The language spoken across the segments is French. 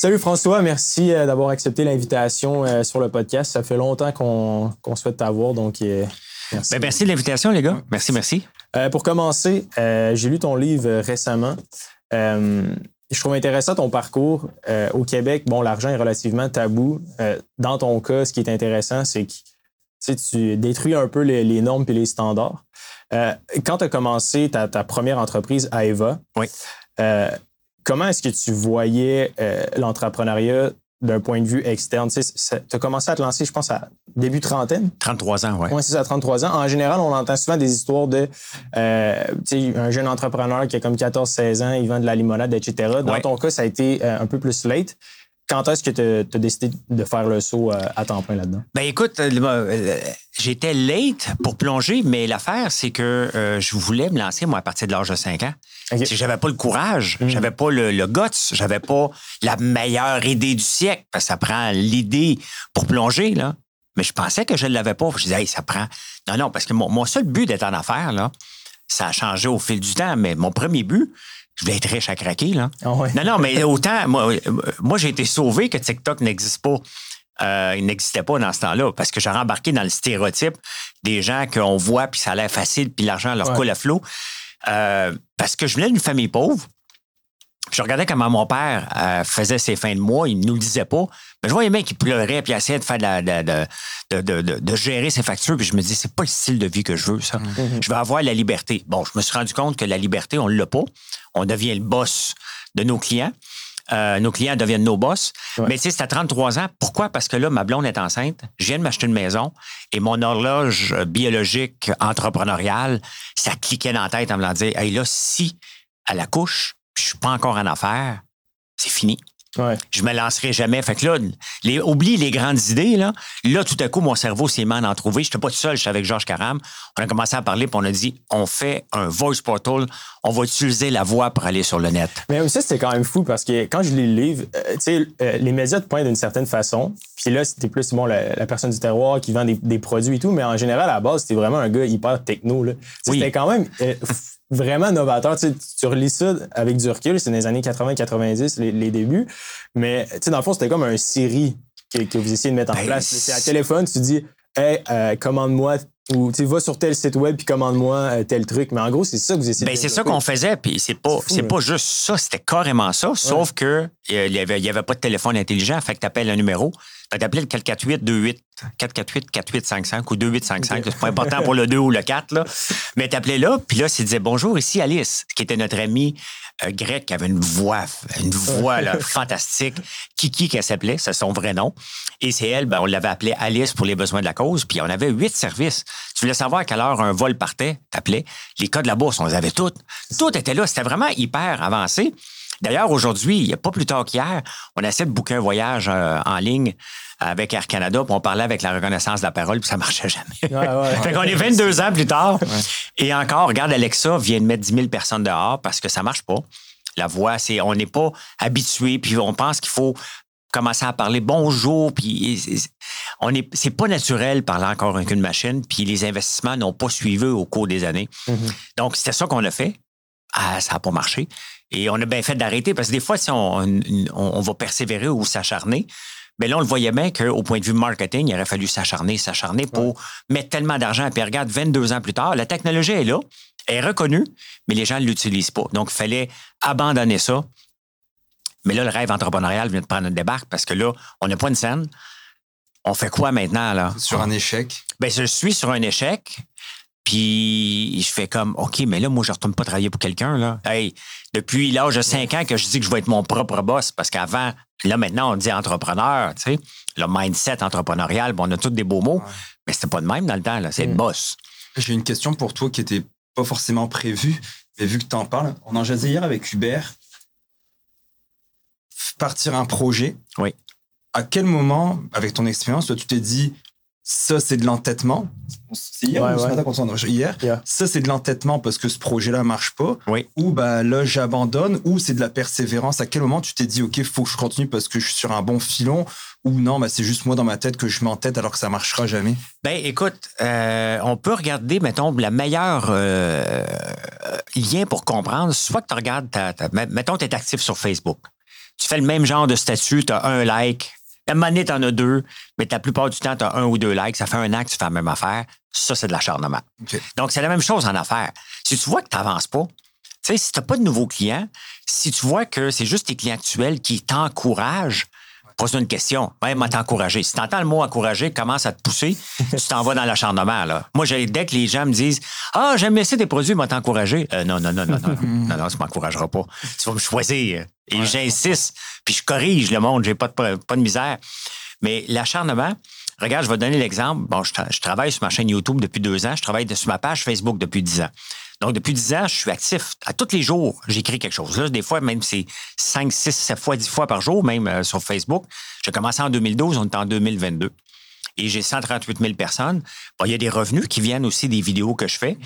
Salut François, merci euh, d'avoir accepté l'invitation euh, sur le podcast. Ça fait longtemps qu'on souhaite t'avoir, donc euh, merci. Ben, merci de l'invitation, les gars. Merci, merci. pour commencer, j'ai lu ton livre récemment. je trouve intéressant ton parcours. au Québec, bon, l'argent est relativement tabou. dans ton cas, ce qui est intéressant, c'est que tu détruis un peu les, normes et les standards. quand tu as commencé ta, ta, première entreprise, Aeva, oui comment est-ce que tu voyais euh, l'entrepreneuriat d'un point de vue externe? Tu as commencé à te lancer, je pense, à début trentaine? 33 ans, oui. Oui, c'est ça, 33 ans. En général, on entend souvent des histoires de euh, un jeune entrepreneur qui a comme 14-16 ans, il vend de la limonade, etc. Dans ton cas, ça a été euh, un peu plus late. Quand est-ce que tu as, décidé de faire le saut à temps plein là-dedans? Ben écoute, j'étais late pour plonger, mais l'affaire, c'est que je voulais me lancer, moi, à partir de l'âge de 5 ans. J'avais pas le courage, mhm. j'avais pas le, le guts, j'avais pas la meilleure idée du siècle, parce que ça prend l'idée pour plonger, là. Mais je pensais que je ne l'avais pas. Je disais, hey, ça prend. Non, non, parce que mon, seul but d'être en affaires, là, ça a changé au fil du temps, mais mon premier but, je voulais être riche à craquer, là. Ah non, non, mais autant, moi, moi j'ai été sauvé que TikTok n'existe pas. Euh, il n'existait pas dans ce temps-là parce que j'ai embarqué dans le stéréotype des gens qu'on voit puis ça a l'air facile puis l'argent leur coule à flot. Euh, parce que je venais d'une famille pauvre. Je regardais comment mon père euh, faisait ses fins de mois, il ne nous le disait pas. Mais je voyais bien qu'il pleurait puis essayait de faire de, gérer ses factures. Puis je me dis, c'est pas le style de vie que je veux, ça. Mm-hmm. Je veux avoir la liberté. Bon, je me suis rendu compte que la liberté, on ne l'a pas. On devient le boss de nos clients. Euh, nos clients deviennent nos boss. Mais tu sais, c'est à 33 ans. Pourquoi? Parce que là, ma blonde est enceinte. Je viens de m'acheter une maison et mon horloge biologique entrepreneuriale, ça cliquait dans la tête en me disant, hey, là, si à la couche, je suis pas encore en affaires, c'est fini. Je me lancerai jamais. Fait que là, les, oublie les grandes idées. Là. là, tout à coup, mon cerveau s'est mis à en trouver. Je n'étais pas tout seul, j'étais avec Georges Caram. On a commencé à parler, puis on a dit on fait un voice portal, on va utiliser la voix pour aller sur le net. Mais aussi, c'était quand même fou parce que quand je lis le livre, euh, tu sais, euh, les médias te pointent d'une certaine façon. Puis là, c'était plus bon, la, personne du terroir qui vend des, produits et tout. Mais en général, à la base, c'était vraiment un gars hyper techno. Là. C'était quand même. Euh, vraiment novateur. Tu, tu relis ça avec du recul, c'est dans les années 80-90, les, débuts. Mais tu sais, dans le fond, c'était comme un Siri que, vous essayez de mettre en ben, place. C'est à téléphone, tu dis Hey, euh, commande-moi ou tu vas sur tel site web puis commande-moi euh, tel truc. Mais en gros, c'est ça que vous essayez ben, C'est ça qu'on faisait, puis c'est pas, c'est pas juste ça, c'était carrément ça, sauf que il y avait, y avait pas de téléphone intelligent, fait que tu appelles un numéro, tu appelles le 448 28 448 4855 ou 2855, c'est pas important pour le 2 ou le 4 là, mais t'appelais là, puis là, c'est disait bonjour, ici Alice, qui était notre amie euh, grecque qui avait une voix, une voix là, fantastique. Kiki qu'elle s'appelait, c'est son vrai nom. Et c'est elle, ben, on l'avait appelée Alice pour les besoins de la cause. Puis on avait huit services. Tu voulais savoir à quelle heure un vol partait, t'appelais. Les codes de la bourse, on les avait toutes. Tout était là. C'était vraiment hyper avancé. D'ailleurs, aujourd'hui, il n'y a pas plus tard qu'hier, on a essayé de booker un voyage euh, en ligne avec Air Canada, puis on parlait avec la reconnaissance de la parole, puis ça marchait jamais. Ouais, fait qu'on est 22 ans plus tard. Et encore, regarde, Alexa vient de mettre 10 000 personnes dehors parce que ça marche pas. La voix, c'est, on n'est pas habitué, puis on pense qu'il faut commencer à parler bonjour, puis on est, c'est pas naturel parler encore avec une machine, puis les investissements n'ont pas suivi au cours des années. Mm-hmm. Donc, c'était ça qu'on a fait. Ah, ça n'a pas marché. Et on a bien fait d'arrêter parce que des fois, si on, on va persévérer ou s'acharner, mais là, on le voyait bien qu'au point de vue marketing, il aurait fallu s'acharner, s'acharner pour mettre tellement d'argent. Puis regarde, 22 ans plus tard, la technologie est là, elle est reconnue, mais les gens ne l'utilisent pas. Donc, il fallait abandonner ça. Mais là, le rêve entrepreneurial vient de prendre une débarque parce que là, on n'a pas une scène. On fait quoi maintenant, là? Sur un échec? Ben, je suis sur un échec. Puis je fais comme, OK, mais là, moi, je ne retourne pas travailler pour quelqu'un. Là. Hey, depuis l'âge de 5 ans que je dis que je vais être mon propre boss, parce qu'avant, là, maintenant, on dit entrepreneur, tu sais, le mindset entrepreneurial, bon, on a tous des beaux mots, mais c'était pas de même dans le temps, là, c'est le mm. boss. J'ai une question pour toi qui n'était pas forcément prévue, mais vu que tu en parles, on en jasait hier avec Hubert. Partir un projet. Oui. À quel moment, avec ton expérience, tu t'es dit, ça, c'est de l'entêtement? C'est hier ou ce matin. Ça, c'est de l'entêtement parce que ce projet-là marche pas? Ou bah, là, j'abandonne? Ou c'est de la persévérance? À quel moment tu t'es dit, OK, faut que je continue parce que je suis sur un bon filon? Ou non, bah, c'est juste moi dans ma tête que je m'entête alors que ça marchera jamais? Ben, écoute, euh, on peut regarder, mettons, la meilleure euh, lien pour comprendre. Soit que tu regardes, ta, mettons, tu es actif sur Facebook. Tu fais le même genre de statut, tu as un like. À un moment donné, tu en as deux, mais la plupart du temps, tu as un ou deux likes. Ça fait un an que tu fais la même affaire. Ça, c'est de l'acharnement. Donc, c'est la même chose en affaires. Si tu vois que tu n'avances pas, tu sais, si tu n'as pas de nouveaux clients, si tu vois que c'est juste tes clients actuels qui t'encouragent, pose-toi une question. Ouais, m'a t'encouragé. Si tu entends le mot encourager commence à te pousser, tu t'en vas dans l'acharnement. Là. Moi, dès que les gens me disent Ah, j'aime essayer des produits, m'a t'encouragé. Euh, non, non, non, non, non, non, non, ça ne m'encouragera pas. Tu vas me choisir. Et j'insiste, puis je corrige le monde, j'ai pas de, pas de misère. Mais l'acharnement, regarde, je vais te donner l'exemple. Bon, je, je, travaille sur ma chaîne YouTube depuis deux ans, je travaille sur ma page Facebook depuis dix ans. Donc, depuis 10 ans, je suis actif. À tous les jours, j'écris quelque chose. Là, des fois, même c'est 5, 6, 7 fois, 10 fois par jour, même euh, sur Facebook. J'ai commencé en 2012, on est en 2022. Et j'ai 138 000 personnes. Il y a des revenus qui viennent aussi des vidéos que je fais.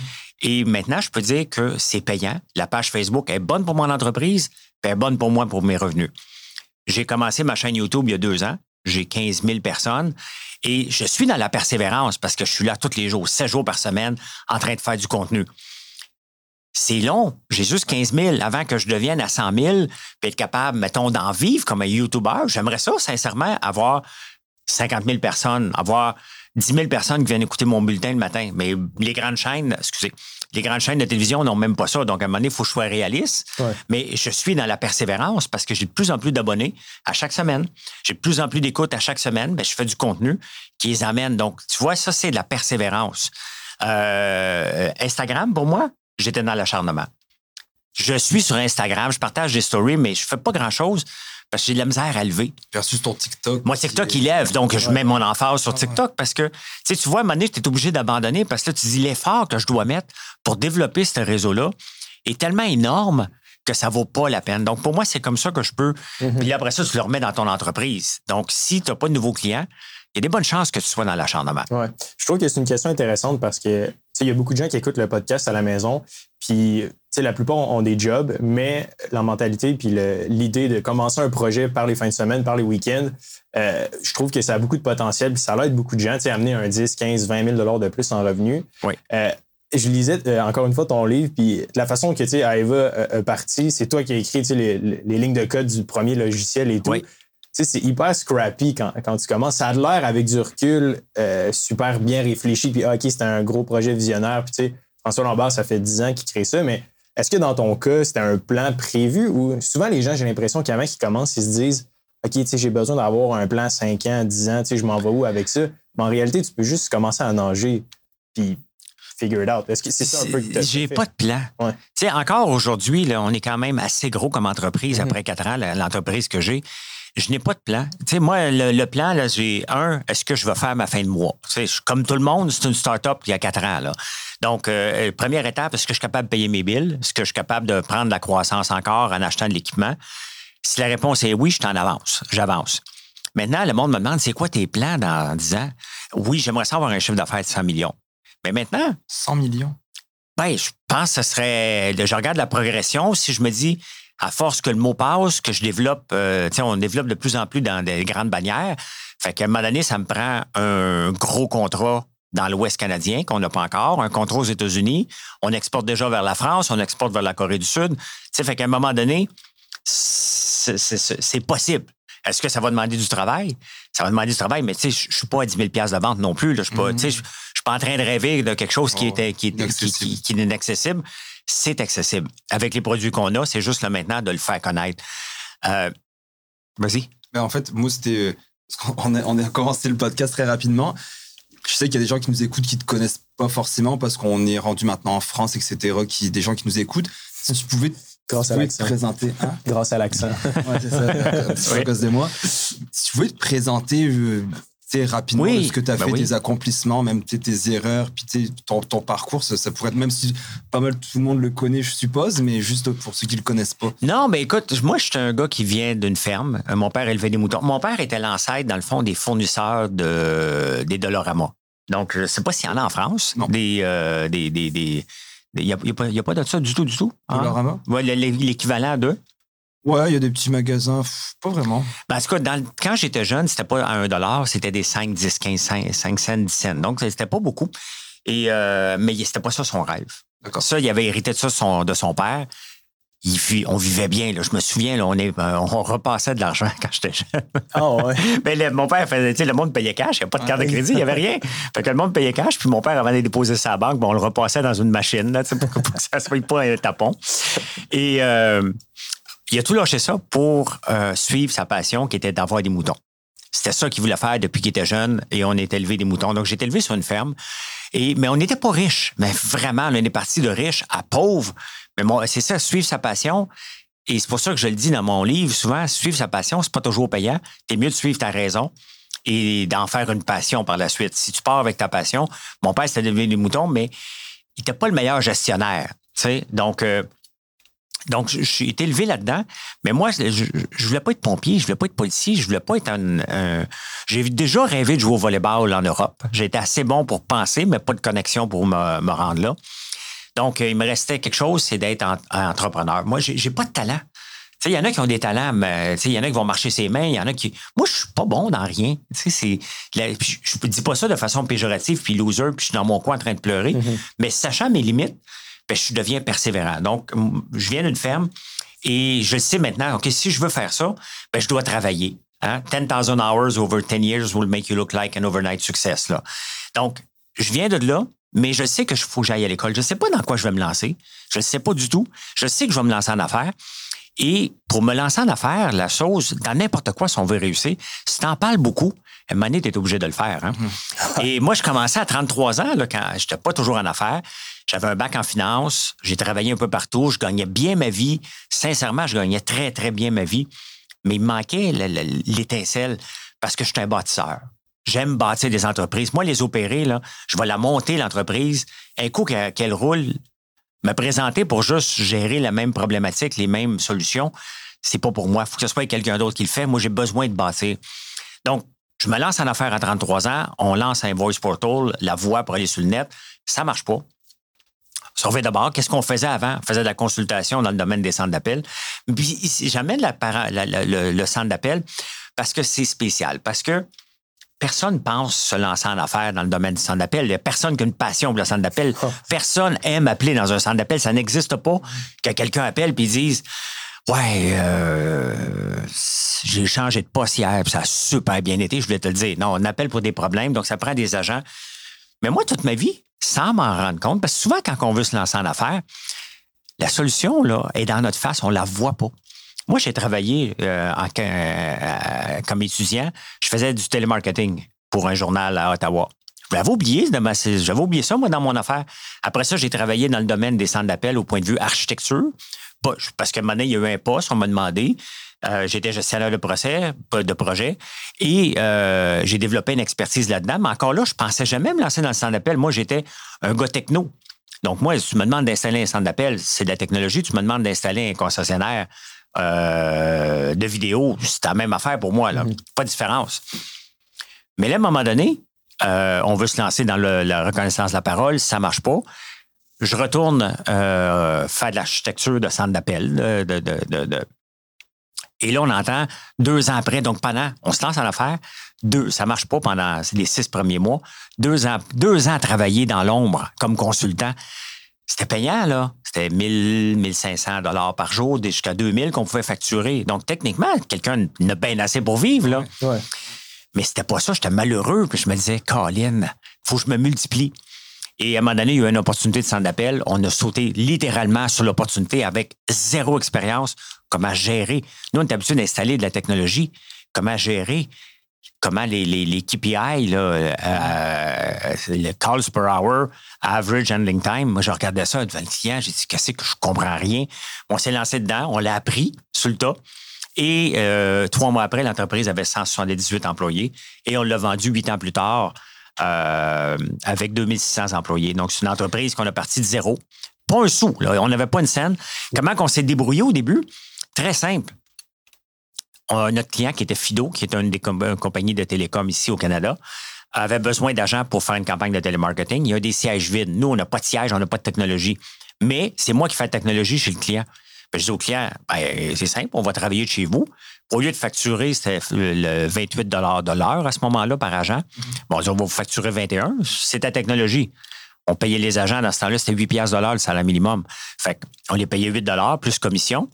Et maintenant, je peux dire que c'est payant. La page Facebook est bonne pour mon entreprise, puis est bonne pour moi pour mes revenus. J'ai commencé ma chaîne YouTube il y a deux ans. J'ai 15 000 personnes et je suis dans la persévérance parce que je suis là tous les jours, 7 jours par semaine, en train de faire du contenu c'est long. J'ai juste 15 000 avant que je devienne à 100 000, puis être capable, mettons, d'en vivre comme un YouTuber. J'aimerais ça, sincèrement, avoir 50 000 personnes, avoir 10 000 personnes qui viennent écouter mon bulletin le matin. Mais les grandes chaînes, excusez, les grandes chaînes de télévision n'ont même pas ça. Donc, à un moment donné, il faut que je sois réaliste. Mais je suis dans la persévérance parce que j'ai de plus en plus d'abonnés à chaque semaine. J'ai de plus en plus d'écoutes à chaque semaine. Ben, je fais du contenu qui les amène. Donc, tu vois, ça, c'est de la persévérance. Euh, Instagram, pour moi, j'étais dans l'acharnement. Je suis sur Instagram, je partage des stories, mais je fais pas grand-chose parce que j'ai de la misère à lever. Versus ton TikTok. Moi, TikTok, il lève, donc je mets mon emphase sur TikTok parce que, tu vois, à un moment donné, tu es obligé d'abandonner parce que là, tu dis l'effort que je dois mettre pour développer ce réseau-là est tellement énorme que ça vaut pas la peine. Donc, pour moi, c'est comme ça que je peux. Mm-hmm. Puis après ça, tu le remets dans ton entreprise. Donc, si tu n'as pas de nouveaux clients, il y a des bonnes chances que tu sois dans l'acharnement. Ouais. Je trouve que c'est une question intéressante parce que il y a beaucoup de gens qui écoutent le podcast à la maison, puis la plupart ont, des jobs, mais la mentalité puis l'idée de commencer un projet par les fins de semaine, par les week-ends, euh, je trouve que ça a beaucoup de potentiel, puis ça aide beaucoup de gens, à amener un 10, 15, 20 000 de plus en revenus. Oui. Euh, je lisais euh, encore une fois ton livre, puis la façon que tu Aeva est parti, c'est toi qui as écrit les, les, lignes de code du premier logiciel et tout. Oui c'est hyper scrappy quand, tu commences. Ça a l'air avec du recul euh, super bien réfléchi. Puis, ah, OK, c'était un gros projet visionnaire. Puis, tu sais, François Lambert, ça fait 10 ans qu'il crée ça. Mais est-ce que dans ton cas, c'était un plan prévu ou souvent les gens, j'ai l'impression qu'avant qu'ils commencent, ils se disent OK, tu sais, j'ai besoin d'avoir un plan 5 ans, 10 ans, tu sais, je m'en vais où avec ça? Mais en réalité, tu peux juste commencer à nager. Puis, figure it out. Est-ce que c'est ça un peu que J'ai pas de plan. Tu sais, encore aujourd'hui, on est quand même assez gros comme entreprise mm-hmm. après 4 ans, l'entreprise que j'ai je n'ai pas de plan. Tu sais, moi, le, plan, là, j'ai un, est-ce que je vais faire ma fin de mois? Tu sais, comme tout le monde, c'est une start-up il y a quatre ans. Là. Donc, euh, euh, première étape, est-ce que je suis capable de payer mes billes? Est-ce que je suis capable de prendre de la croissance encore en achetant de l'équipement? Si la réponse est oui, je t'en avance. J'avance. Maintenant, le monde me demande, c'est quoi tes plans dans 10 ans? Oui, j'aimerais savoir un chiffre d'affaires de 100 millions. Mais maintenant... 100 millions? Ben, je pense que ce serait... Je regarde la progression. Si je me dis, à force que le mot passe, que je développe, euh, on développe de plus en plus dans des grandes bannières. Fait qu'à un moment donné, ça me prend un gros contrat dans l'Ouest canadien qu'on n'a pas encore, un contrat aux États-Unis. On exporte déjà vers la France, on exporte vers la Corée du Sud. sais, fait qu'à un moment donné, c'est possible. Est-ce que ça va demander du travail? Ça va demander du travail, mais je ne suis pas à 10 000 de vente non plus. Je suis, suis pas en train de rêver de quelque chose qui, était, qui, qui, qui est inaccessible c'est accessible. Avec les produits qu'on a, c'est juste là maintenant de le faire connaître. Euh, vas-y. Mais en fait, moi, c'était. On a, on a commencé le podcast très rapidement. Je sais qu'il y a des gens qui nous écoutent qui ne te connaissent pas forcément parce qu'on est rendu maintenant en France, etc. Qui, des gens qui nous écoutent. Si tu pouvais Grâce à l'accent. présenter. Hein? Grâce à l'accent. ouais, c'est ça. À cause de moi. Si tu pouvais te présenter euh, rapidement ce que tu as ben fait, tes accomplissements, même tes erreurs, puis ton, ton parcours. Ça, pourrait être, même si pas mal tout le monde le connaît, je suppose, mais juste pour ceux qui le connaissent pas. Non, mais écoute, moi, je suis un gars qui vient d'une ferme. Euh, mon père élevait des moutons. Mon père était l'ancêtre, dans le fond, des fournisseurs de, des Dolorama. Donc, je sais pas s'il y en a en France. Des, euh, des, des, il n'y a, a, pas de ça du tout, du tout. Hein? Ouais, l'équivalent d'eux. Ouais, il y a des petits magasins, pas vraiment. Ben, en tout cas, quand j'étais jeune, c'était pas à 1 dollar, c'était des 5, 10, 15 cents, 5 cents, 10 cents. Donc, c'était pas beaucoup. Et, euh, mais c'était pas ça son rêve. Ça, il avait hérité de ça de son, père. on vivait bien. Là. Je me souviens, là, on, est, euh, on repassait de l'argent quand j'étais jeune. Ah ouais. Mais mon père faisait, le monde payait cash, il n'y avait pas de carte de crédit, il n'y avait rien. Fait que le monde payait cash, puis mon père, avant de déposer sa banque, on le repassait dans une machine, là, pour que ça ne soit pas un tapon. Et euh, il a tout lâché ça pour euh, suivre sa passion qui était d'avoir des moutons. C'était ça qu'il voulait faire depuis qu'il était jeune et on était élevé des moutons. Donc, j'ai été élevé sur une ferme. Et, mais on n'était pas riche. Mais vraiment, on est parti de riche à pauvre. Mais moi, c'est ça, suivre sa passion. Et c'est pour ça que je le dis dans mon livre, souvent, suivre sa passion, c'est pas toujours payant. C'est mieux de suivre ta raison et d'en faire une passion par la suite. Si tu pars avec ta passion, mon père, c'était devenu des moutons, mais il n'était pas le meilleur gestionnaire. Donc, euh, donc, je suis été élevé là-dedans. Mais moi, je, je voulais pas être pompier, je voulais pas être policier, je voulais pas être un. J'ai déjà rêvé de jouer au volleyball en Europe. J'ai été assez bon pour penser, mais pas de connexion pour me, me rendre là. Donc, il me restait quelque chose, c'est d'être entrepreneur. Moi, j'ai pas de talent. Il y en a qui ont des talents, mais il y en a qui vont marcher ses mains, il y en a qui. Moi, je suis pas bon dans rien. C'est, je ne dis pas ça de façon péjorative, puis loser, puis je suis dans mon coin en train de pleurer. Mm-hmm. Mais sachant mes limites, je deviens persévérant. Donc, je viens d'une ferme et je sais maintenant, OK, si je veux faire ça, ben, je dois travailler. Hein? 10,000 hours over 10 years will make you look like an overnight success. Là. Donc, je viens de là, mais je sais que je faut que j'aille à l'école. Je ne sais pas dans quoi je vais me lancer. Je ne sais pas du tout. Je sais que je vais me lancer en affaires. Et pour me lancer en affaires, la chose, dans n'importe quoi, si on veut réussir, si tu en parles beaucoup, à un moment donné, obligé de le faire. Hein? Et moi, je commençais à 33 ans, là, quand j'étais pas toujours en affaires. J'avais un bac en finance, j'ai travaillé un peu partout, je gagnais bien ma vie. Sincèrement, je gagnais très, très bien ma vie. Mais il me manquait l'étincelle parce que je suis un bâtisseur. J'aime bâtir des entreprises. Moi, les opérer, là, je vais la monter, l'entreprise. Un coup qu'elle roule, me présenter pour juste gérer la même problématique, les mêmes solutions, c'est pas pour moi. Il faut que ce soit quelqu'un d'autre qui le fait. Moi, j'ai besoin de bâtir. Donc, je me lance en affaires à 33 ans. On lance un voice portal, la voix pour aller sur le net. Ça marche pas. Surveille d'abord, qu'est-ce qu'on faisait avant? On faisait de la consultation dans le domaine des centres d'appel. Puis j'amène le, centre d'appel parce que c'est spécial, parce que personne pense se lancer en affaires dans le domaine du centre d'appel. Il n'y a personne qui a une passion pour le centre d'appel. Oh. Personne aime appeler dans un centre d'appel. Ça n'existe pas que quelqu'un appelle et dise Ouais, euh, j'ai changé de poste hier, ça a super bien été, je voulais te le dire. Non, on appelle pour des problèmes, donc ça prend des agents. Mais moi, toute ma vie, sans m'en rendre compte, parce que souvent, quand on veut se lancer en affaires, la solution là, est dans notre face, on ne la voit pas. Moi, j'ai travaillé euh, euh, comme étudiant, je faisais du télémarketing pour un journal à Ottawa. J'avais oublié, j'avais oublié ça, moi, dans mon affaire. Après ça, j'ai travaillé dans le domaine des centres d'appel au point de vue architecture. Parce qu'à un moment il y a eu un poste, on m'a demandé. Euh, j'étais gestionnaire de procès, de projet, et euh, j'ai développé une expertise là-dedans. Mais encore là, je pensais jamais me lancer dans le centre d'appel. Moi, j'étais un gars techno. Donc, moi, si tu me demandes d'installer un centre d'appel, c'est de la technologie. Tu me demandes d'installer un concessionnaire euh, de vidéo, c'est la même affaire pour moi. Là. Mm-hmm. Pas de différence. Mais là, à un moment donné, on veut se lancer dans la reconnaissance de la parole, ça marche pas. Je retourne faire de l'architecture de centre d'appel, de, de, et là, on entend deux ans après, donc pendant, on se lance en affaire, deux, ça marche pas pendant les six premiers mois, deux ans, deux ans à travailler dans l'ombre comme consultant. C'était payant, là. C'était 1000, 1500 dollars par jour, jusqu'à 2000 qu'on pouvait facturer. Donc, techniquement, quelqu'un n'a bien assez pour vivre, là. Ouais. Mais c'était pas ça. J'étais malheureux. Puis je me disais, Colin, faut que je me multiplie. Et à un moment donné, il y a eu une opportunité de centre d'appel. On a sauté littéralement sur l'opportunité avec zéro expérience. Comment gérer? Nous, on est habitué d'installer de la technologie. Comment gérer? Comment les, les, KPI, là, euh, euh, le calls per hour, average handling time, moi, je regardais ça devant le client, j'ai dit, qu'est-ce que je comprends rien? On s'est lancé dedans, on l'a appris sur le tas. Et euh, trois mois après, l'entreprise avait 178 employés et on l'a vendu huit ans plus tard avec 2600 employés. Donc, c'est une entreprise qu'on a parti de zéro. Pas un sou, on n'avait pas une scène. Comment qu'on s'est débrouillé au début? Très simple. notre client qui était Fido, qui est une des compagnies de télécom ici au Canada, avait besoin d'argent pour faire une campagne de télémarketing. Il y a des sièges vides. Nous, on n'a pas de siège, on n'a pas de technologie. Mais c'est moi qui fais la technologie chez le client. je dis au client, ben, c'est simple, on va travailler de chez vous. Au lieu de facturer, le 28 de l'heure à ce moment-là par agent. Bon, on va vous facturer 21. C'est ta technologie. On payait les agents dans ce temps-là, c'était 8 piastres le salaire minimum. Fait qu'on les payait 8 plus commission,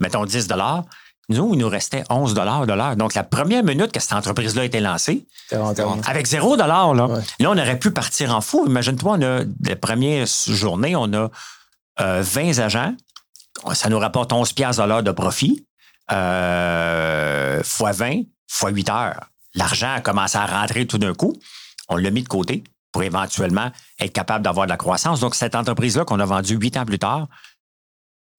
mettons 10 nous, il nous restait 11 de l'heure. Donc, la première minute que cette entreprise-là a été lancée, avec 0 là, là, on aurait pu partir en fou. Imagine-toi, on a, les premières journées, on a 20 euh, agents. Ça nous rapporte 11 piastres de l'heure de profit. Euh, fois 20, fois 8 heures. L'argent a commencé à rentrer tout d'un coup. On l'a mis de côté pour éventuellement être capable d'avoir de la croissance. Donc, cette entreprise-là qu'on a vendue huit ans plus tard,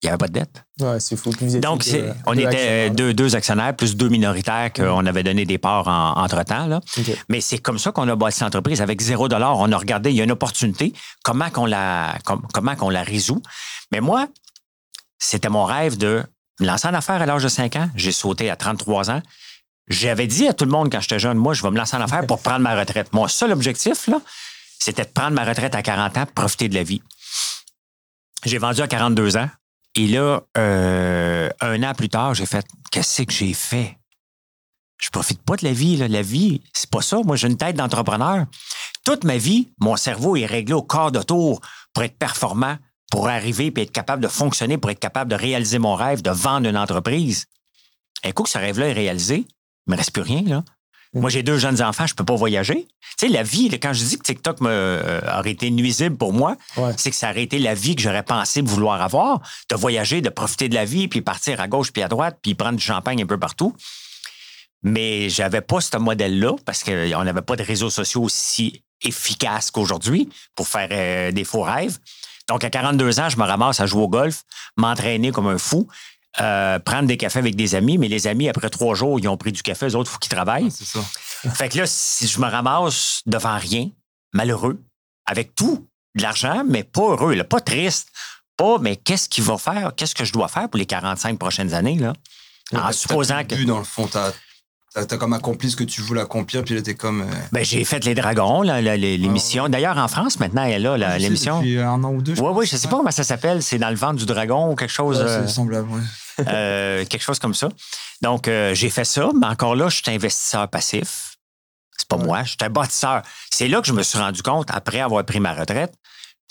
il n'y avait pas de dette. Ouais, c'est fou. Donc, on était deux, deux, actionnaires plus deux minoritaires qu'on avait donné des parts entre-temps. Mais c'est comme ça qu'on a bâti l'entreprise. Avec zéro dollar, on a regardé, il y a une opportunité, comment qu'on la, comment qu'on la résout? Mais moi, c'était mon rêve de me lancer en affaires à l'âge de 5 ans. J'ai sauté à 33 ans. J'avais dit à tout le monde quand j'étais jeune, moi, je vais me lancer en affaires pour prendre ma retraite. Mon seul objectif, là, c'était de prendre ma retraite à 40 ans, profiter de la vie. J'ai vendu à 42 ans. Et là, euh, un an plus tard, j'ai fait Qu'est-ce que j'ai fait? Je profite pas de la vie. Là. La vie, c'est pas ça. Moi, j'ai une tête d'entrepreneur. Toute ma vie, mon cerveau est réglé au quart de tour pour être performant, pour arriver et être capable de fonctionner, pour être capable de réaliser mon rêve, de vendre une entreprise. Un coup ce rêve-là est réalisé, il me reste plus rien. Là. Moi, j'ai deux jeunes enfants, je peux pas voyager. Tu sais, la vie, quand je dis que TikTok me, euh, aurait été nuisible pour moi, c'est que ça aurait été la vie que j'aurais pensé vouloir avoir, de voyager, de profiter de la vie, puis partir à gauche puis à droite, puis prendre du champagne un peu partout. Mais j'avais pas ce modèle-là parce qu'on n'avait pas de réseaux sociaux aussi efficaces qu'aujourd'hui pour faire euh, des faux rêves. Donc, à 42 ans, je me ramasse à jouer au golf, m'entraîner comme un fou. Euh, prendre des cafés avec des amis, mais les amis, après trois jours, ils ont pris du café, eux autres, il faut qu'ils travaillent. c'est ça. fait que là, si je me ramasse devant rien, malheureux, avec tout, de l'argent, mais pas heureux, pas triste, pas, mais qu'est-ce qu'il va faire, qu'est-ce que je dois faire pour les 45 prochaines années, là? En supposant que. dans le fond, T'as comme accompli ce que tu voulais accomplir, puis là, t'es comme. Euh, ben, j'ai fait Les Dragons, l'émission. Ah D'ailleurs, en France, maintenant, elle est là, l'émission. Depuis un an ou deux. Oui, oui, je sais pas comment ça s'appelle. C'est dans le ventre du dragon ou quelque chose. c'est euh, semblable, oui. Euh, quelque chose comme ça. Donc, j'ai fait ça, mais encore là, je suis investisseur passif. C'est pas moi, je suis un bâtisseur. C'est là que je me suis rendu compte, après avoir pris ma retraite,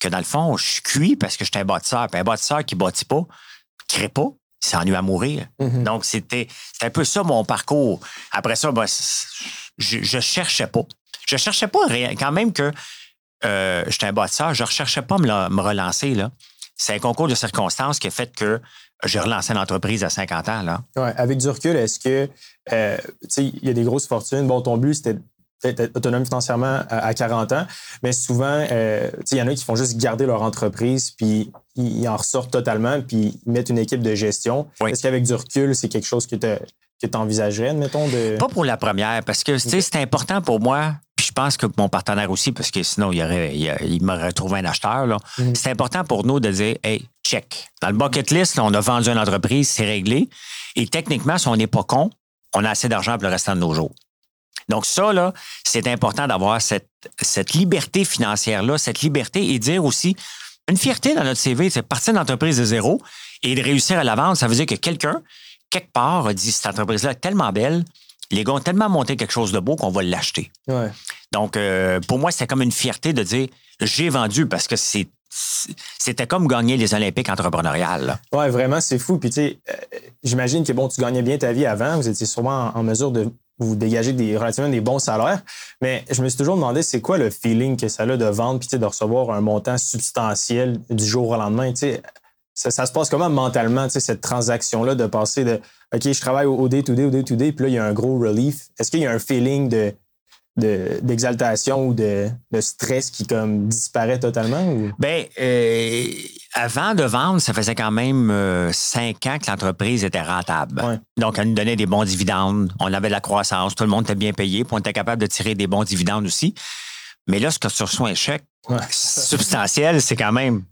que dans le fond, je suis cuit parce que je suis un bâtisseur. Puis un bâtisseur qui bâtit pas, crée pas, s'ennuie à mourir. Mm-hmm. Donc, c'était un peu ça mon parcours. Après ça, ben, je, je cherchais pas. Je cherchais pas quand même que euh, j'étais un bâtisseur, je ne recherchais pas me, me relancer. C'est un concours de circonstances qui a fait que j'ai relancé l'entreprise à 50 ans. Là. avec du recul, est-ce que, euh, il y a des grosses fortunes? Bon, ton but, c'était être autonome financièrement à, 40 ans, mais souvent, euh, il y en a qui font juste garder leur entreprise, puis ils, en ressortent totalement, puis ils mettent une équipe de gestion. Est-ce qu'avec du recul, c'est quelque chose que tu que envisagerais, admettons? De... Pas pour la première, parce que c'est important pour moi, pense que mon partenaire aussi, parce que sinon, il, aurait, il, m'aurait trouvé un acheteur. Mm-hmm. C'est important pour nous de dire, hey, check. Dans le bucket list, on a vendu une entreprise, c'est réglé. Et techniquement, si on n'est pas con, on a assez d'argent pour le restant de nos jours. Donc ça, là, c'est important d'avoir cette, cette liberté financière-là, cette liberté et dire aussi une fierté dans notre CV, c'est partir d'une entreprise de zéro et de réussir à la vendre. Ça veut dire que quelqu'un, quelque part, a dit cette entreprise-là est tellement belle, les gars ont tellement monté quelque chose de beau qu'on va l'acheter. Donc, euh, pour moi, c'était comme une fierté de dire j'ai vendu parce que c'est c'était comme gagner les Olympiques entrepreneuriales. Oui, vraiment, c'est fou. Puis, tu sais, euh, j'imagine que, bon, tu gagnais bien ta vie avant. Vous étiez sûrement en mesure de vous dégagez des, relativement des bons salaires. Mais je me suis toujours demandé, c'est quoi le feeling que ça a de vendre puis de recevoir un montant substantiel du jour au lendemain? Ça, ça se passe comment mentalement, cette transaction-là, de passer de OK, je travaille au day-to-day, au day-to-day, puis là, il y a un gros relief. Est-ce qu'il y a un feeling de d'exaltation ou de, stress qui comme disparaît totalement? Ou? Bien, euh, avant de vendre, ça faisait quand même euh, cinq ans que l'entreprise était rentable. Donc, elle nous donnait des bons dividendes, on avait de la croissance, tout le monde était bien payé, puis on était capable de tirer des bons dividendes aussi. Mais là, ce que tu reçois un chèque substantiel, c'est quand même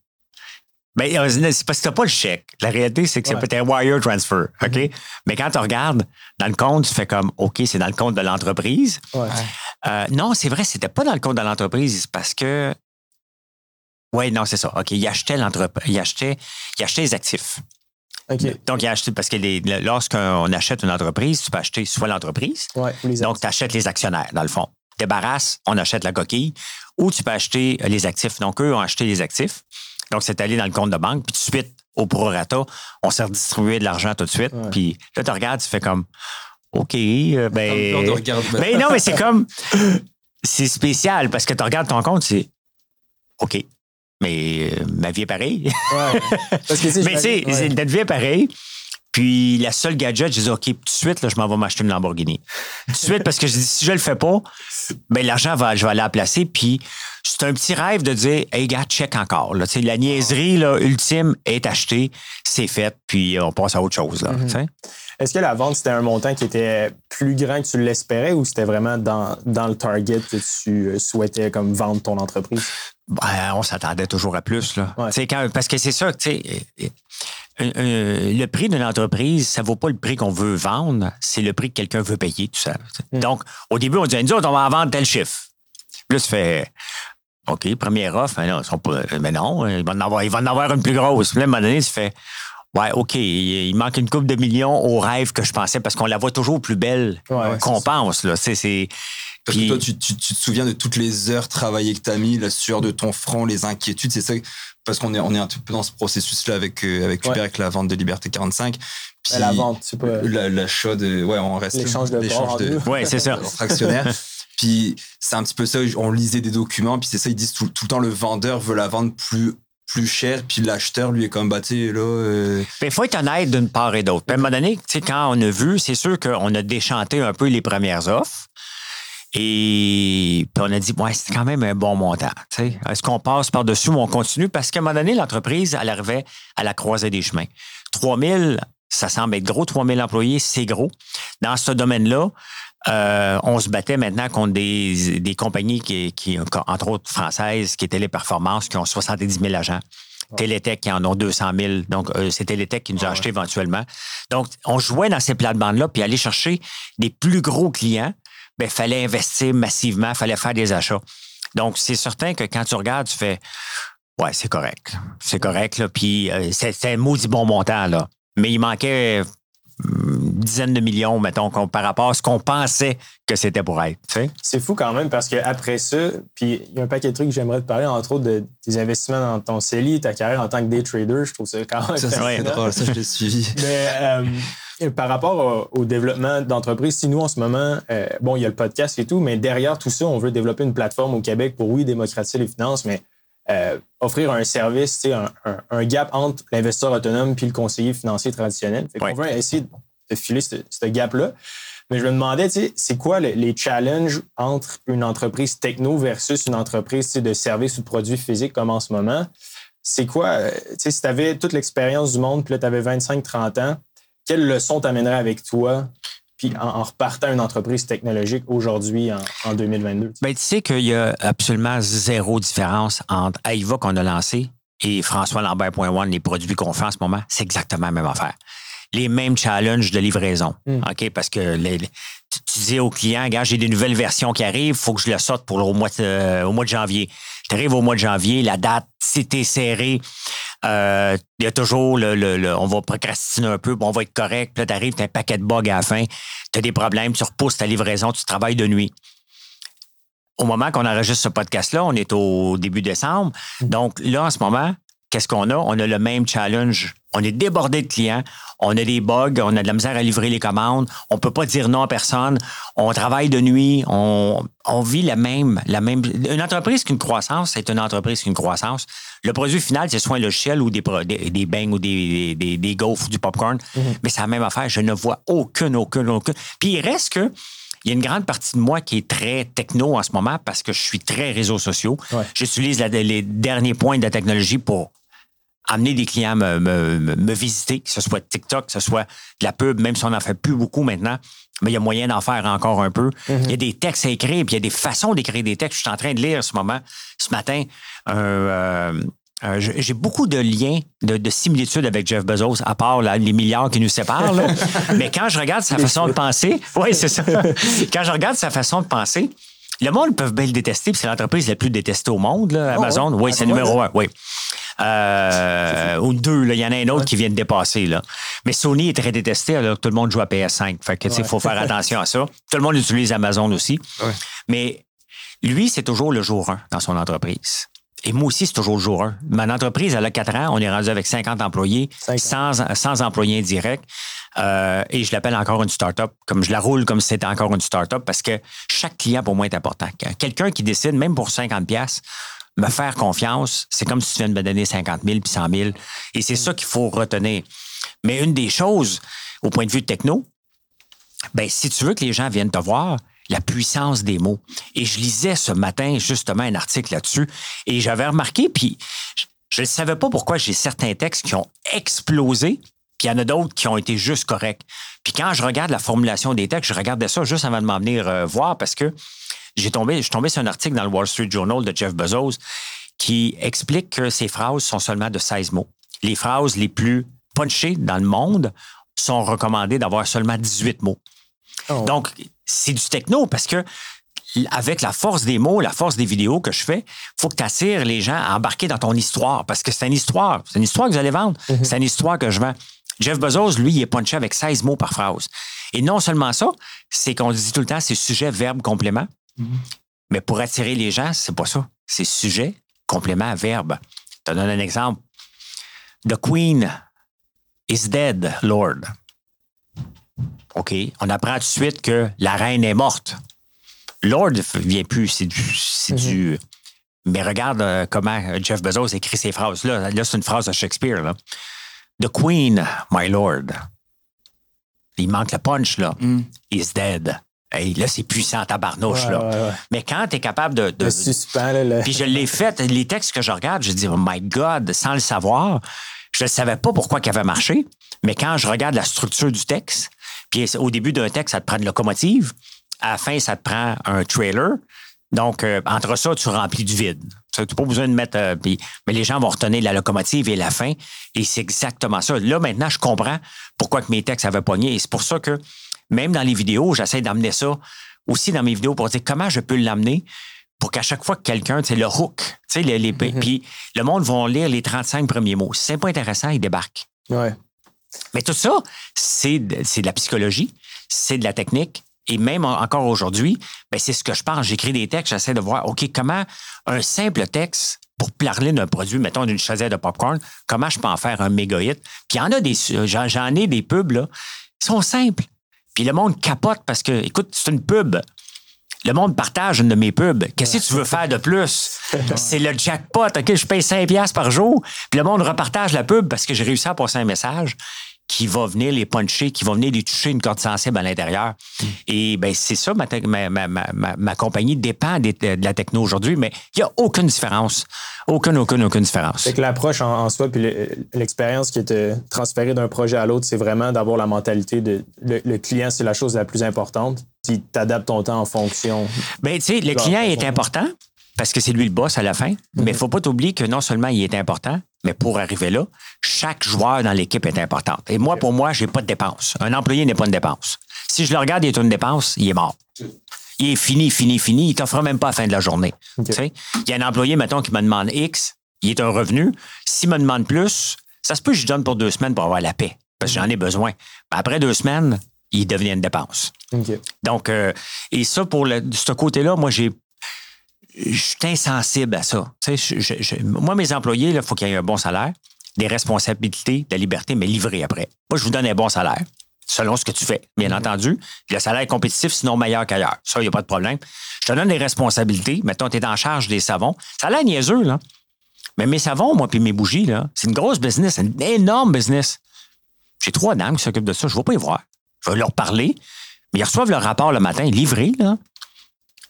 ben, c'est parce que t'as pas le chèque. La réalité, c'est que c'est peut-être un wire transfer. OK? Mm-hmm. Mais quand tu regardes dans le compte, tu fais comme OK, c'est dans le compte de l'entreprise. Euh, non, c'est vrai, c'était pas dans le compte de l'entreprise parce que. Oui, non, c'est ça. OK, il achetait l'entreprise. Il achetait, il achetait les actifs. Donc, il a acheté, parce que lorsqu'on achète une entreprise, tu peux acheter soit l'entreprise. donc, tu achètes les actionnaires, dans le fond. débarrasse, on achète la coquille, ou tu peux acheter les actifs. Donc, eux ont acheté les actifs. Donc, c'est allé dans le compte de banque, puis tout de suite, au prorata, on s'est redistribué de l'argent tout de suite. Puis là, tu regardes, tu fais comme, OK, euh, ben. ben non, mais c'est comme. C'est spécial parce que tu regardes ton compte, c'est OK. Mais euh, ma vie est pareille. Ouais. Parce que, mais tu sais, notre vie est pareille. Puis la seule gadget, je dis OK, tout de suite, là, je m'en vais m'acheter une Lamborghini. Tout de suite, parce que je dis si je le fais pas, ben l'argent va, je vais aller la placer. Puis c'est un petit rêve de dire Hey gars, check encore. Là. La niaiserie là, ultime est achetée, c'est fait, puis on passe à autre chose. Là, mm-hmm. Est-ce que la vente, c'était un montant qui était plus grand que tu l'espérais ou c'était vraiment dans, dans le target que tu euh, souhaitais comme vendre ton entreprise? Ben, on s'attendait toujours à plus. Là. Quand, parce que c'est ça, tu sais, le prix d'une entreprise, ça ne vaut pas le prix qu'on veut vendre, c'est le prix que quelqu'un veut payer, tout ça. Hmm. Donc, au début, on dit, nous on va en vendre tel chiffre. Là, ça fait, OK, première offre, mais non, sont pas, mais non il, va en avoir, en avoir une plus grosse. Puis là, à un moment donné, ça fait, Ouais, OK. Il manque une coupe de millions au rêve que je pensais parce qu'on la voit toujours plus belle qu'on pense. Là. C'est, Parce que toi, tu, tu, te souviens de toutes les heures travaillées que tu as mis, la sueur de ton front, les inquiétudes. C'est ça. Parce qu'on est, on est un peu dans ce processus-là avec, euh, avec Hubert, avec la vente de Liberté 45. Puis la vente, c'est pas. L'achat de. Ouais, on reste. L'échange de. L'échange de. Ouais, c'est ça. Fractionnaire. puis c'est un petit peu ça. On lisait des documents, puis c'est ça. Ils disent tout, tout le temps le vendeur veut la vendre plus plus cher, puis l'acheteur, lui, est comme, bah, tu là. Euh, il faut être honnête d'une part et d'autre. à un moment donné, quand on a vu, c'est sûr qu'on a déchanté un peu les premières offres. Et puis on a dit, ouais, c'est quand même un bon montant. Est-ce qu'on passe par-dessus ou on continue? Parce qu'à un moment donné, l'entreprise, elle arrivait à la croisée des chemins. 3000, ça semble être gros. 3000 employés, c'est gros. Dans ce domaine-là, euh, on se battait maintenant contre des, des compagnies qui, qui, entre autres françaises, qui étaient les performances, qui ont 70 000 agents. Télétech qui en ont 200 000. Donc, euh, c'est Télétech qui nous a acheté éventuellement. Donc, on jouait dans ces plates-bandes-là, puis aller chercher des plus gros clients, il ben, fallait investir massivement, il fallait faire des achats. Donc, c'est certain que quand tu regardes, tu fais Ouais, c'est correct. C'est correct, là. Puis, euh, c'est un maudit bon montant, là. Mais il manquait une dizaine de millions, mettons, par rapport à ce qu'on pensait que c'était pour être. C'est fou quand même parce qu'après ça, puis il y a un paquet de trucs que j'aimerais te parler, entre autres de, des investissements dans ton CELI, ta carrière en tant que day trader. Je trouve ça quand même. Ça, c'est drôle, ça, je l'ai suivi. Mais euh, par rapport au, développement d'entreprise, si nous, en ce moment, euh, bon, il y a le podcast et tout, mais derrière tout ça, on veut développer une plateforme au Québec pour, oui, démocratiser les finances, mais euh, offrir un service, un, un, gap entre l'investisseur autonome puis le conseiller financier traditionnel. On veut essayer de filer ce, gap-là. Mais je me demandais, c'est quoi les challenges entre une entreprise techno versus une entreprise de services ou de produits physiques comme en ce moment? C'est quoi, euh, si tu avais toute l'expérience du monde, puis là, tu avais 25-30 ans, quelles leçons t'amènerais avec toi en, repartant une entreprise technologique aujourd'hui, en, 2022? Bien, tu sais qu'il y a absolument zéro différence entre AIVA qu'on a lancé et François Lambert.one, les produits qu'on fait en ce moment, c'est exactement la même affaire. Les mêmes challenges de livraison. Hmm. OK? Parce que tu, dis au client, gars, j'ai des nouvelles versions qui arrivent, il faut que je le sorte pour au mois de, euh, au mois de janvier. Tu arrives au mois de janvier, la date, c'était serré. Euh, il y a toujours le, on va procrastiner un peu, bon, on va être correct. Puis là, t'arrives, t'as un paquet de bugs à la fin, t'as des problèmes, tu repousses ta livraison, tu travailles de nuit. Au moment qu'on enregistre ce podcast-là, on est au début décembre. Donc là, en ce moment, qu'est-ce qu'on a? On a le même challenge. On est débordé de clients, on a des bugs, on a de la misère à livrer les commandes, on peut pas dire non à personne, on travaille de nuit, on, vit la même, la même. Une entreprise qu'une croissance, c'est une entreprise qu'une croissance. Le produit final, c'est soit un logiciel ou des, des, des bangs ou des, des, des gaufres, du popcorn, mm-hmm. mais c'est la même affaire. Je ne vois aucune, aucune, aucune. Puis il reste que il y a une grande partie de moi qui est très techno en ce moment parce que je suis très réseaux sociaux. J'utilise les derniers points de la technologie pour amener des clients me, me, visiter, que ce soit TikTok, que ce soit de la pub, même si on n'en fait plus beaucoup maintenant, mais il y a moyen d'en faire encore un peu. Mm-hmm. Il y a des textes à écrire, puis il y a des façons d'écrire des textes. Je suis en train de lire ce moment, ce matin, euh, j'ai beaucoup de liens, de, similitudes avec Jeff Bezos, à part les milliards qui nous séparent. Mais quand je regarde sa façon de penser, oui, c'est ça. Quand je regarde sa façon de penser, le monde peut bien le détester, puis c'est l'entreprise la plus détestée au monde, ah Amazon. oui, c'est numéro un, oui. Euh, ou deux, il y en a un autre qui vient de dépasser. Là. Mais Sony est très détesté alors que tout le monde joue à PS5. Fait que, il faut faire attention à ça. Tout le monde utilise Amazon aussi. Mais lui, c'est toujours le jour 1 dans son entreprise. Et moi aussi, c'est toujours le jour 1. Mon entreprise, elle a 4 ans. On est rendu avec 50 employés, 100, employés indirects. Euh, et je l'appelle encore une start-up, comme je la roule comme si c'était encore une start-up, parce que chaque client, pour moi, est important. Quelqu'un qui décide, même pour 50 pièces me faire confiance, c'est comme si tu viens de me donner 50 000 puis 100 000. Et c'est ça qu'il faut retenir. Mais une des choses, au point de vue techno, ben, si tu veux que les gens viennent te voir, la puissance des mots. Et je lisais ce matin justement un article là-dessus et j'avais remarqué, puis je ne savais pas pourquoi j'ai certains textes qui ont explosé, puis il y en a d'autres qui ont été juste corrects. Puis quand je regarde la formulation des textes, je regardais ça juste avant de m'en venir euh, voir parce que j'ai tombé, je suis tombé sur un article dans le Wall Street Journal de Jeff Bezos qui explique que ces phrases sont seulement de 16 mots. Les phrases les plus punchées dans le monde sont recommandées d'avoir seulement 18 mots. Oh. Donc, c'est du techno parce que avec la force des mots, la force des vidéos que je fais, il faut que tu attires les gens à embarquer dans ton histoire parce que c'est une histoire. C'est une histoire que vous allez vendre. Mm-hmm. C'est une histoire que je vends. Jeff Bezos, lui, il est punché avec 16 mots par phrase. Et non seulement ça, c'est qu'on dit tout le temps, c'est sujet, verbe, complément. Mm-hmm. Mais pour attirer les gens, c'est pas ça. C'est sujet, complément, verbe. Je te donne un exemple. The Queen is dead, Lord. OK. On apprend tout de suite que la reine est morte. Lord ne vient plus, c'est du. Mm-hmm. Mais regarde euh, comment Jeff Bezos écrit ces phrases-là. Là, c'est une phrase de Shakespeare. The Queen, my Lord. Il manque le punch, là. Mm. Is dead. Hey, là, c'est puissant, tabarnouche, là. Mais quand tu es capable de. le suspens, là, Puis je l'ai fait, les textes que je regarde, je dis, oh my God, sans le savoir, je ne savais pas pourquoi il avait marché. Mais quand je regarde la structure du texte, puis au début d'un texte, ça te prend une locomotive. À la fin, ça te prend un trailer. Donc, euh, entre ça, tu remplis du vide. Tu n'as pas besoin de mettre. Euh, mais les gens vont retenir la locomotive et la fin. Et c'est exactement ça. Là, maintenant, je comprends pourquoi que mes textes avaient pogné. Et c'est pour ça que même dans les vidéos, j'essaie d'amener ça aussi dans mes vidéos pour dire comment je peux l'amener pour qu'à chaque fois que quelqu'un, tu sais, le hook, tu sais, les, les mm-hmm. puis le monde va lire les 35 premiers mots. Si c'est pas intéressant, il débarque. Ouais. Mais tout ça, c'est de, de, la psychologie, c'est de la technique. Et même encore aujourd'hui, ben c'est ce que je parle. J'écris des textes, j'essaie de voir, OK, comment un simple texte pour parler d'un produit, mettons d'une chaussette de popcorn, comment je peux en faire un méga hit? Puis il y en a des, j'en ai des pubs, là, ils sont simples. Puis le monde capote parce que, écoute, c'est une pub. Le monde partage une de mes pubs. Qu'est-ce que tu veux faire de plus? C'est le jackpot. OK, je paye 5$ par jour. Puis le monde repartage la pub parce que j'ai réussi à passer un message qui va venir les puncher, qui va venir les toucher une corde sensible à l'intérieur. Mm. Et ben c'est ça, ma, ma, ma, ma, compagnie dépend de, la techno aujourd'hui, mais il n'y a aucune différence. Aucune, aucune, aucune différence. C'est que l'approche en, soi, puis l'expérience qui est transférée d'un projet à l'autre, c'est vraiment d'avoir la mentalité de le, client, c'est la chose la plus importante. Tu t'adaptes ton temps en fonction. Bien, tu sais, le client est important, parce que c'est lui le boss à la fin. Mais il ne faut pas t'oublier que non seulement il est important, mais pour arriver là, chaque joueur dans l'équipe est important. Et moi, pour moi, j'ai pas de dépense. Un employé n'est pas une dépense. Si je le regarde, il est une dépense, il est mort. Il est fini, fini, fini. Il t'offre même pas à la fin de la journée. Il y a un employé, mettons, qui me demande X, il est un revenu. S'il me demande plus, ça se peut que je donne pour deux semaines pour avoir la paix, parce que j'en ai besoin. Mais après deux semaines, il devient une dépense. Donc, euh, et ça, pour le, ce côté-là, moi, j'ai je suis insensible à ça. moi, mes employés, il faut qu'il y ait un bon salaire, des responsabilités, de la liberté, mais livré après. Moi, je vous donne un bon salaire, selon ce que tu fais, bien mm-hmm. entendu. le salaire est compétitif, sinon meilleur qu'ailleurs. Ça, il n'y a pas de problème. Je te donne des responsabilités. Mettons, tu es en charge des savons. Ça a l'air niaiseux, là. Mais mes savons, moi, puis mes bougies, là, c'est une grosse business, un énorme business. J'ai trois dames qui s'occupent de ça. Je ne vais pas y voir. Je vais leur parler. Mais ils reçoivent leur rapport le matin, livré, là.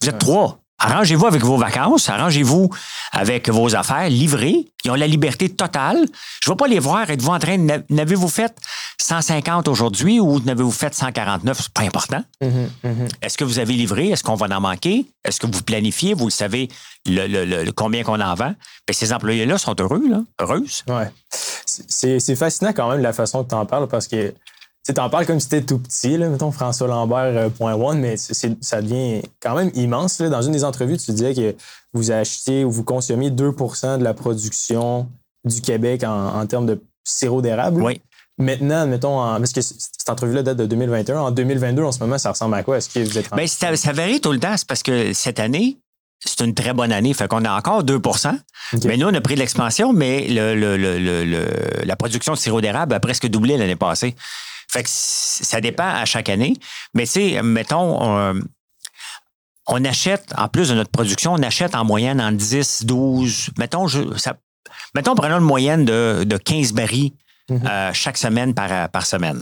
Vous êtes trois. Arrangez-vous avec vos vacances, arrangez-vous avec vos affaires, livrez. Ils ont la liberté totale. Je ne vais pas les voir. Êtes-vous en train de. N'avez-vous fait 150 aujourd'hui ou n'avez-vous fait 149? C'est pas important. Mm-hmm, mm-hmm. Est-ce que vous avez livré? Est-ce qu'on va en manquer? Est-ce que vous planifiez? Vous le savez le, combien qu'on en vend? Bien, ces employés-là sont heureux, là, heureuses. Oui. C'est fascinant quand même la façon que tu en parles parce que tu en parles comme si c'était tout petit, là, mettons François Lambert.one, euh, mais ça devient quand même immense. Dans une des entrevues, tu disais que vous achetiez ou vous consommiez 2% de la production du Québec en, termes de sirop d'érable. Oui. Maintenant, mettons, parce que cette entrevue-là date de 2021. En 2022, en ce moment, ça ressemble à quoi? Est-ce que vous êtes. Bien, ça, varie tout le temps. C'est parce que cette année, c'est une très bonne année. Fait qu'on a encore 2% Mais nous, on a pris de l'expansion, mais le, la production de sirop d'érable a presque doublé l'année passée. Fait que ça dépend à chaque année. Mais tu sais, mettons, on, achète, en plus de notre production, on achète en moyenne en 10, 12, mettons, je, ça, mettons prenons une moyenne de, de 15 barils Mhm. Euh, chaque semaine par, par semaine.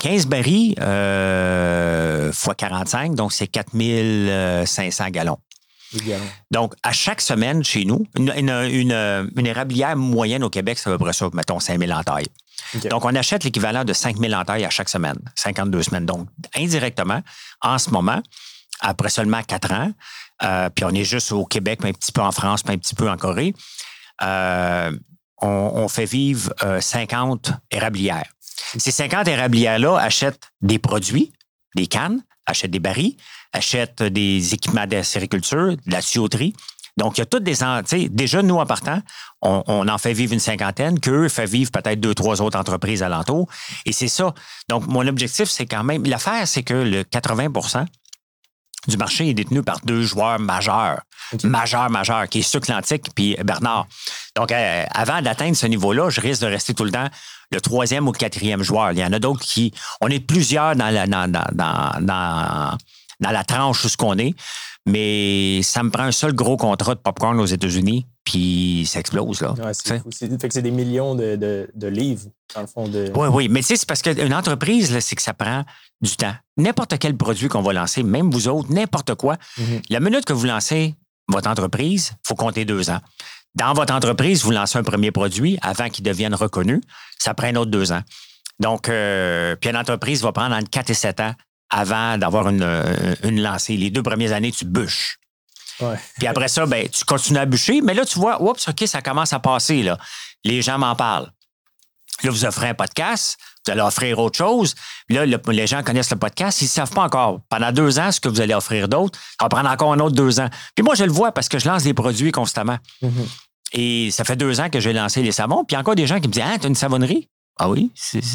15 barils euh, fois 45, donc c'est 4500 gallons. Donc, à chaque semaine chez nous, une, une, érablière moyenne au Québec, c'est à peu près ça, mettons 5000 en taille. Donc, on achète l'équivalent de 5000 en taille à chaque semaine, 52 semaines. Donc, indirectement, en ce moment, après seulement 4 ans, euh, puis on est juste au Québec, mais un petit peu en France, puis un petit peu en Corée, euh, on, fait vivre 50 euh, érablières. Ces 50 érablières-là achètent des produits, des cannes, achètent des barils, achètent des équipements d'acériculture, de la tuyauterie. Donc, il y a toutes des... Déjà, nous, en partant, on, en fait vivre une cinquantaine, qu'eux fait vivre peut-être deux, trois autres entreprises alentour. Et c'est ça. Donc, mon objectif, c'est quand même... L'affaire, c'est que le 80% du marché est détenu par deux joueurs majeurs, majeurs, majeurs, qui est Sucre Atlantique puis Bernard. Donc, euh, avant d'atteindre ce niveau-là, je risque de rester tout le temps le troisième ou le quatrième joueur. Il y en a d'autres qui... On est plusieurs dans la, dans, dans, dans, dans la tranche où ce qu'on est, mais ça me prend un seul gros contrat de popcorn aux États-Unis, puis ça explose. Là. c'est fait que c'est des millions de, de, livres, dans le fond. De... Oui, oui. Mais tu sais, c'est parce qu'une entreprise, c'est que ça prend du temps. N'importe quel produit qu'on va lancer, même vous autres, n'importe quoi, mm-hmm. la minute que vous lancez votre entreprise, il faut compter deux ans. Dans votre entreprise, vous lancez un premier produit avant qu'il devienne reconnu, ça prend un autre deux ans. Donc, euh, puis une entreprise va prendre entre 4 et 7 ans avant d'avoir une, euh, une lancée. Les deux premières années, tu bûches. Puis après ça, ben, tu continues à bûcher, mais là, tu vois, oups, OK, ça commence à passer. Là. Les gens m'en parlent. Là, vous offrez un podcast, vous allez offrir autre chose. Là, les gens connaissent le podcast, ils ne savent pas encore. Pendant deux ans, ce que vous allez offrir d'autre, ça va prendre encore un autre deux ans. Puis moi, je le vois parce que je lance des produits constamment. Mm-hmm. Et ça fait deux ans que j'ai lancé les savons. Puis encore des gens qui me disent Ah, tu as une savonnerie? Ah oui,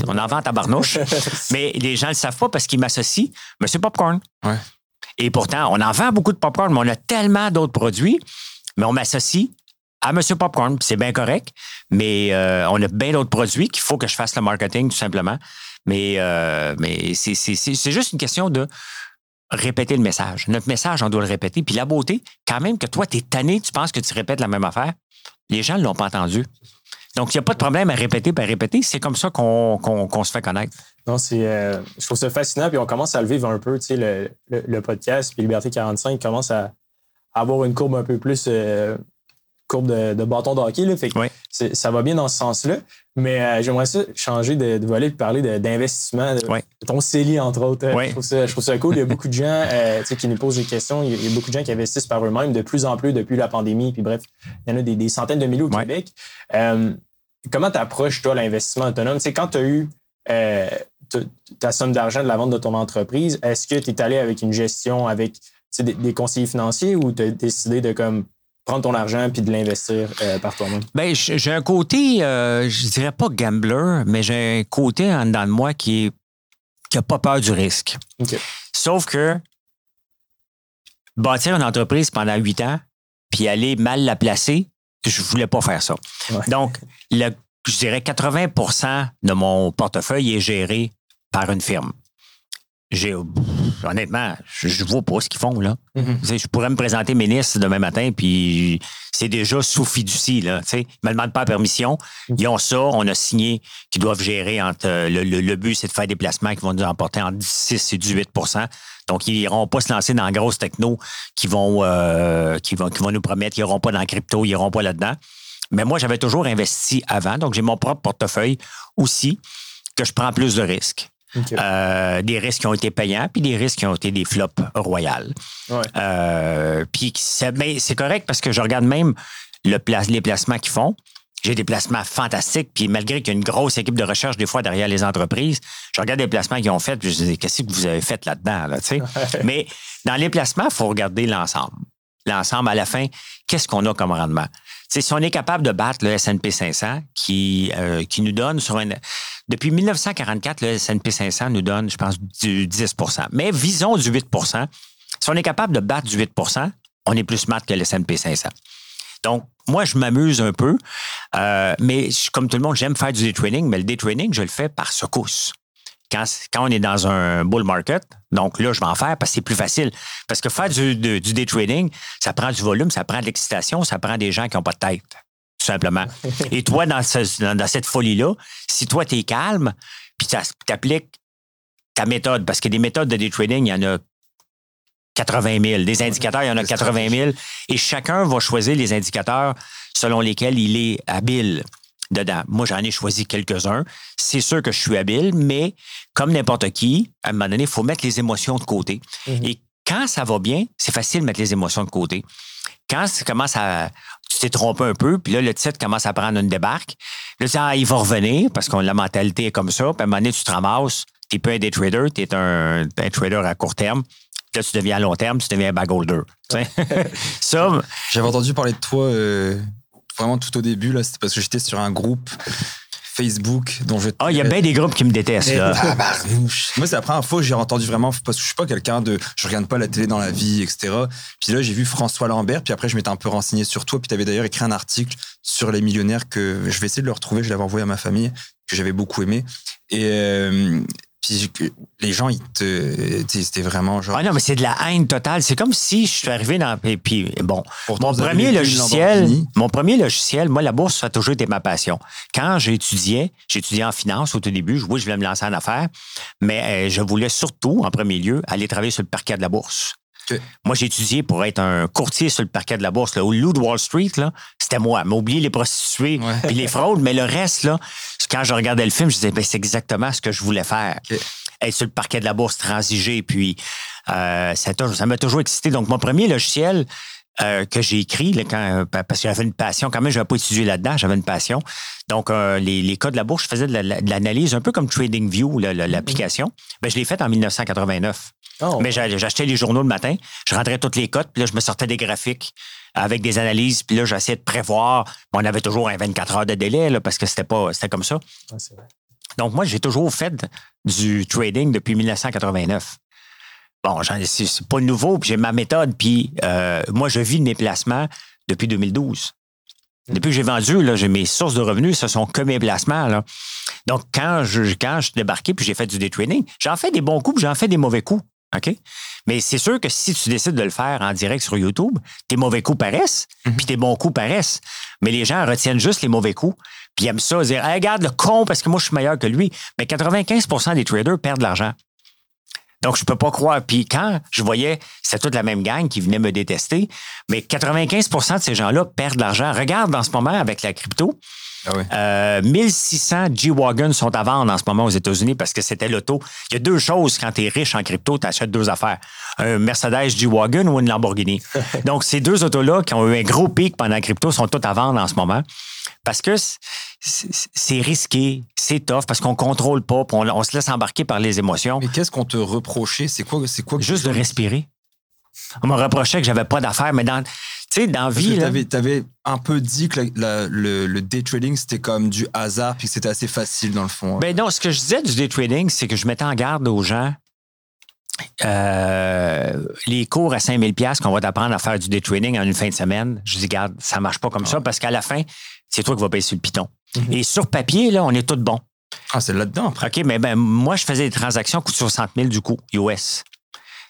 on en vend à barnouche. mais les gens ne le savent pas parce qu'ils m'associent Monsieur Popcorn. Et pourtant, on en vend beaucoup de popcorn, mais on a tellement d'autres produits, mais on m'associe à Monsieur Popcorn, c'est bien correct, mais euh, on a bien d'autres produits qu'il faut que je fasse le marketing, tout simplement. Mais, euh, mais c'est juste une question de répéter le message. Notre message, on doit le répéter. Puis la beauté, quand même que toi, tu es tanné, tu penses que tu répètes la même affaire, les gens ne l'ont pas entendu. Donc, il n'y a pas de problème à répéter à répéter. C'est comme ça qu'on se fait connaître. Non, c'est, euh, je trouve ça fascinant. Puis on commence à le vivre un peu. Tu sais, le, le, podcast, puis Liberté 45 commence à, avoir une courbe un peu plus euh, courbe de, bâton de hockey. Là, fait ça va bien dans ce sens-là. Mais euh, j'aimerais ça changer de, de voler et parler d'investissement, de, ton CELI, entre autres. Je, trouve ça, je, trouve ça, cool. Il y a beaucoup de gens qui nous posent des questions. Il y, a, beaucoup de gens qui investissent par eux-mêmes de plus en plus depuis la pandémie. Puis bref, il y en a des, centaines de milliers au Québec comment tu approches, toi, l'investissement autonome? C'est quand tu as eu euh, ta somme d'argent de la vente de ton entreprise, est-ce que tu es allé avec une gestion avec des, conseillers financiers ou tu as décidé de comme prendre ton argent puis de l'investir euh, par toi-même? Bien, j'ai un côté, euh, je dirais pas gambler, mais j'ai un côté en dedans de moi qui est qui n'a pas peur du risque. Sauf que bâtir une entreprise pendant huit ans, puis aller mal la placer, je voulais pas faire ça. Donc, le, je dirais 80% de mon portefeuille est géré par une firme. J'ai, honnêtement, je, ne vois pas ce qu'ils font, là. Mm-hmm. Je pourrais me présenter ministre demain matin, puis c'est déjà sous fiducie, là. Ils me demandent pas la permission. Ils ont ça, on a signé qu'ils doivent gérer entre. Euh, le, but, c'est de faire des placements qui vont nous emporter entre 6 et 18 donc, ils n'iront pas se lancer dans la grosse techno qui vont, euh, qui vont, qui vont nous promettre qu'ils n'iront pas dans la crypto, ils n'iront pas là-dedans. Mais moi, j'avais toujours investi avant, donc j'ai mon propre portefeuille aussi, que je prends plus de risques. Euh, des risques qui ont été payants, puis des risques qui ont été des flops royales. Euh, puis c'est correct parce que je regarde même le les placements qu'ils font. J'ai des placements fantastiques, puis malgré qu'il y a une grosse équipe de recherche des fois derrière les entreprises, je regarde les placements qu'ils ont faits, puis je dis qu'est-ce que vous avez fait là-dedans, là, Mais dans les placements, il faut regarder l'ensemble. L'ensemble, à la fin, qu'est-ce qu'on a comme rendement? si on est capable de battre le S&P 500, qui, euh, qui nous donne sur un... Depuis 1944, le S&P 500 nous donne, je pense, du 10% Mais visons du 8% Si on est capable de battre du 8% on est plus smart que le S&P 500. Donc, moi, je m'amuse un peu, euh, mais comme tout le monde, j'aime faire du day trading, mais le day trading, je le fais par secousse. Quand, quand, on est dans un bull market, donc là, je vais en faire parce que c'est plus facile. Parce que faire du, du, day trading, ça prend du volume, ça prend de l'excitation, ça prend des gens qui n'ont pas de tête, tout simplement. Et toi, dans, dans, cette folie-là, si toi, tu es calme, puis tu appliques ta méthode, parce que des méthodes de day trading, il y en a 80 000. Des indicateurs, il y en a 80 000. Et chacun va choisir les indicateurs selon lesquels il est habile dedans. Moi, j'en ai choisi quelques-uns. C'est sûr que je suis habile, mais comme n'importe qui, à un moment donné, il faut mettre les émotions de côté. Mhm. Et quand ça va bien, c'est facile de mettre les émotions de côté. Quand ça commence à. Tu t'es trompé un peu, puis là, le titre commence à prendre une débarque. Là, tu ah, il va revenir parce que la mentalité est comme ça. Puis à un moment donné, tu te ramasses. Tu n'es pas un day trader, tu es un, un trader à court terme. Là, tu deviens à long terme, tu deviens un bag holder. ça. J'avais entendu parler de toi euh, vraiment tout au début, là, c'était parce que j'étais sur un groupe. Facebook dont je. Ah, il y a bien des groupes qui me détestent, là. Moi, c'est la première fois que j'ai entendu vraiment, parce que je suis pas quelqu'un de. Je regarde pas la télé dans la vie, etc. Puis là, j'ai vu François Lambert, puis après, je m'étais un peu renseigné sur toi, puis tu avais d'ailleurs écrit un article sur les millionnaires que je vais essayer de le retrouver, je l'avais envoyé à ma famille, que j'avais beaucoup aimé. Et, euh, puis les gens, ils te. C'était vraiment genre. Ah non, mais c'est de la haine totale. C'est comme si je suis arrivé dans. Et puis, bon, mon premier logiciel. Mon premier logiciel, moi, la bourse, ça a toujours été ma passion. Quand j'étudiais, j'étudiais en finance au tout début. Oui, je voulais me lancer en affaires, mais euh, je voulais surtout, en premier lieu, aller travailler sur le parquet de la bourse. Moi, j'ai étudié pour être un courtier sur le parquet de la bourse. Là. Au loup de Wall Street, c'était moi. Mais oublié les prostituées et les fraudes, mais le reste, là, quand je regardais le film, je disais, ben, c'est exactement ce que je voulais faire. Être sur le parquet de la bourse, transiger, puis euh, ça m'a toujours excité. Donc, mon premier logiciel, euh, que j'ai écrit quand, euh, parce que j'avais une passion. Quand même, je n'avais pas étudié là-dedans, j'avais une passion. Donc, les, les, codes de la bourse, je faisais de l'analyse, un peu comme TradingView, l'application. Ben, je l'ai faite en 1989. Mais j'achetais les journaux le matin, je rentrais toutes les cotes, puis là, je me sortais des graphiques avec des analyses, puis là, j'essayais de prévoir. On avait toujours un 24 heures de délai, là, parce que c'était pas c'était comme ça. Donc, moi, j'ai toujours fait du trading depuis 1989. Bon, c'est pas nouveau, puis j'ai ma méthode, puis euh, moi, je vis de mes placements depuis 2012. Depuis que j'ai vendu, là, j'ai mes sources de revenus, ce sont que mes placements. Là. Donc, quand je, quand je suis débarqué puis j'ai fait du day trading, j'en fais des bons coups j'en fais des mauvais coups. OK? Mais c'est sûr que si tu décides de le faire en direct sur YouTube, tes mauvais coups paraissent, mhm. puis tes bons coups paraissent. Mais les gens retiennent juste les mauvais coups, puis ils aiment ça, dire regarde le con parce que moi je suis meilleur que lui. Mais 95% des traders perdent de l'argent. Donc, je peux pas croire. Puis quand je voyais, c'est toute la même gang qui venait me détester, mais 95% de ces gens-là perdent de l'argent. Regarde en ce moment avec la crypto, ah 1600 euh, G-Wagons sont à vendre en ce moment aux États-Unis parce que c'était l'auto. Il y a deux choses quand tu es riche en crypto, tu achètes deux affaires. Un Mercedes G-Wagon ou une Lamborghini. Donc, ces deux autos-là qui ont eu un gros pic pendant la crypto sont toutes à vendre en ce moment parce que c'est risqué, c'est tough parce qu'on contrôle pas, on, se laisse embarquer par les émotions. Mais qu'est-ce qu'on te reprochait? C'est quoi, c'est quoi Juste de respirer. On me reprochait que j'avais pas d'affaires, mais dans, tu sais, dans vie. Tu avais, un peu dit que le, day trading, c'était comme du hasard, puis c'était assez facile dans le fond. Ben non, ce que je disais du day trading, c'est que je mettais en garde aux gens. Euh, les cours à 5000 pièces qu'on va t'apprendre à faire du day trading en une fin de semaine, je dis, garde, ça marche pas comme ça parce qu'à la fin, c'est toi qui vas payer sur le piton. Mhm. Et sur papier, là, on est tous bons. Ah, c'est là-dedans. OK, mais ben, moi, je faisais des transactions coûtent 60 000 du coup, US.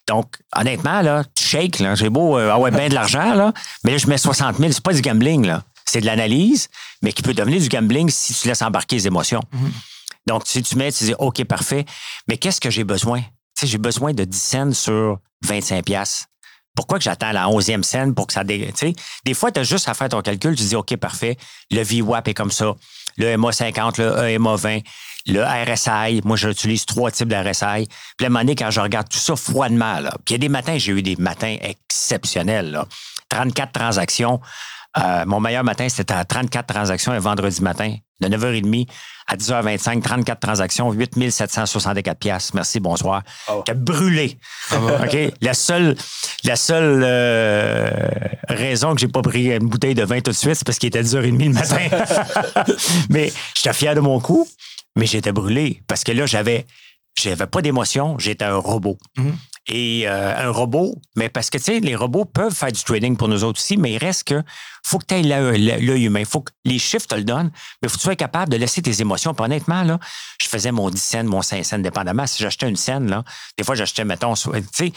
Donc, honnêtement, là, tu shakes, là. J'ai beau euh, avoir bien de l'argent, là, mais là, je mets 60 000. C'est pas du gambling, là. C'est de l'analyse, mais qui peut devenir du gambling si tu laisses embarquer les émotions. Mhm. Donc, si tu mets, tu dis, OK, parfait, mais qu'est-ce que j'ai besoin? Tu sais, j'ai besoin de 10 cents sur 25 pièces. Pourquoi que j'attends la 11e scène pour que ça... Dé... Des fois, tu as juste à faire ton calcul, tu dis, OK, parfait, le VWAP est comme ça, le MA 50, le EMA 20, le RSI. Moi, j'utilise trois types de RSI. Puis à un moment donné, quand je regarde tout ça froidement, là, puis il y a des matins, j'ai eu des matins exceptionnels. Là. 34 transactions Euh, mon meilleur matin, c'était à 34 transactions un vendredi matin, de 9h30 à 10h25, 34 transactions, 8764 pièces. Merci, bonsoir. Oh. Qui a brûlé. OK? La seule, la seule euh, raison que j'ai pas pris une bouteille de vin tout de suite, c'est parce qu'il était 10h30 le matin. mais j'étais fier de mon coup, mais j'étais brûlé parce que là, j'avais j'avais pas d'émotion, j'étais un robot. Mm-hmm. Et euh, un robot, mais parce que, tu sais, les robots peuvent faire du trading pour nous autres aussi, mais il reste que faut que tu aies l'œil humain. faut que les chiffres te le donnent, mais il faut que tu sois capable de laisser tes émotions. Puis honnêtement, là, je faisais mon 10 cents, mon 5 cents, dépendamment. Si j'achetais une scène, là, des fois, j'achetais, mettons, tu sais,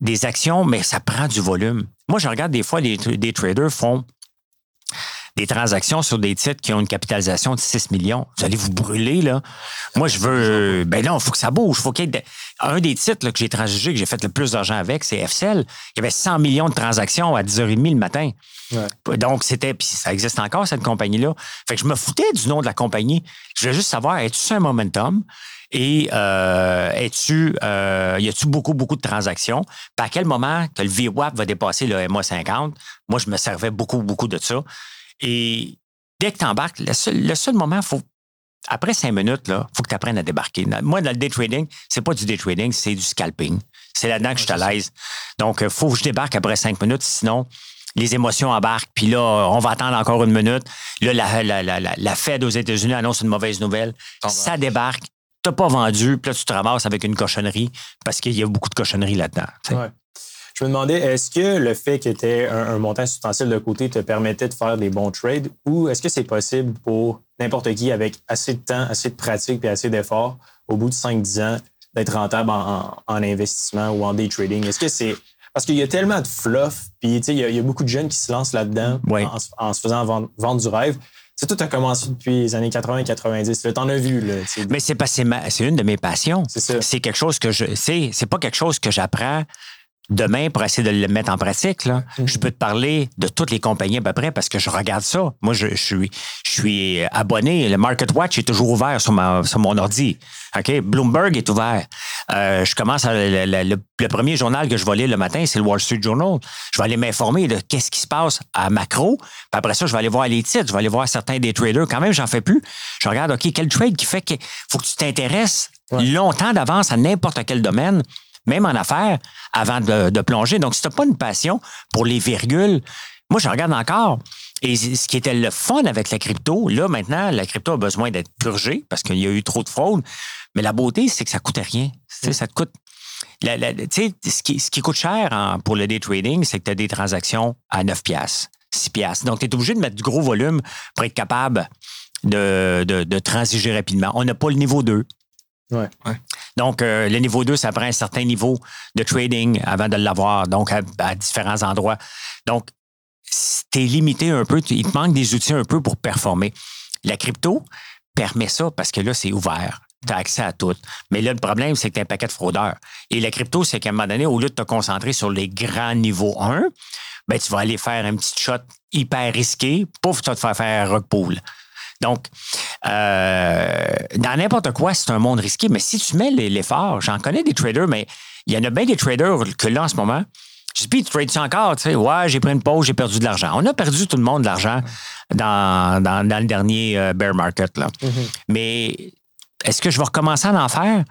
des actions, mais ça prend du volume. Moi, je regarde des fois, des, des traders font des transactions sur des titres qui ont une capitalisation de 6 millions. Vous allez vous brûler, là. Moi, je veux. Ben non, il faut que ça bouge. Faut qu'il Un des titres que j'ai transigé, que j'ai fait le plus d'argent avec, c'est FCL. Il y avait 100 millions de transactions à 10h30 le matin. Donc, c'était. Puis ça existe encore, cette compagnie-là. Fait que je me foutais du nom de la compagnie. Je voulais juste savoir, es-tu sur un momentum? Et euh, es-tu, euh, y a-tu beaucoup, beaucoup de transactions? Puis à quel moment que le VWAP va dépasser le MA 50? Moi, je me servais beaucoup, beaucoup de ça. Et dès que tu embarques, le seul, moment, faut, après cinq minutes, il faut que tu apprennes à débarquer. Moi, dans le day trading, c'est pas du day trading, c'est du scalping. C'est là-dedans que je suis à l'aise. Donc, il euh, faut que je débarque après cinq minutes, sinon, les émotions embarquent. Puis là, on va attendre encore une minute. Là, la, Fed aux États-Unis annonce une mauvaise nouvelle. Ça débarque. Tu n'as pas vendu, puis là, tu te ramasses avec une cochonnerie parce qu'il y a beaucoup de cochonneries là-dedans. Je me demandais, est-ce que le fait que tu aies un, montant substantiel de côté te permettait de faire des bons trades ou est-ce que c'est possible pour n'importe qui avec assez de temps, assez de pratique et assez d'efforts au bout de 5-10 ans d'être rentable en, investissement ou en day trading? Est-ce que c'est. Parce qu'il y a tellement de fluff, puis il y, a, il y a beaucoup de jeunes qui se lancent là-dedans en, se faisant vendre, du rêve. C'est tout a commencé depuis les années 80-90. T'en as vu. Là, Mais c'est c'est une de mes passions. C'est C'est quelque chose que je. C'est pas quelque chose que j'apprends demain pour essayer de le mettre en pratique. Là. Mhm. Je peux te parler de toutes les compagnies à peu près parce que je regarde ça. Moi, je, suis, je suis abonné. Le Market Watch est toujours ouvert sur, ma, sur mon ordi. OK? Bloomberg est ouvert. Euh, je commence à, le, premier journal que je vais lire le matin, c'est le Wall Street Journal. Je vais aller m'informer de qu'est-ce qui se passe à macro. Puis après ça, je vais aller voir les titres. Je vais aller voir certains des traders. Quand même, j'en fais plus. Je regarde, OK, quel trade qui fait qu'il faut que tu t'intéresses longtemps d'avance à n'importe quel domaine même en affaires, avant de, plonger. Donc, si tu n'as pas une passion pour les virgules, moi, je regarde encore. Et ce qui était le fun avec la crypto, là, maintenant, la crypto a besoin d'être purgée parce qu'il y a eu trop de fraude. Mais la beauté, c'est que ça ne coûtait rien. sais, Ça te coûte. ce, qui, ce qui coûte cher pour le day trading, c'est que tu as des transactions à 9 piastres, 6 piastres. Donc, tu es obligé de mettre du gros volume pour être capable de, de transiger rapidement. On n'a pas le niveau 2. Ouais. Donc, euh, le niveau 2, ça prend un certain niveau de trading avant de l'avoir, donc à, différents endroits. Donc, tu es limité un peu, il te manque des outils un peu pour performer. La crypto permet ça parce que là, c'est ouvert. Tu as accès à tout. Mais là, le problème, c'est que tu as un paquet de fraudeurs. Et la crypto, c'est qu'à un moment donné, au lieu de te concentrer sur les grands niveaux 1, ben, tu vas aller faire un petit shot hyper risqué. Pouf, tu te faire faire un rug pool. Donc, euh, dans n'importe quoi, c'est un monde risqué. Mais si tu mets l'effort, j'en connais des traders, mais il y en a bien des traders que là, en ce moment, je dis, puis tu trades encore? Tu sais, ouais, j'ai pris une pause, j'ai perdu de l'argent. On a perdu tout le monde de l'argent dans, le dernier euh, bear market. Là. Mm-hmm. Mais est-ce que je vais recommencer à en faire?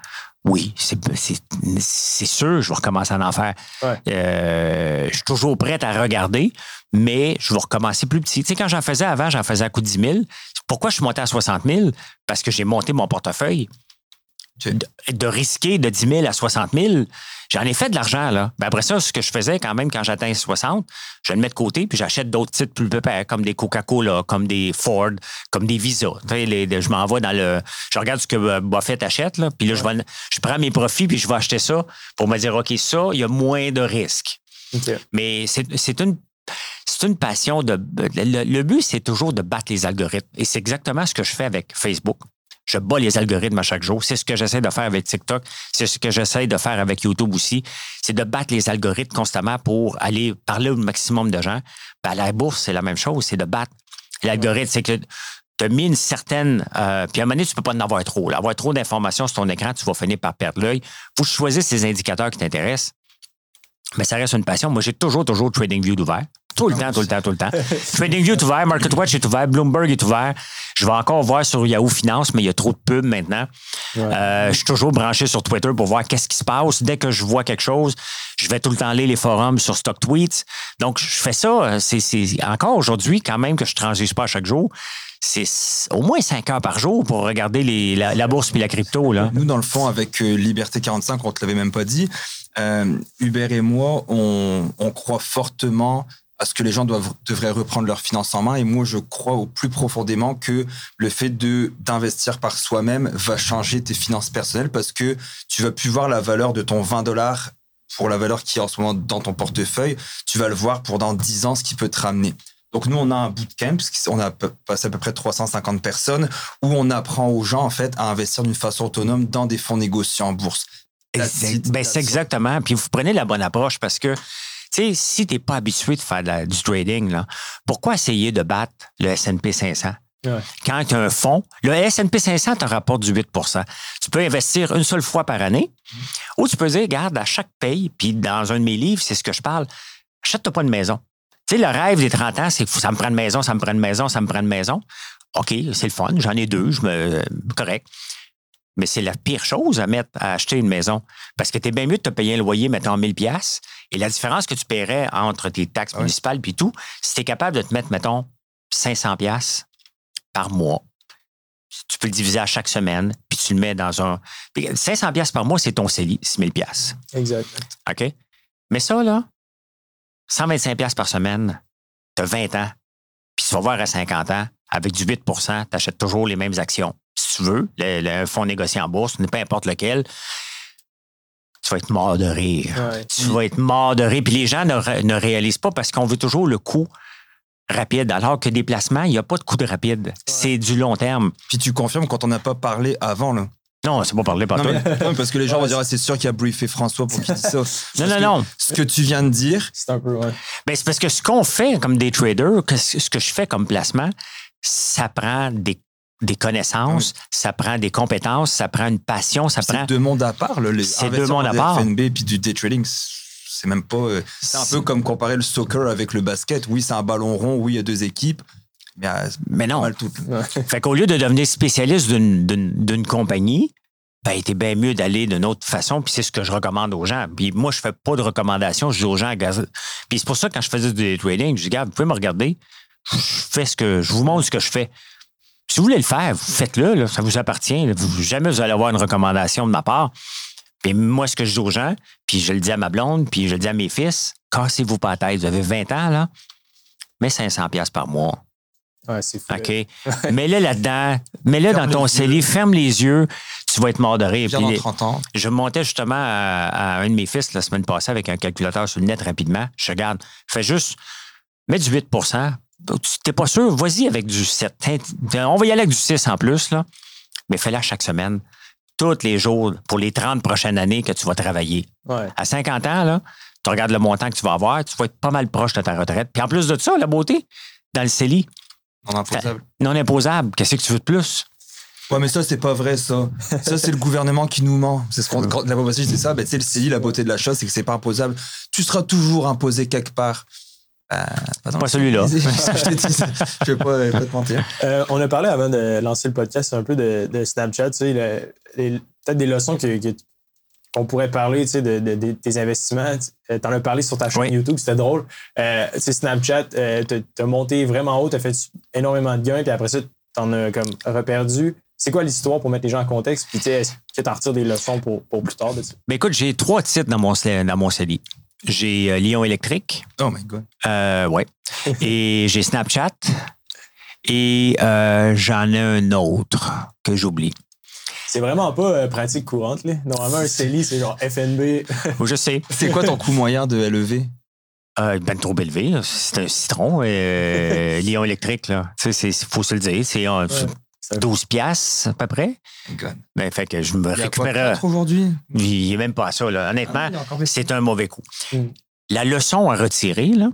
Oui, c'est sûr, je vais recommencer à en faire. Euh, je suis toujours prêt à regarder, mais je vais recommencer plus petit. Tu sais, quand j'en faisais avant, j'en faisais à coup de 10 000. Pourquoi je suis monté à 60 000? Parce que j'ai monté mon portefeuille. De, risquer de 10 000 à 60 000, j'en ai fait de l'argent, là. Ben, après ça, ce que je faisais quand même quand j'atteins 60, je le mets de côté, puis j'achète d'autres titres plus pépères, comme des Coca-Cola, comme des Ford, comme des Visa. je m'en vais dans le. Je regarde ce que euh, Buffett achète, là, puis là, je, je prends mes profits, puis je vais acheter ça pour me dire, OK, ça, il y a moins de risques. Mais c'est une c'est une passion de. Le, but, c'est toujours de battre les algorithmes. Et c'est exactement ce que je fais avec Facebook. Je bats les algorithmes à chaque jour. C'est ce que j'essaie de faire avec TikTok. C'est ce que j'essaie de faire avec YouTube aussi. C'est de battre les algorithmes constamment pour aller parler au maximum de gens. Ben, la bourse, c'est la même chose. C'est de battre l'algorithme. C'est que tu as mis une certaine. Euh, puis à un moment donné, tu ne peux pas en avoir trop. Avoir trop d'informations sur ton écran, tu vas finir par perdre l'œil. Il faut choisisses ces indicateurs qui t'intéressent. Mais ça reste une passion. Moi, j'ai toujours, toujours TradingView ouvert. Tout le temps, tout le temps, tout le temps. TradingView est ouvert, MarketWatch est ouvert, Bloomberg est ouvert. Je vais encore voir sur Yahoo Finance, mais il y a trop de pubs maintenant. Euh, je suis toujours branché sur Twitter pour voir qu'est-ce qui se passe. Dès que je vois quelque chose, je vais tout le temps lire les forums sur Stock Tweets. Donc, je fais ça. C'est encore aujourd'hui, quand même, que je ne transige pas chaque jour c'est au moins cinq heures par jour pour regarder la, bourse puis la crypto. Là. Nous, dans le fond, avec euh, Liberté 45, on ne te l'avait même pas dit, euh, Hubert et moi, on, croit fortement à ce que les gens devraient reprendre leurs finances en main. Et moi, je crois au plus profondément que le fait d'investir par soi-même va changer tes finances personnelles parce que tu vas plus voir la valeur de ton 20 dollars pour la valeur qui est en ce moment dans ton portefeuille. Tu vas le voir pour dans 10 ans ce qui peut te ramener. Donc nous, on a un bootcamp, on a passé à peu près 350 personnes, où on apprend aux gens en fait à investir d'une façon autonome dans des fonds négociés en bourse. Ben, c'est exactement. Puis vous prenez la bonne approche parce que tu sais, si tu n'es pas habitué de faire du trading, là, pourquoi essayer de battre le S&P 500? Quand tu as un fonds, le S&P 500 te rapporte du 8% Tu peux investir une seule fois par année ou tu peux dire, regarde, à chaque paye, puis dans un de mes livres, c'est ce que je parle, achète-toi pas une maison. Tu sais, le rêve des 30 ans, c'est que ça me prend une maison, ça me prend une maison, ça me prend une maison. OK, c'est le fun, j'en ai deux, je me. Correct. Mais c'est la pire chose à mettre à acheter une maison. Parce que tu es bien mieux de te payer un loyer, mettons 1000 pièces Et la différence que tu paierais entre tes taxes municipales puis tout, si tu es capable de te mettre, mettons, 500 pièces par mois, tu peux le diviser à chaque semaine, puis tu le mets dans un... 500 pièces par mois, c'est ton CELI, 6000 pièces. Exact. OK? Mais ça, là, 125$ par semaine, tu as 20 ans, puis tu vas voir à 50 ans, avec du 8% tu achètes toujours les mêmes actions. Si tu veux, le, fonds négocié en bourse, peu importe lequel, tu vas être mort de rire. Tu vas être mort de rire. Puis les gens ne, réalisent pas parce qu'on veut toujours le coût rapide, alors que des placements, il n'y a pas de coût de rapide. C'est du long terme. Puis tu confirmes quand on n'a pas parlé avant, là. Non, c'est pas parler par toi. non, parce que les gens vont dire, ah, c'est sûr qu'il a briefé François pour qu'il dise ça. non, non, non. Ce que tu viens de dire. C'est un peu, ouais. Ben, c'est parce que ce qu'on fait comme des traders, ce que je fais comme placement, ça prend des des connaissances, ça prend des compétences, ça prend une passion, ça prend. C'est deux mondes à part, là. C'est deux mondes à part. FNB puis du day trading, c'est même pas. Euh, c'est un peu comme comparer le soccer avec le basket. Oui, c'est un ballon rond. Oui, il y a deux équipes. Mais, non. Tout. fait qu'au lieu de devenir spécialiste d'une compagnie, ben, était bien mieux d'aller d'une autre façon, puis c'est ce que je recommande aux gens. Puis moi, je fais pas de recommandations, je dis aux gens, puis c'est pour ça que quand je faisais du trading, je dis, regarde, vous pouvez me regarder, je fais ce que, je vous montre ce que je fais. Si vous voulez le faire, faites-le, ça vous appartient. jamais vous allez avoir une recommandation de ma part. Puis moi, ce que je dis aux gens, puis je le dis à ma blonde, puis je le dis à mes fils, cassez-vous pas la tête. Vous avez 20 ans, là, mais 500 pièces par mois. Ouais, c'est fou. OK. mets-le là-dedans, mets-le dans ton CELI, ferme les yeux, tu vas être mort de rire. Puis 30 ans. Je montais justement à, un de mes fils la semaine passée avec un calculateur sur le net rapidement. Je regarde, fais juste, mets du 8 tu n'es pas sûr, vas-y avec du 7. On va y aller avec du 6 en plus, là. mais fais-le chaque semaine, tous les jours, pour les 30 prochaines années que tu vas travailler. À 50 ans, là, tu regardes le montant que tu vas avoir, tu vas être pas mal proche de ta retraite. Puis en plus de ça, la beauté, dans le CELI. Non imposable. Non imposable. Qu'est-ce que tu veux de plus? Ouais, mais ça, c'est pas vrai, ça. Ça, c'est le gouvernement qui nous ment. C'est ce qu'on, la c'est ça. Ben, tu sais, le CELI, la beauté de la chose, c'est que c'est pas imposable. Tu seras toujours imposé quelque part. Euh, pas celui-là. je je vais pas, pas te mentir. Euh, on a parlé avant de lancer le podcast un peu de, Snapchat, tu sais, peut-être des leçons qu'on pourrait parler tu sais, de, tes investissements. Euh, tu en as parlé sur ta chaîne YouTube, c'était drôle. Euh, Snapchat, tu as monté vraiment haut, tu as fait énormément de gains, puis après ça, tu en as comme reperdu. C'est quoi l'histoire pour mettre les gens en contexte? Puis, tu sais, est-ce que tu en retires des leçons pour, pour plus tard de ça? Ben écoute, j'ai trois titres dans mon, dans mon CD. J'ai euh, Lyon électrique. Oh my God. Euh, ouais. et j'ai Snapchat. Et euh, j'en ai un autre que j'oublie. C'est vraiment pas pratique courante. Là. Normalement, un CELI, c'est genre FNB. je sais. C'est quoi ton coût moyen de LEV? ben trop élevé. C'est un citron. Lyon électrique, là. Il faut se le dire. C'est 12 piastres à peu près. Ben, fait que je me récupère. aujourd'hui? Il n'est même pas ça, là. Honnêtement, ah c'est un mauvais coup. Mm. La leçon à retirer, là,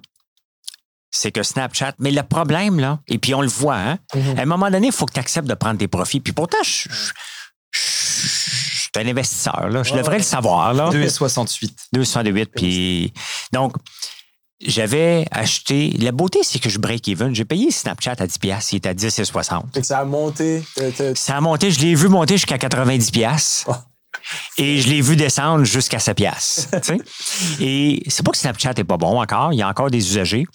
c'est que Snapchat, mais le problème, là, et puis on le voit, hein, mm-hmm. à un moment donné, il faut que tu acceptes de prendre tes profits. Puis pourtant, je, suis un investisseur, là. Je devrais le savoir, là. 2,68. 2,68. Puis Donc, j'avais acheté. La beauté, c'est que je break even. J'ai payé Snapchat à 10$. Il était à 10 et 60. ça a monté. Ça a monté. Je l'ai vu monter jusqu'à 90$. Et je l'ai vu descendre jusqu'à 7 pièces. et c'est pas que Snapchat n'est pas bon encore, il y a encore des usagers,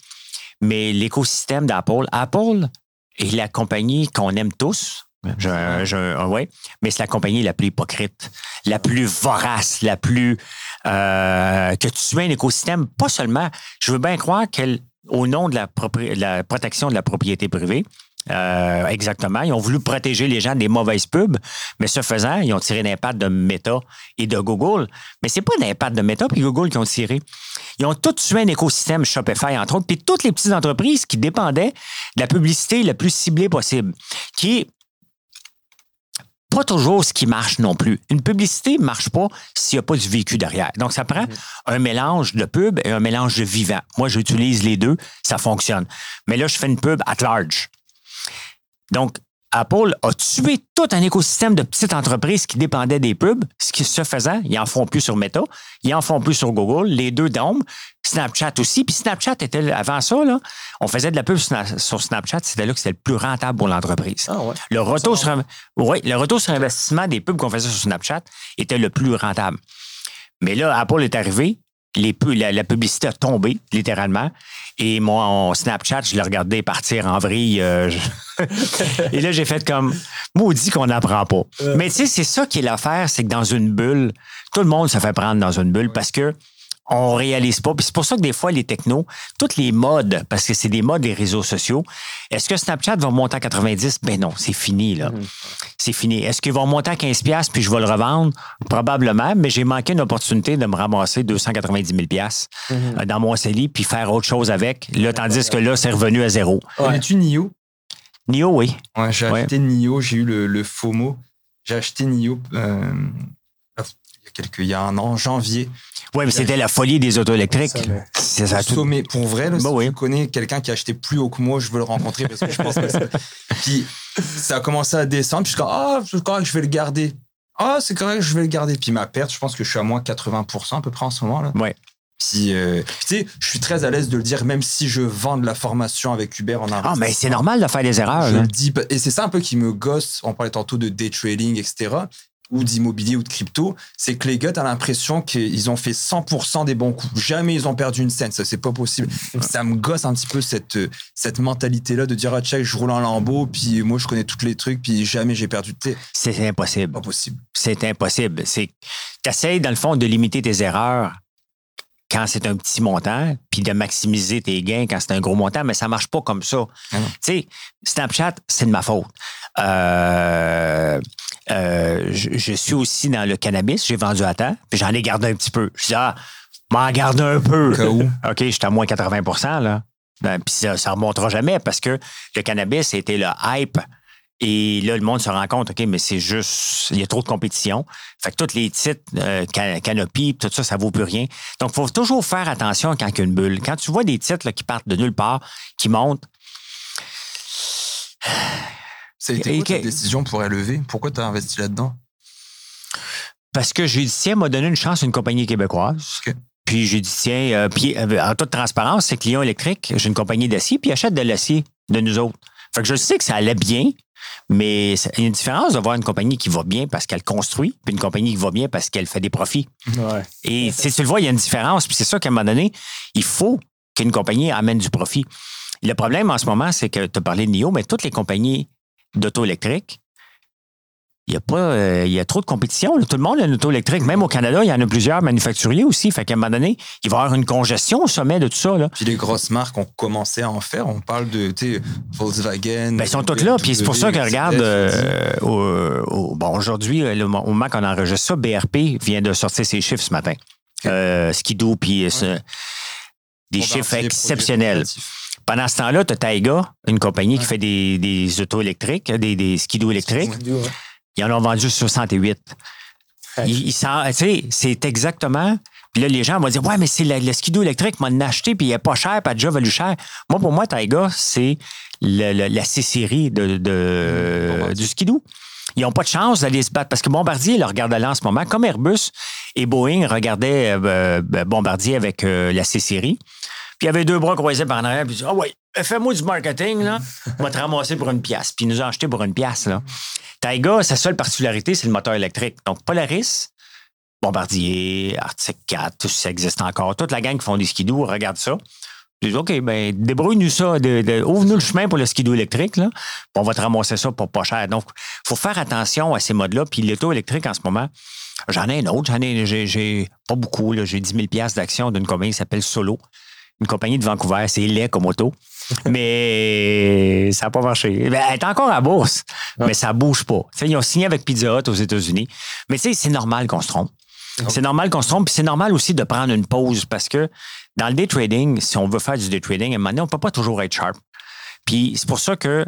mais l'écosystème d'Apple, Apple est la compagnie qu'on aime tous. Je, ouais, mais c'est la compagnie la plus hypocrite, la plus vorace, la plus euh, que tu un écosystème, pas seulement. Je veux bien croire qu'elle, au nom de la, la protection de la propriété privée, euh, exactement. Ils ont voulu protéger les gens des mauvaises pubs, mais ce faisant, ils ont tiré l'impact de Meta et de Google. Mais c'est pas l'impact de Meta et Google qui ont tiré. Ils ont tous tué un écosystème Shopify, entre autres, puis toutes les petites entreprises qui dépendaient de la publicité la plus ciblée possible, qui pas toujours ce qui marche non plus. Une publicité ne marche pas s'il n'y a pas du vécu derrière. Donc, ça prend mm-hmm. un mélange de pub et un mélange de vivant. Moi, j'utilise les deux, ça fonctionne. Mais là, je fais une pub at large. Donc, Apple a tué tout un écosystème de petites entreprises qui dépendaient des pubs. Ce qui se faisait, ils en font plus sur Meta, ils en font plus sur Google, les deux d'ombre. Snapchat aussi. Puis Snapchat était, avant ça, là, on faisait de la pub sur Snapchat, c'était là que c'était le plus rentable pour l'entreprise. Ah le, retour sur, le retour sur investissement des pubs qu'on faisait sur Snapchat était le plus rentable. Mais là, Apple est arrivé, les, la, publicité a tombé, littéralement. Et moi, en Snapchat, je l'ai regardé partir en vrille. Euh, et là, j'ai fait comme, maudit qu'on n'apprend pas. Mais tu sais, c'est ça qui est l'affaire, c'est que dans une bulle, tout le monde se fait prendre dans une bulle parce que on réalise pas. Puis c'est pour ça que des fois, les technos, toutes les modes, parce que c'est des modes des réseaux sociaux, est-ce que Snapchat va monter à 90? Ben non, c'est fini, là. Mm-hmm. C'est fini. Est-ce qu'ils vont monter à 15$ puis je vais le revendre? Probablement, mais j'ai manqué une opportunité de me ramasser 290 000$ mm-hmm. dans mon CELI puis faire autre chose avec. Là, tandis que là, c'est revenu à zéro. Ouais. tu NIO? NIO, oui. Ouais, j'ai acheté NIO, j'ai eu le, le FOMO. J'ai acheté NIO euh, il, y a quelques, il y a un an, janvier. Oui, mais c'était la folie des auto électriques. C'est ça. Tout... Mais pour vrai, là, bah si tu connais quelqu'un qui a acheté plus haut que moi, je veux le rencontrer parce que je pense que Puis ça a commencé à descendre. Puis je suis comme, ah, c'est correct, je vais le garder. Ah, c'est correct, je vais le garder. Puis ma perte, je pense que je suis à moins 80% à peu près en ce moment. là. Ouais. Puis, euh, tu sais, je suis très à l'aise de le dire, même si je vends de la formation avec Uber en arrière. Ah, mais c'est normal de faire des erreurs. Je le dis, et c'est ça un peu qui me gosse. On parlait tantôt de day trading, etc ou d'immobilier ou de crypto, c'est que les gars, t'as l'impression qu'ils ont fait 100% des bons coups. Jamais ils ont perdu une scène. Ça, c'est pas possible. Ça me gosse un petit peu cette, cette mentalité-là de dire, ah, check, je roule en lambeau, puis moi, je connais tous les trucs, puis jamais j'ai perdu de C'est impossible. Pas possible. C'est impossible. C'est, t'essayes, dans le fond, de limiter tes erreurs quand c'est un petit montant, puis de maximiser tes gains quand c'est un gros montant, mais ça marche pas comme ça. Ah tu sais, Snapchat, c'est de ma faute. Euh, euh, je, suis aussi dans le cannabis, j'ai vendu à temps, puis j'en ai gardé un petit peu. Je dis, ah, m'en garde un peu. OK, j'étais à moins 80% là. Ben, puis ça, ne remontera jamais parce que le cannabis, c'était le hype et là, le monde se rend compte, OK, mais c'est juste, il y a trop de compétition. Fait que tous les titres, euh, Canopy, tout ça, ça vaut plus rien. Donc, il faut toujours faire attention quand il y a une bulle. Quand tu vois des titres qui partent de nulle part, qui montent. C'était quoi ta décision pour élever? Pourquoi tu as investi là-dedans? Parce que j'ai dit, tiens, m'a donné une chance à une compagnie québécoise. Puis j'ai dit, tiens, euh, puis euh, en toute transparence, c'est client électrique, j'ai une compagnie d'acier, puis achète de l'acier de nous autres. Fait que je sais que ça allait bien, mais il y a une différence d'avoir une compagnie qui va bien parce qu'elle construit, puis une compagnie qui va bien parce qu'elle fait des profits. Et si tu le vois, il y a une différence. Puis c'est ça qu'à un moment donné, il faut qu'une compagnie amène du profit. Le problème en ce moment, c'est que tu as parlé de NIO, mais toutes les compagnies d'auto électriques il y a pas, euh, il y a trop de compétition. Tout le monde a une auto électrique. Même au Canada, il y en a plusieurs manufacturiers aussi. Fait qu'à un moment donné, il va y avoir une congestion au sommet de tout ça. Là. Puis les grosses marques ont commencé à en faire. On parle de Volkswagen. Ben, ils sont toutes là. Puis c'est pour ça que regarde, euh, bon, aujourd'hui, au moment qu'on enregistre ça, BRP vient de sortir ses chiffres ce matin. Euh, Skidoo, puis des chiffres exceptionnels. Pendant ce temps-là, tu as Taiga, une compagnie qui fait des, des autos électriques, des, des skidoo électriques. Ils en ont vendu 68. c'est exactement. Puis là, les gens vont dire Ouais, mais c'est le, skidoo électrique, m'a acheté, puis il n'est pas cher, pas déjà valu cher. Moi, pour moi, Taiga, c'est la C-série de, du skidoo. Ils n'ont pas de chance d'aller se battre parce que Bombardier le regarde là en ce moment, comme Airbus et Boeing regardaient euh, ben, Bombardier avec euh, la C-Série. Puis il y avait deux bras croisés par en arrière, puis il dit Ah ouais, fais-moi du marketing, là, on va te ramasser pour une pièce. Puis ils nous ont acheté pour une pièce. Là. Taiga, sa seule particularité, c'est le moteur électrique. Donc Polaris, Bombardier, Arctic 4, tout ça existe encore. Toute la gang qui font des skidoo, regarde ça. Je dis, OK, ben, débrouille-nous ça, ouvre-nous le chemin pour le skidoo électrique, là. on va te ramasser ça pour pas cher. Donc, il faut faire attention à ces modes-là. Puis l'auto électrique, en ce moment, j'en ai un autre. J'en ai, j'ai, pas beaucoup, J'ai 10 000 d'action d'une compagnie qui s'appelle Solo. Une compagnie de Vancouver. C'est laid comme auto. mais ça n'a pas marché. Ben, elle est encore à bourse, mais ça bouge pas. ils ont signé avec Pizza Hut aux États-Unis. Mais tu sais, c'est normal qu'on se trompe. C'est normal qu'on se trompe, puis c'est normal aussi de prendre une pause parce que dans le day trading, si on veut faire du day trading, à un moment donné, on ne peut pas toujours être sharp. Puis c'est pour ça que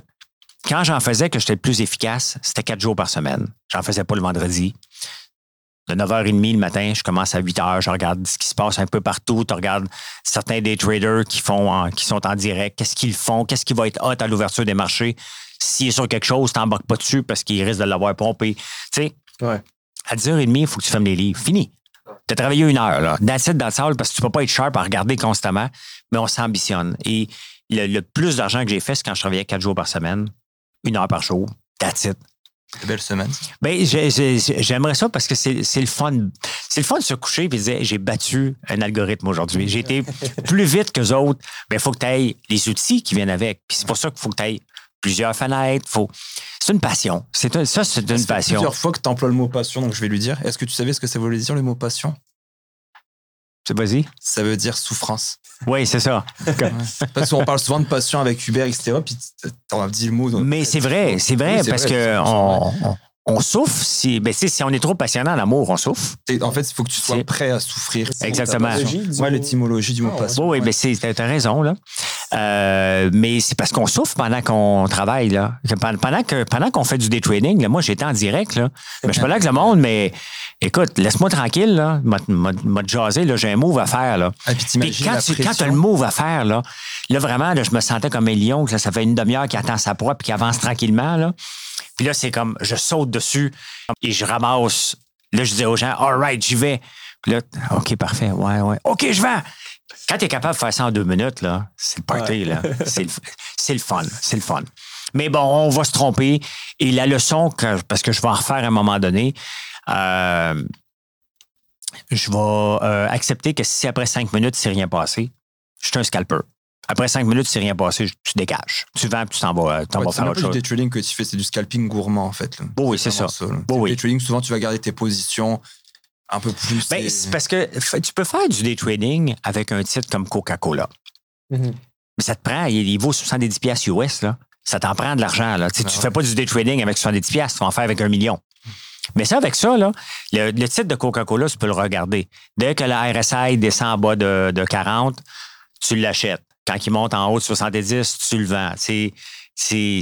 quand j'en faisais que j'étais le plus efficace, c'était quatre jours par semaine. J'en faisais pas le vendredi. De 9h30 le matin, je commence à 8h, je regarde ce qui se passe un peu partout. Tu regardes certains day traders qui, font qui sont en direct, qu'est-ce qu'ils font, qu'est-ce qui va être hot à l'ouverture des marchés. S'il est sur quelque chose, tu n'embarques pas dessus parce qu'il risque de l'avoir pompé. Tu sais, ouais à 10h30, il faut que tu fermes les livres. Fini. Tu as travaillé une heure, là. That's dans le salle parce que tu peux pas être sharp à regarder constamment, mais on s'ambitionne. Et le, plus d'argent que j'ai fait, c'est quand je travaillais quatre jours par semaine, une heure par jour. That's it. Belle semaine. Ben, j'aimerais ça parce que c'est le fun. C'est le fun de se coucher et de dire j'ai battu un algorithme aujourd'hui. J'ai été plus vite que les autres. Mais il faut que tu aies les outils qui viennent avec. Puis c'est pour ça qu'il faut que tu aies plusieurs fenêtres. Faut... C'est une passion. C'est ça, c'est une passion. plusieurs fois que tu emploies le mot passion, donc je vais lui dire. Est-ce que tu savais ce que ça voulait dire le mot passion? Vas-y. Ça veut dire souffrance. Oui, c'est ça. parce qu'on parle souvent de passion avec Hubert, etc. Puis t'en as dit le mot. Mais c'est vrai, c'est vrai, parce que on souffre si, ben, si on est trop passionnant en amour, on souffre. En fait, il faut que tu sois prêt à souffrir. Exactement. Ouais, l'étymologie du mot ah, passion. Oui, oui, ben, t'as raison, là. Euh, mais c'est parce qu'on souffre pendant qu'on travaille, là. Pendant que, pendant qu'on fait du day trading, là, moi, j'étais en direct, là. Mais je suis pas là avec le monde, mais écoute, laisse-moi tranquille, là. M'a. J'ai un move à faire, là. Ah, puis, quand tu as le move à faire, là, là, vraiment, là, je me sentais comme un lion, que ça fait une demi-heure qui attend sa proie puis qui avance tranquillement, là. Puis là, c'est comme, je saute dessus et je ramasse. Là, je dis aux gens, all right, j'y vais. Puis là, OK, parfait. Ouais, ouais. OK, je vais. Quand tu es capable de faire ça en deux minutes, là, c'est le party, là. C'est le, fun. C'est le fun. Mais bon, on va se tromper. Et la leçon, parce que je vais en refaire à un moment donné, euh, je vais euh, accepter que si après cinq minutes, c'est rien passé, je suis un scalper. Après cinq minutes, c'est rien passé, tu dégages. Tu vends, tu t'en vas, t'en vas faire autre chose. C'est du trading que tu fais, c'est du scalping gourmand, en fait. oui, c'est ça. Day trading, souvent, tu vas garder tes positions un peu plus. Ben, c'est parce que tu peux faire du day trading avec un titre comme Coca-Cola. Mm-hmm. Mais ça te prend, il, vaut 70 pièces US, là. Ça t'en prend de l'argent, là. Tu ne fais pas du day trading avec 70 pièces, tu vas en faire avec un million. Mais ça, avec ça, là, le, titre de Coca-Cola, tu peux le regarder. Dès que la RSI descend en bas de, de 40, tu l'achètes. Quand il monte en haut de 70, tu le vends. C'est, c'est,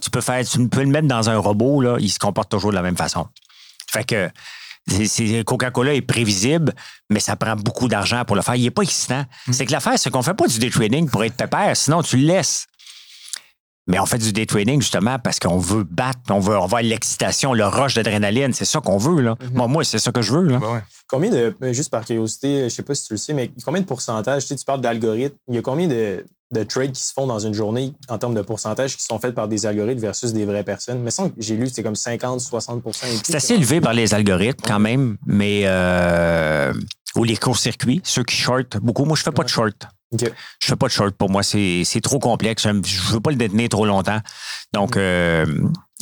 tu, peux faire, tu peux le mettre dans un robot, là, il se comporte toujours de la même façon. Fait que Coca-Cola est prévisible, mais ça prend beaucoup d'argent pour le faire. Il n'est pas excitant. Mm. C'est que l'affaire, c'est qu'on ne fait pas du day trading pour être pépère, sinon tu le laisses. Mais on fait du day trading justement parce qu'on veut battre, on veut avoir l'excitation, le rush d'adrénaline. C'est ça qu'on veut. Là. Mm-hmm. Moi, c'est ça que je veux. Là. Combien de, juste par curiosité, je ne sais pas si tu le sais, mais combien de pourcentage, tu, sais, tu parles d'algorithmes, il y a combien de, trades qui se font dans une journée en termes de pourcentage qui sont faits par des algorithmes versus des vraies personnes? Mais que j'ai lu, c'est comme 50, 60 C'est assez élevé par les algorithmes quand même, mais. Euh, ou les courts-circuits, ceux qui shortent beaucoup. Moi, je ne fais pas de short. Je Je fais pas de short pour moi, c'est trop complexe. Je veux pas le détenir trop longtemps. Donc, euh,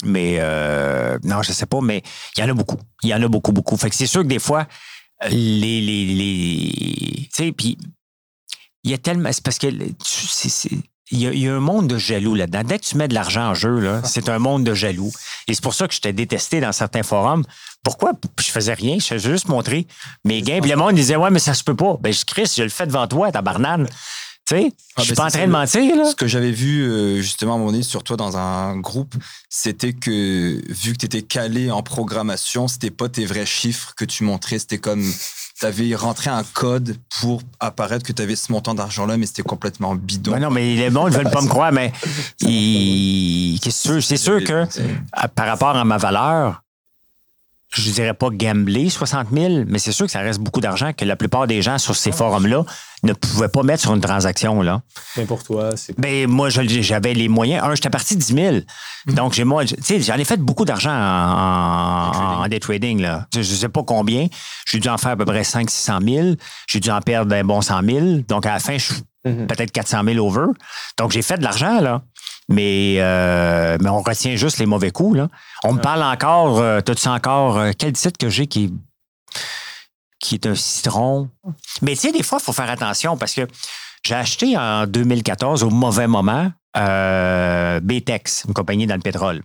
mais euh, non, je sais pas, mais il y en a beaucoup. Il y en a beaucoup, beaucoup. Fait que c'est sûr que des fois, les. les, les tu sais, puis il y a tellement. C'est parce que c'est il y, a, un monde de jaloux là-dedans. Dès que tu mets de l'argent en jeu, là, c'est un monde de jaloux. Et c'est pour ça que je t'ai détesté dans certains forums. Pourquoi? Je faisais rien. Je faisais juste montrer mes gains. Puis le monde disait, ouais, mais ça se peut pas. Ben, Chris, je le fais devant toi, ta barnane. Tu sais, ah, je suis ben, pas en train de mentir. Là. Ce que j'avais vu euh, justement à un moment donné sur toi dans un groupe, c'était que vu que tu étais calé en programmation, c'était pas tes vrais chiffres que tu montrais, c'était comme tu avais rentré un code pour apparaître que tu avais ce montant d'argent-là, mais c'était complètement bidon. non, mais les gens ne veulent pas me croire, mais c'est sûr, sûr que par rapport à ma valeur, je dirais pas gambler 60 000, mais c'est sûr que ça reste beaucoup d'argent que la plupart des gens sur ces forums-là ne pouvaient pas mettre sur une transaction. Là. Mais pour toi, c'est. Ben, moi, j'avais les moyens. Un, j'étais parti 10 000. Mhm. Donc, j'ai moi, tu sais, j'en ai fait beaucoup d'argent en, day trading. Là. Je ne sais pas combien. J'ai dû en faire à peu près 500 000 J'ai dû en perdre un bon 100 000 Donc, à la fin, je suis mhm. peut-être 400 000 over. Donc, j'ai fait de l'argent, là. Mais, euh, mais on retient juste les mauvais coups. Là. On me parle encore, euh, tu encore, euh, quel titre que j'ai qui, qui est un citron? Mais tu sais, des fois, il faut faire attention parce que j'ai acheté en 2014, au mauvais moment, BTEX, une compagnie dans le pétrole.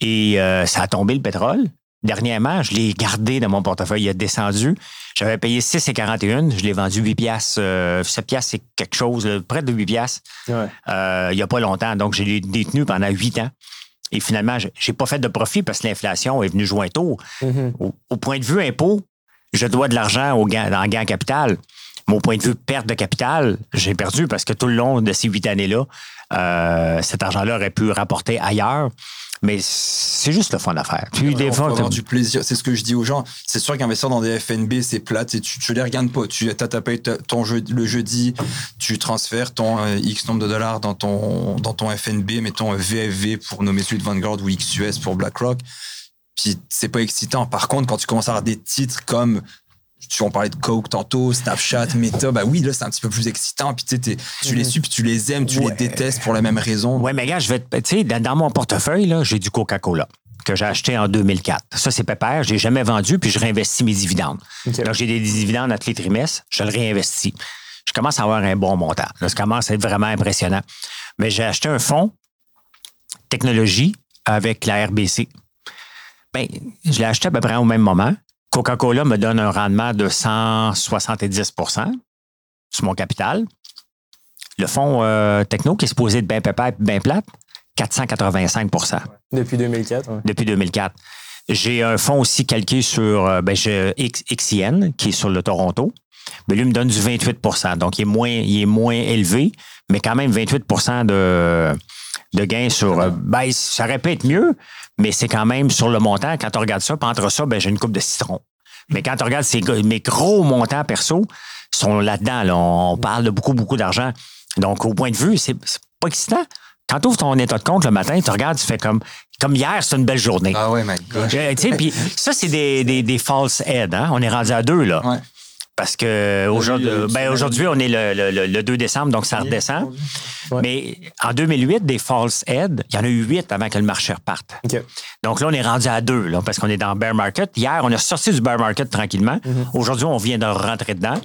Et ça a tombé le pétrole. Dernièrement, je l'ai gardé dans mon portefeuille. Il a descendu. J'avais payé 6,41. Je l'ai vendu 8 piastres. 7 euh, piastres, c'est quelque chose, près de 8 piastres. Euh, il n'y a pas longtemps. Donc, j'ai détenu pendant 8 ans. Et finalement, je n'ai pas fait de profit parce que l'inflation est venue jouer tôt. Mm-hmm. au, point de vue impôt, je dois de l'argent au gain, en gain capital. Mon point de vue perte de capital, j'ai perdu parce que tout le long de ces huit années-là, euh, cet argent-là aurait pu rapporter ailleurs. Mais c'est juste le fun à faire. Tu des avoir du plaisir. C'est ce que je dis aux gens. C'est sûr qu'investir dans des FNB, c'est plate et tu, ne les regardes pas. Tu as tapé ton jeu, le jeudi, tu transfères ton euh, X nombre de dollars dans ton, dans ton FNB, mettons VFV pour nommer celui de Vanguard ou XUS pour BlackRock. Puis c'est pas excitant. Par contre, quand tu commences à avoir des titres comme tu en parlais de Coke tantôt, Snapchat, Meta, bah oui, là, c'est un petit peu plus excitant. Puis tu, tu les mhm. suis, puis tu les aimes, tu les détestes pour la même raison. Ouais, mais gars, je vais tu sais, dans, mon portefeuille, là, j'ai du Coca-Cola que j'ai acheté en 2004. Ça, c'est pépère. Je l'ai jamais vendu, puis je réinvestis mes dividendes. Là, j'ai des dividendes à tous les trimestres, je le réinvestis. Je commence à avoir un bon montant. Là, ça commence à être vraiment impressionnant. Mais j'ai acheté un fonds technologie avec la RBC. Bien, je l'ai acheté à peu près au même moment. Coca-Cola me donne un rendement de 170% sur mon capital. Le fonds euh, techno qui est supposé être bien pépère et bien plate, 485% Depuis 2004. Depuis 2004. J'ai un fonds aussi calqué sur euh, ben, XIN, qui est sur le Toronto. Mais lui me donne du 28% Donc, il est moins, il est moins élevé, mais quand même 28% de, de gains sur. Euh, ben, ça aurait pu être mieux, mais c'est quand même sur le montant. Quand on regarde ça, puis entre ça, ben, j'ai une coupe de citron. Mais quand on regarde ces, mes gros montants perso, sont là-dedans. On parle de beaucoup, beaucoup d'argent. Donc, au point de vue, c'est pas excitant. Quand tu ouvres ton état de compte le matin, tu regardes, tu fais comme comme hier, c'est une belle journée. Ah ouais, my gosh. Euh, puis ça, c'est des, des, des false heads. Hein? On est rendu à deux, là. Ouais. Parce que aujourd'hui, ben, aujourd'hui, on est le, le, 2 décembre, donc ça redescend. Mais en 2008, des false heads, il y en a eu huit avant que le marché reparte. Donc là, on est rendu à deux, là, parce qu'on est dans le bear market. Hier, on est sorti du bear market tranquillement. Mm-hmm. Aujourd'hui, on vient de rentrer dedans,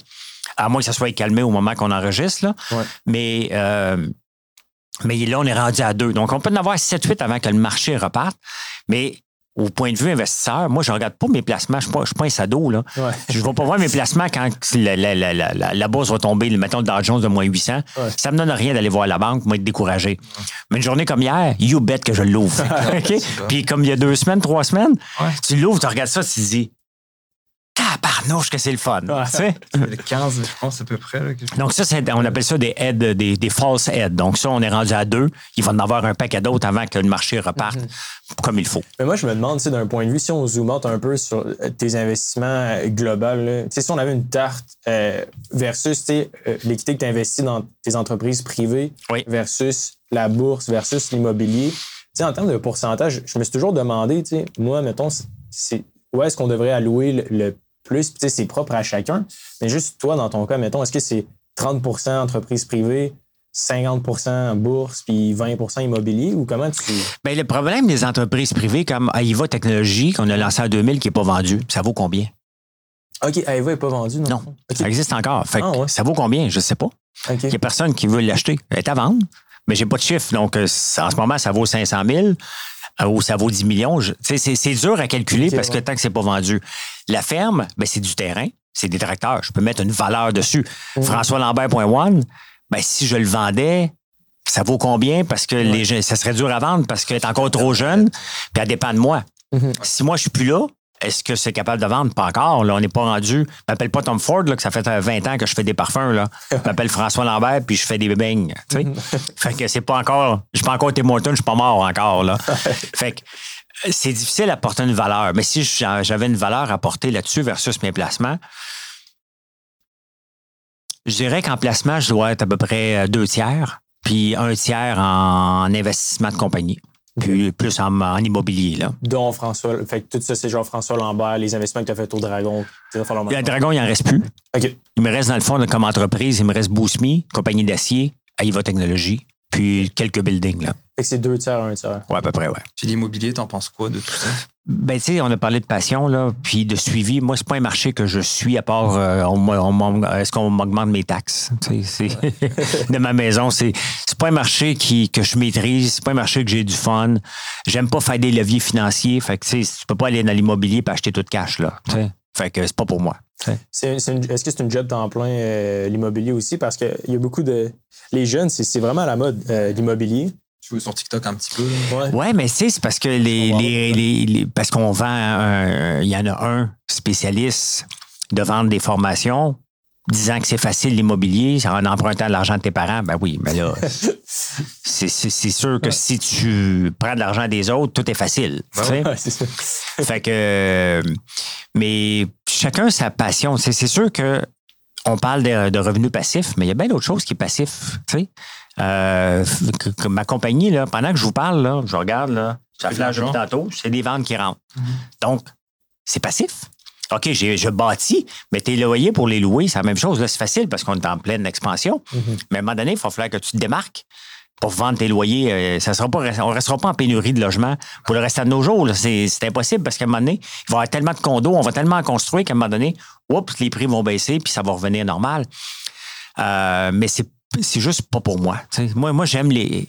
à moins que ça soit calmé au moment qu'on enregistre. Là. Mais, euh, mais là, on est rendu à deux. Donc, on peut en avoir 7-8 avant que le marché reparte. Mais au point de vue investisseur, moi, je ne regarde pas mes placements. Je ne suis, pas un sado. Là. Je ne vais pas voir mes placements quand la, la, la, la, bourse va tomber, mettons le Dow Jones de moins 800. Ça ne me donne rien d'aller voir la banque, moi, être découragé. Mais une journée comme hier, you bet que je l'ouvre. Puis comme il y a deux semaines, trois semaines, tu l'ouvres, tu regardes ça, tu te dis, tabarnouche que c'est le fun. le 15, je pense, à peu près. Donc, ça, on appelle ça des aides, des, des false aides. Donc, ça, on est rendu à deux. Il va en avoir un paquet d'autres avant que le marché reparte mhm. comme il faut. Mais moi, je me demande, d'un point de vue, si on zoome out un peu sur euh, tes investissements euh, globaux, si on avait une tarte euh, versus l'équité que tu investis dans tes entreprises privées versus la bourse versus l'immobilier, en termes de pourcentage, je me suis toujours demandé, moi, mettons, c'est où est-ce qu'on devrait allouer le plus. Puis, c'est propre à chacun. Mais juste toi, dans ton cas, mettons, est-ce que c'est 30% entreprise privée, 50% bourse, puis 20% immobilier, ou comment tu. Bien, le problème des entreprises privées comme Aiva Technologies, qu'on a lancé en 2000, qui n'est pas vendu, ça vaut combien? OK, Aiva n'est pas vendu, non? Non, ça existe encore. Fait ah, Ça vaut combien? Je ne sais pas. Il n'y a personne qui veut l'acheter. Elle est à vendre, mais j'ai pas de chiffre. Donc, euh, en ce moment, ça vaut 500 000 ou ça vaut 10 millions. C'est dur à calculer parce que tant que c'est pas vendu. La ferme, ben, c'est du terrain, c'est des tracteurs. Je peux mettre une valeur dessus. François Lambert.one, ben, si je le vendais, ça vaut combien? Parce que les, ça serait dur à vendre parce qu'elle est encore trop jeune, puis elle dépend de moi. Mm-hmm. Si moi, je suis plus là, Est-ce que c'est capable de vendre? Pas encore. Là, on n'est pas rendu. Je m'appelle pas Tom Ford, là, que ça fait 20 ans que je fais des parfums. Là. Je m'appelle François Lambert, puis je fais des beignes. fait que c'est pas encore. Je suis pas encore Tim Morton, je suis pas mort encore. Là. fait que c'est difficile à porter une valeur. Mais si j'avais une valeur à porter là-dessus versus mes placements, je dirais qu'en placement, je dois être à peu près euh, deux tiers, puis un tiers en investissement de compagnie. Puis plus en, immobilier. Là. Dont François. Fait que tout ça, c'est genre François Lambert, les investissements que tu as fait au Dragon. Le Dragon, il n'en reste plus. Il me reste, dans le fond, comme entreprise, il me reste Boosme, compagnie d'acier, Aiva Technologies, puis quelques buildings. Là. Fait que c'est deux tiers, un tiers. Oui, à peu près, ouais. Puis l'immobilier, t'en penses quoi de tout ça? Ben, tu sais, on a parlé de passion, là, puis de suivi. Moi, c'est pas un marché que je suis à part euh, on, est-ce qu'on m'augmente mes taxes? De ma maison. C'est, c'est pas un marché qui, que je maîtrise, c'est pas un marché que j'ai du fun. J'aime pas faire des leviers financiers. Fait que, tu sais, tu peux pas aller dans l'immobilier et acheter tout de cash, là. Fait que c'est pas pour moi. est-ce que c'est une job temps plein, euh, l'immobilier aussi? Parce qu'il y a beaucoup de. Les jeunes, c'est, vraiment à la mode, euh, l'immobilier sur TikTok un petit peu? Ouais, mais c'est parce que les, les, parce qu'on vend il y en a un spécialiste de vendre des formations disant que c'est facile l'immobilier en empruntant de l'argent de tes parents, ben oui, mais là, c'est sûr que si tu prends de l'argent des autres, tout est facile. Ben fait que, mais chacun sa passion. C'est sûr que on parle de, de, revenus passifs, mais il y a bien d'autres choses qui est passif. Tu sais. Euh, ma compagnie, là, pendant que je vous parle, là, je regarde, là, ça flash tantôt, c'est des ventes qui rentrent. Mhm. Donc, c'est passif. OK, je bâtis, mais tes loyers pour les louer, c'est la même chose. Là, c'est facile parce qu'on est en pleine expansion. Mhm. Mais à un moment donné, il va falloir que tu te démarques pour vendre tes loyers. Euh, ça sera pas, on ne restera pas en pénurie de logements pour le reste de nos jours. C'est impossible parce qu'à un moment donné, il va y avoir tellement de condos, on va tellement en construire qu'à un moment donné, oups, les prix vont baisser puis ça va revenir normal. Euh, mais c'est c'est juste pas pour moi. moi, moi j'aime les.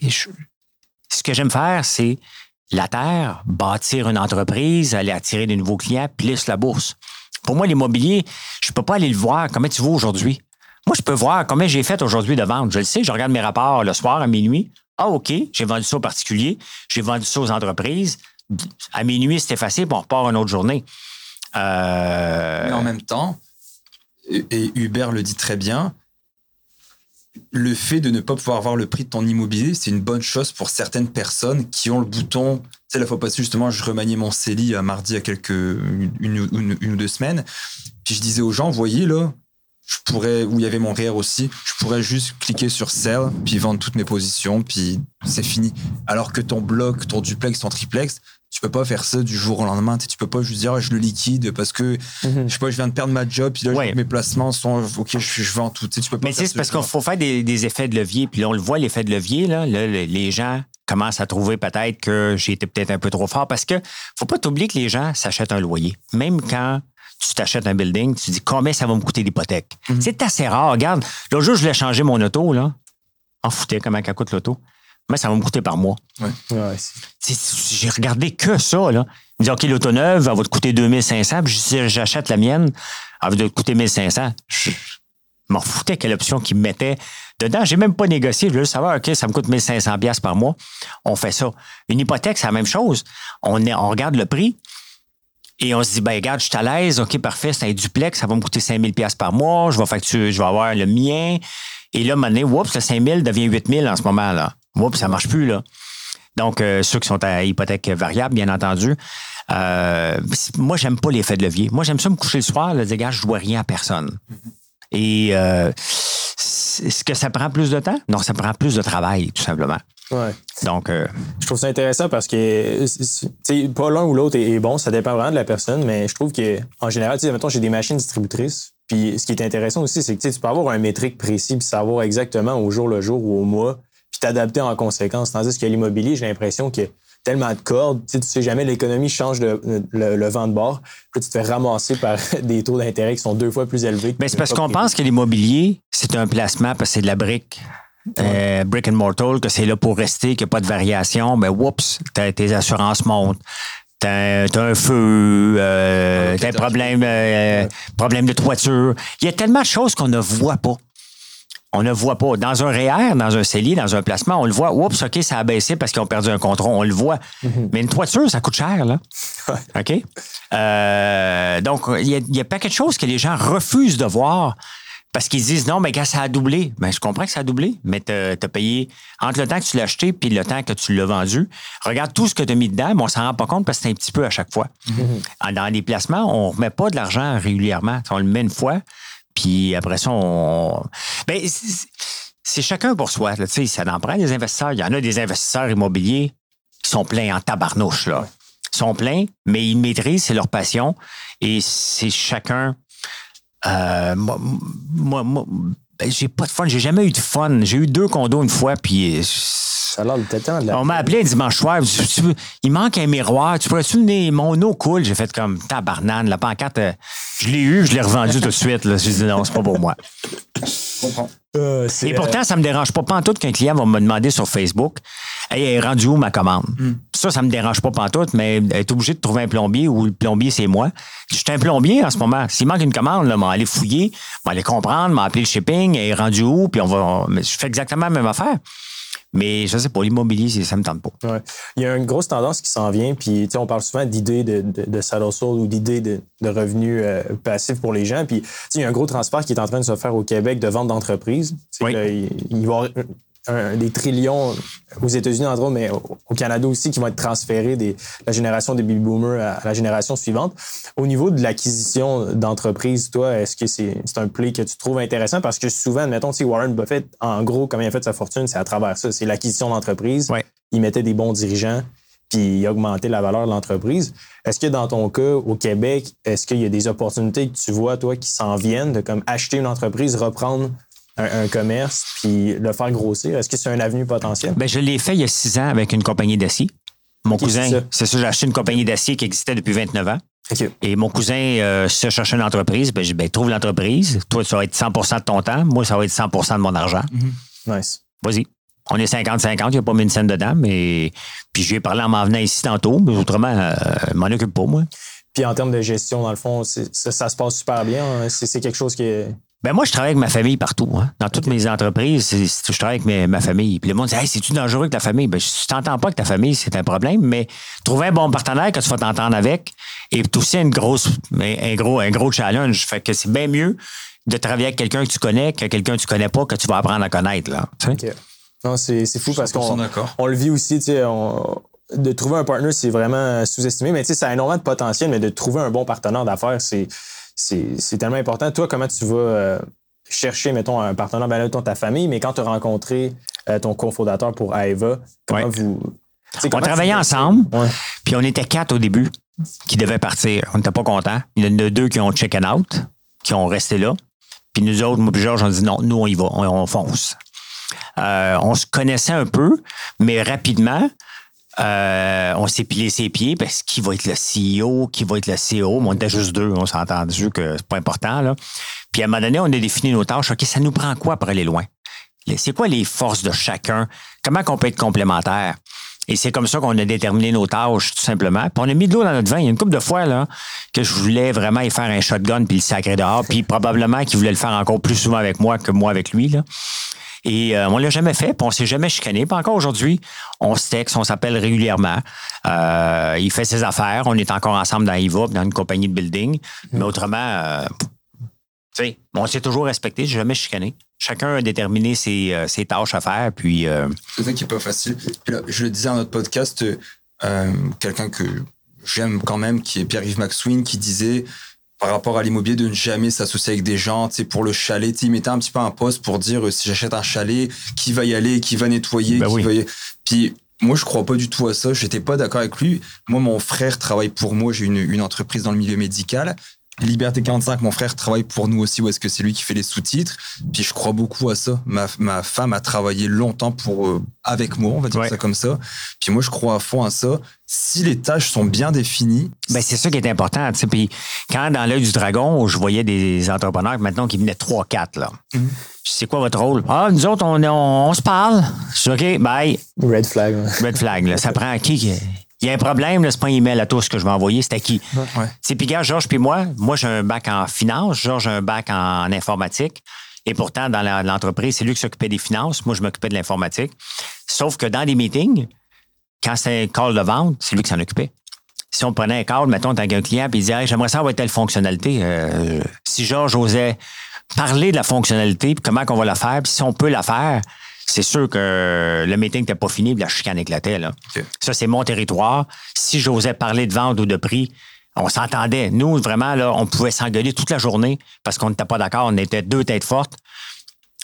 ce que j'aime faire, c'est la terre, bâtir une entreprise, aller attirer de nouveaux clients, plus la bourse. Pour moi, l'immobilier, je peux pas aller le voir. Comment tu vas aujourd'hui? Moi, je peux voir combien j'ai fait aujourd'hui de vente. Je le sais, je regarde mes rapports le soir à minuit. Ah, OK, j'ai vendu ça aux particuliers, j'ai vendu ça aux entreprises. À minuit, c'était facile, puis on repart une autre journée. Euh, Mais en même temps, et Hubert le dit très bien, le fait de ne pas pouvoir voir le prix de ton immobilier, c'est une bonne chose pour certaines personnes qui ont le bouton. Tu sais, la fois passée, justement, je remaniais mon CELI à mardi à quelques, une, ou deux semaines. Puis je disais aux gens, voyez là, je pourrais, où il y avait mon REER aussi, je pourrais juste cliquer sur sell, puis vendre toutes mes positions, puis c'est fini. Alors que ton bloc, ton duplex, ton triplex, tu peux pas faire ça du jour au lendemain. Tu, peux pas juste dire ah, je le liquide parce que mhm. je sais pas, je viens de perdre ma job, puis là mes placements sont ok, je, je vends tout. Tu, peux pas Mais c'est parce qu'il faut faire des, effets de levier, puis là on le voit l'effet de levier là, les gens commencent à trouver peut-être que j'ai été peut-être un peu trop fort parce que faut pas t'oublier que les gens s'achètent un loyer, même quand tu t'achètes un building, tu dis combien ça va me coûter l'hypothèque? Mhm. C'est assez rare. Regarde, l'autre jour, je voulais changer mon auto, là. En foutais comment ça coûte l'auto mais ça va me coûter par mois. J'ai regardé que ça. Là. Il me dit, OK, l'auto neuve, elle va te coûter 2500. Puis si j'achète la mienne, elle va te coûter 1500. Je m'en foutais quelle option qu'ils me mettait dedans. J'ai même pas négocié. Je veux juste savoir, OK, ça me coûte 1500 par mois. On fait ça. Une hypothèque, c'est la même chose. On, est, on regarde le prix. Et on se dit, ben regarde, je suis à l'aise, OK, parfait, c'est un duplex, ça va me coûter 5000 pièces par mois, je vais facturer, je vais avoir le mien. Et là, maintenant, oups, le 5000 devient 8000 en ce moment, là. Oups, ça marche plus, là. Donc, euh, ceux qui sont à hypothèque variable, bien entendu. Euh, moi, j'aime pas l'effet de levier. Moi, j'aime ça me coucher le soir, le dire, je dois rien à personne. Et euh, est-ce que ça prend plus de temps? Non, ça prend plus de travail, tout simplement. Ouais. Donc, euh, je trouve ça intéressant parce que pas l'un ou l'autre est, bon, ça dépend vraiment de la personne, mais je trouve que en général, mettons, j'ai des machines distributrices. Puis ce qui est intéressant aussi, c'est que tu peux avoir un métrique précis puis savoir exactement au jour le jour ou au mois puis t'adapter en conséquence. Tandis que l'immobilier, j'ai l'impression qu'il y a tellement de cordes, tu sais, sais jamais, l'économie change le, vent de bord, puis tu te fais ramasser par des taux d'intérêt qui sont deux fois plus élevés. Mais c'est parce qu'on pense que l'immobilier, c'est un placement parce que c'est de la brique. Euh, brick and mortal, que c'est là pour rester, qu'il n'y a pas de variation, ben whoops, tes assurances montent. T'as un feu, euh, t'as un problème, euh, problème de toiture. Il y a tellement de choses qu'on ne voit pas. On ne voit pas. Dans un REER, dans un cellier, dans un placement, on le voit. Oups, OK, ça a baissé parce qu'ils ont perdu un contrôle. On le voit. Mm-hmm. Mais une toiture, ça coûte cher, là. OK? Euh, donc, il y, a, pas quelque chose que les gens refusent de voir parce qu'ils disent non, mais quand ça a doublé, ben, je comprends que ça a doublé, mais tu as, payé entre le temps que tu l'as acheté et le temps que tu l'as vendu. Regarde tout ce que tu as mis dedans, mais on s'en rend pas compte parce que c'est un petit peu à chaque fois. Mm-hmm. Dans les placements, on ne remet pas de l'argent régulièrement. On le met une fois, puis après ça, on. Ben, c'est chacun pour soi. Là, ça en prend des investisseurs. Il y en a des investisseurs immobiliers qui sont pleins en tabarnouche. Là. Ils sont pleins, mais ils maîtrisent, c'est leur passion. Et c'est chacun euh, moi, moi, moi ben, j'ai pas de fun. J'ai jamais eu de fun. J'ai eu deux condos une fois, puis. Euh, Ça a l'air de la... On m'a appelé un dimanche soir. il manque un miroir. Tu pourrais-tu venir? Mon eau coule. J'ai fait comme tabarnane. La pancarte, euh, je l'ai eu, je l'ai revendu tout de suite. Là. J'ai dit non, c'est pas pour moi. Je comprends. Euh, et pourtant, ça me dérange pas pantoute qu'un client va me demander sur Facebook Hey, elle est rendue où ma commande? Hmm. Ça, ça me dérange pas pantoute, mais elle est obligée de trouver un plombier ou le plombier, c'est moi. Je suis un plombier en ce moment. S'il manque une commande, là, m'en aller fouiller, m'en aller comprendre, m'en appeler le shipping, elle est rendue où, puis on va. Je fais exactement la même affaire. Mais je sais pas, l'immobilier, ça me tente pas. Il y a une grosse tendance qui s'en vient, puis on parle souvent d'idées de, de, de saddle soul ou d'idées de, de, revenus euh, passifs pour les gens. Puis il y a un gros transfert qui est en train de se faire au Québec de vente d'entreprises. Oui. il, il va des trillions aux États-Unis, entre autres, mais au, Canada aussi, qui vont être transférés de la génération des baby boomers à, la génération suivante. Au niveau de l'acquisition d'entreprises, toi, est-ce que c'est un play que tu trouves intéressant? Parce que souvent, mettons, si Warren Buffett, en gros, comment il a fait sa fortune, c'est à travers ça. C'est l'acquisition d'entreprises. Il mettait des bons dirigeants puis il augmentait la valeur de l'entreprise. Est-ce que dans ton cas, au Québec, est-ce qu'il y a des opportunités que tu vois, toi, qui s'en viennent de comme acheter une entreprise, reprendre un, commerce puis le faire grossir? Est-ce que c'est un avenue potentiel? Bien, je l'ai fait il y a six ans avec une compagnie d'acier. Mon cousin, c'est ça, j'ai acheté une compagnie d'acier qui existait depuis 29 ans. Et mon cousin euh, se cherchait une entreprise. Ben, dit, ben, trouve l'entreprise. Toi, ça va être 100% de ton temps. Moi, ça va être 100% de mon argent. Mm-hmm. Nice. Vas-y. On est 50-50, il n'y a pas mis une scène dedans, mais. Puis je lui ai parlé en m'en venant ici tantôt, mais autrement, euh, je m'en occupe pas, moi. Puis en termes de gestion, dans le fond, ça, ça, se passe super bien. Hein? C'est quelque chose qui est. Ben moi, je travaille avec ma famille partout. Hein. Dans toutes mes entreprises, je travaille avec ma famille. Puis le monde dit Hey, c'est-tu dangereux avec ta famille? Ben, je t'entends pas avec ta famille, c'est un problème, mais trouver un bon partenaire que tu vas t'entendre avec est aussi une grosse, un, gros, un gros challenge. Fait que c'est bien mieux de travailler avec quelqu'un que tu connais que quelqu'un que tu connais pas, que tu vas apprendre à connaître. Là, Non, c'est, fou parce qu'on on le vit aussi, tu sais, de trouver un partenaire, c'est vraiment sous-estimé, mais tu sais, ça a énormément de potentiel, mais de trouver un bon partenaire d'affaires, c'est c'est tellement important. Toi, comment tu vas euh, chercher, mettons, un partenaire, ben là, ta famille, mais quand tu as rencontré euh, ton cofondateur pour Aeva, comment vous. on travaillait ensemble, puis on était quatre au début qui devaient partir. On n'était pas contents. Il y en a deux qui ont check out, qui ont resté là. Puis nous autres, moi et Georges, on dit non, nous, on y va, on, fonce. Euh, on se connaissait un peu, mais rapidement, euh, on s'est pilé ses pieds parce qui va être le CEO, qui va être le CEO. on était juste deux, on s'est entendu que c'est pas important. Là. Puis à un moment donné, on a défini nos tâches. OK, ça nous prend quoi pour aller loin? C'est quoi les forces de chacun? Comment on peut être complémentaire? Et c'est comme ça qu'on a déterminé nos tâches, tout simplement. On a mis de l'eau dans notre vin. Il y a une couple de fois là, que je voulais vraiment y faire un shotgun puis le sacré dehors. Puis probablement qu'il voulait le faire encore plus souvent avec moi que moi avec lui. Là. Et euh, on l'a jamais fait, puis on s'est jamais chicané. Puis encore aujourd'hui, on se texte, on s'appelle régulièrement. Euh, il fait ses affaires. On est encore ensemble dans IVA, dans une compagnie de building. Mais autrement, euh, tu sais, on s'est toujours respecté, j'ai jamais chicané. Chacun a déterminé ses, tâches à faire, puis... C'est ça qui est pas facile. je le disais dans notre podcast, quelqu'un que j'aime quand même, qui est Pierre-Yves McSween, qui disait par rapport à l'immobilier de ne jamais s'associer avec des gens, tu sais, pour le chalet, tu mettais un petit peu un poste pour dire euh, si j'achète un chalet, qui va y aller, qui va nettoyer, ben qui va y... Puis moi, je crois pas du tout à ça. J'étais pas d'accord avec lui. Moi, mon frère travaille pour moi. J'ai une, une entreprise dans le milieu médical. Liberté 45, mon frère travaille pour nous aussi, ou est-ce que c'est lui qui fait les sous-titres? Puis je crois beaucoup à ça. Ma, ma femme a travaillé longtemps pour euh, avec moi, on va dire ça comme ça. Puis moi, je crois à fond à ça. Si les tâches sont bien définies. Ben, c'est ça qui est important. Puis quand dans l'œil du dragon, je voyais des entrepreneurs maintenant qui venaient 3-4, là. Mm-hmm. C'est quoi votre rôle? Ah, nous autres, on, on, se parle. Je suis OK, bye. Red flag. Red flag. Là. Ça prend qui? Il y a un problème, c'est pas un email à tous que je vais envoyer, c'est à qui? C'est puis Georges puis moi, moi j'ai un bac en finance, Georges a un bac en informatique. Et pourtant, dans l'entreprise, c'est lui qui s'occupait des finances. Moi, je m'occupais de l'informatique. Sauf que dans les meetings, quand c'est un call de vente, c'est lui qui s'en occupait. Si on prenait un call, mettons, avec un client, puis il disait J'aimerais savoir telle fonctionnalité. Euh, si Georges osait parler de la fonctionnalité, puis comment on va la faire, puis si on peut la faire, c'est sûr que le meeting n'était pas fini, puis la chicane éclatait. Là. Ça, c'est mon territoire. Si j'osais parler de vente ou de prix, on s'entendait. Nous, vraiment, là, on pouvait s'engueuler toute la journée parce qu'on n'était pas d'accord. On était deux têtes fortes,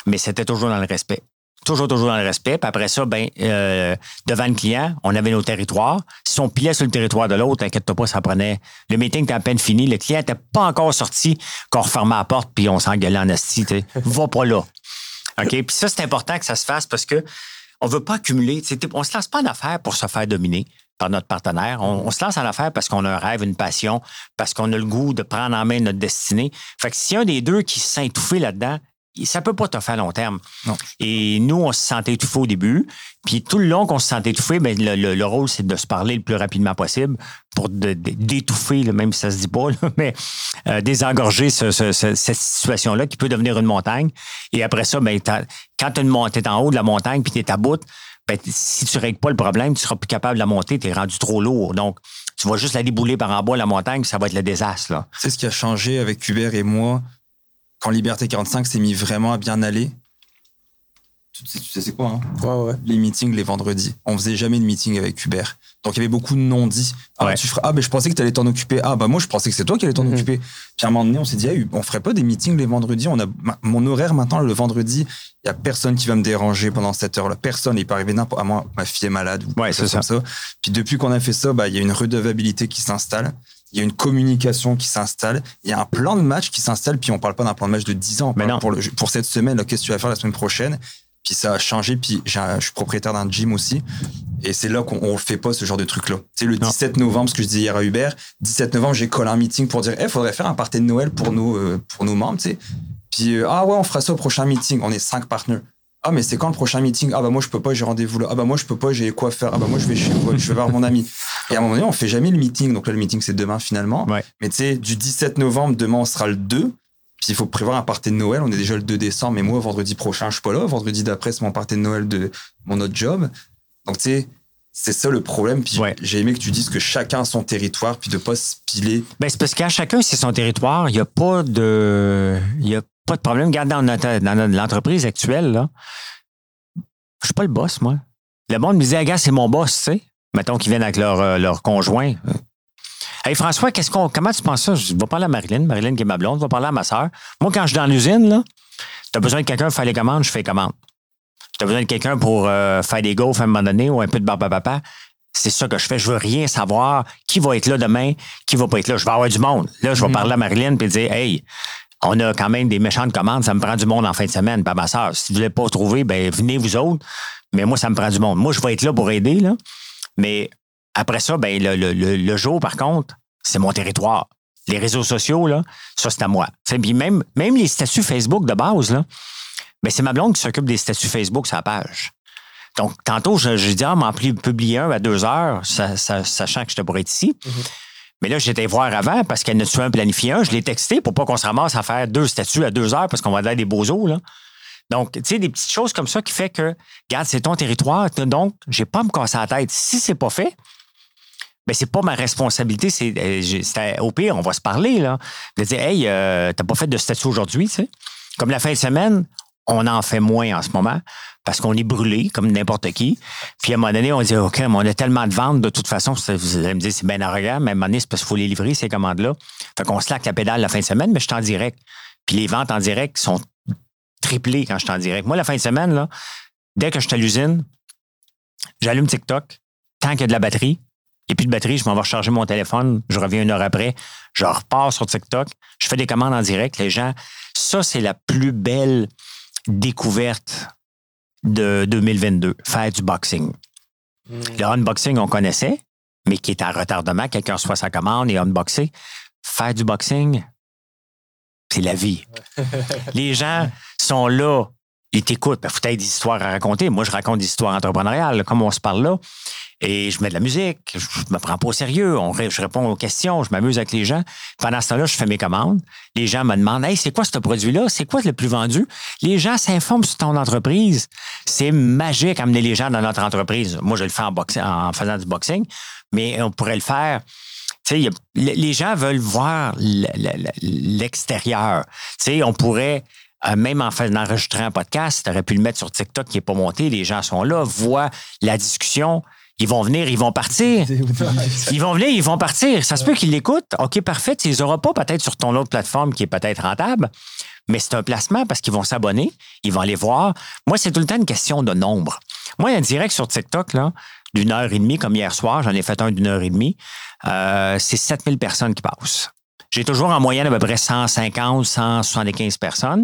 mais c'était toujours dans le respect. Toujours, toujours dans le respect. Puis après ça, ben, euh, devant le client, on avait nos territoires. Si on pilait sur le territoire de l'autre, inquiète-toi pas, ça prenait. Le meeting était à peine fini. Le client n'était pas encore sorti qu'on refermait la porte puis on s'engueulait en asti. Va pas là. OK? Puis ça, c'est important que ça se fasse parce que on veut pas accumuler. On se lance pas en affaires pour se faire dominer par notre partenaire. On, se lance en affaires parce qu'on a un rêve, une passion, parce qu'on a le goût de prendre en main notre destinée. Fait que si un des deux qui se sent étouffé là-dedans, ça peut pas te faire à long terme. Et nous, on se sentait étouffé au début. Puis tout le long qu'on se sentait étouffé, ben, le, rôle, c'est de se parler le plus rapidement possible pour d'étouffer, même si ça se dit pas, mais euh, désengorger cette situation-là qui peut devenir une montagne. Et après ça, ben, quand tu es en haut de la montagne puis tu es à bout, ben, si tu ne règles pas le problème, tu seras plus capable de la monter, tu es rendu trop lourd. Donc, tu vas juste la débouler par en bas, la montagne, ça va être le désastre. C'est ce qui a changé avec Hubert et moi quand Liberté 45 s'est mis vraiment à bien aller. Tu sais, c'est quoi, hein? Les meetings les vendredis. On faisait jamais de meeting avec Hubert. Donc, il y avait beaucoup de non-dits. Ah, tu feras, ah, ben, je pensais que tu allais t'en occuper. Ah, bah, moi, je pensais que c'est toi qui allais t'en mhm. occuper. Puis, à un moment donné, on s'est dit, on ferait pas des meetings les vendredis. On a, mon horaire maintenant, le vendredi, il y a personne qui va me déranger pendant cette heure-là. Personne. Il peut arriver n'importe, à moi, ma fille est malade. ouais, c'est ça. ça. Puis, depuis qu'on a fait ça, bah, il y a une redevabilité qui s'installe il y a une communication qui s'installe, il y a un plan de match qui s'installe, puis on parle pas d'un plan de match de 10 ans, Mais non. Pour, pour cette semaine, qu'est-ce que tu vas faire la semaine prochaine Puis ça a changé, puis je suis propriétaire d'un gym aussi, et c'est là qu'on ne fait pas ce genre de truc-là. C'est le 17 novembre, ce que je disais hier à Hubert, 17 novembre, j'ai collé un meeting pour dire, il faudrait faire un party de Noël pour nos, euh, pour nos membres, tu sais. Puis, euh, ah ouais, on fera ça au prochain meeting, on est cinq partenaires. Ah, mais c'est quand le prochain meeting? Ah, bah moi, je peux pas, j'ai rendez-vous là. Ah, bah moi, je peux pas, j'ai quoi faire? Ah, bah moi, je vais chez je vais voir mon ami. Et à un moment donné, on fait jamais le meeting. Donc là, le meeting, c'est demain finalement. Mais tu sais, du 17 novembre, demain, on sera le 2. Puis il faut prévoir un party de Noël. On est déjà le 2 décembre, mais moi, vendredi prochain, je suis pas là. Vendredi d'après, c'est mon party de Noël de mon autre job. Donc, tu sais, c'est ça le problème. Puis j'ai aimé que tu dises que chacun a son territoire, puis de pas se piler. Ben, c'est parce qu'à chacun, c'est son territoire. Il n'y a pas de. Il y a pas de problème. Regarde dans, dans l'entreprise actuelle, là. Je suis pas le boss, moi. Le monde me disait, gars, c'est mon boss, tu sais. Mettons qu'ils viennent avec leur, euh, leur conjoint. Hey François, qu'est-ce qu'on, comment tu penses ça? Je vais parler à Marilyn, Marilyn qui est ma blonde, je vais parler à ma soeur. Moi, quand je suis dans l'usine, là, tu as besoin de quelqu'un pour faire les commandes, je fais les commandes. Tu as besoin de quelqu'un pour euh, faire des gaufres à un moment donné ou un peu de barbe à papa. C'est ça que je fais. Je veux rien savoir qui va être là demain, qui va pas être là. Je vais avoir du monde. Là, je vais mm-hmm. parler à Marilyn et dire Hey, on a quand même des méchantes commandes, ça me prend du monde en fin de semaine. Pas ma soeur, si vous ne voulez pas trouver, ben venez vous autres. Mais moi, ça me prend du monde. Moi, je vais être là pour aider, là. Mais après ça, ben, le, jour, par contre, c'est mon territoire. Les réseaux sociaux, là, ça, c'est à moi. Même, même les statuts Facebook de base, là, ben, c'est ma blonde qui s'occupe des statuts Facebook sur page. Donc, tantôt, je, je dis, ah, m'en publier un à deux heures, sachant que je pourrais être ici. Mm-hmm. Mais là, j'étais voir avant parce qu'elle ne un planifié un? Je l'ai texté pour pas qu'on se ramasse à faire deux statuts à deux heures parce qu'on va aller des beaux os. Là. Donc, tu sais, des petites choses comme ça qui fait que, regarde, c'est ton territoire. Donc, j'ai pas à me casser la tête. Si c'est pas fait, ben c'est pas ma responsabilité. C'est, euh, au pire, on va se parler, là. De dire, hey, euh, t'as pas fait de statut aujourd'hui, tu sais. Comme la fin de semaine, on en fait moins en ce moment parce qu'on est brûlé comme n'importe qui. Puis à un moment donné, on dit OK, mais on a tellement de ventes, de toute façon, vous allez me dire c'est bien arrogant, mais à un moment donné, c'est parce qu'il faut les livrer, ces commandes-là. Fait qu'on laque la pédale la fin de semaine, mais je suis en direct. Puis les ventes en direct sont triplées quand je suis en direct. Moi, la fin de semaine, là, dès que je suis à l'usine, j'allume TikTok, tant qu'il y a de la batterie, et puis de batterie, je m'en vais recharger mon téléphone, je reviens une heure après, je repars sur TikTok, je fais des commandes en direct, les gens, ça, c'est la plus belle découverte de 2022, faire du boxing. Hmm. Le unboxing, on connaissait, mais qui est à retardement, quelqu'un reçoit sa commande et unboxer. Faire du boxing, c'est la vie. Les gens sont là, ils t'écoutent. Il ben, faut être des histoires à raconter. Moi, je raconte des histoires entrepreneuriales, comme on se parle là. Et je mets de la musique, je me prends pas au sérieux, on, je réponds aux questions, je m'amuse avec les gens. Pendant ce temps-là, je fais mes commandes. Les gens me demandent Hey, c'est quoi ce produit-là? C'est quoi le plus vendu? Les gens s'informent sur ton entreprise. C'est magique amener les gens dans notre entreprise. Moi, je le fais en, en faisant du boxing, mais on pourrait le faire. Les gens veulent voir l'extérieur. On pourrait euh, même en faisant enregistrer un podcast, tu aurais pu le mettre sur TikTok qui n'est pas monté, les gens sont là, voient la discussion. Ils vont venir, ils vont partir. Ils vont venir, ils vont partir. Ça se peut qu'ils l'écoutent. OK, parfait. Tu les auras pas peut-être sur ton autre plateforme qui est peut-être rentable, mais c'est un placement parce qu'ils vont s'abonner, ils vont aller voir. Moi, c'est tout le temps une question de nombre. Moi, un direct sur TikTok, là, d'une heure et demie, comme hier soir, j'en ai fait un d'une heure et demie, euh, c'est 7000 personnes qui passent. J'ai toujours en moyenne à peu près 150, 175 personnes,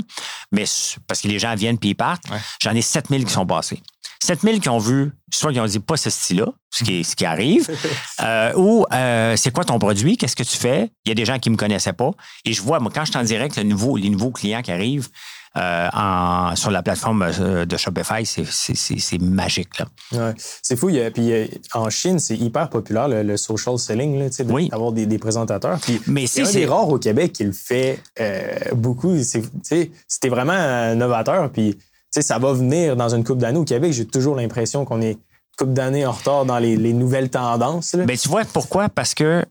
mais parce que les gens viennent puis ils partent, j'en ai 7000 qui sont passés. 7000 qui ont vu, soit qui ont dit pas ce style-là, ce qui, ce qui arrive, euh, ou euh, c'est quoi ton produit, qu'est-ce que tu fais? Il y a des gens qui ne me connaissaient pas. Et je vois, moi, quand je suis en direct, le nouveau, les nouveaux clients qui arrivent, euh, en, sur la plateforme euh, de Shopify, c'est magique. Ouais, c'est fou. puis en Chine, c'est hyper populaire le, social selling, là, oui. d'avoir des, des, présentateurs. Puis, Mais c'est rares au Québec qui le fait euh, beaucoup. C'était vraiment novateur. Puis ça va venir dans une coupe d'années au Québec. J'ai toujours l'impression qu'on est coupe d'années en retard dans les, les nouvelles tendances. Mais ben, tu vois pourquoi? Parce que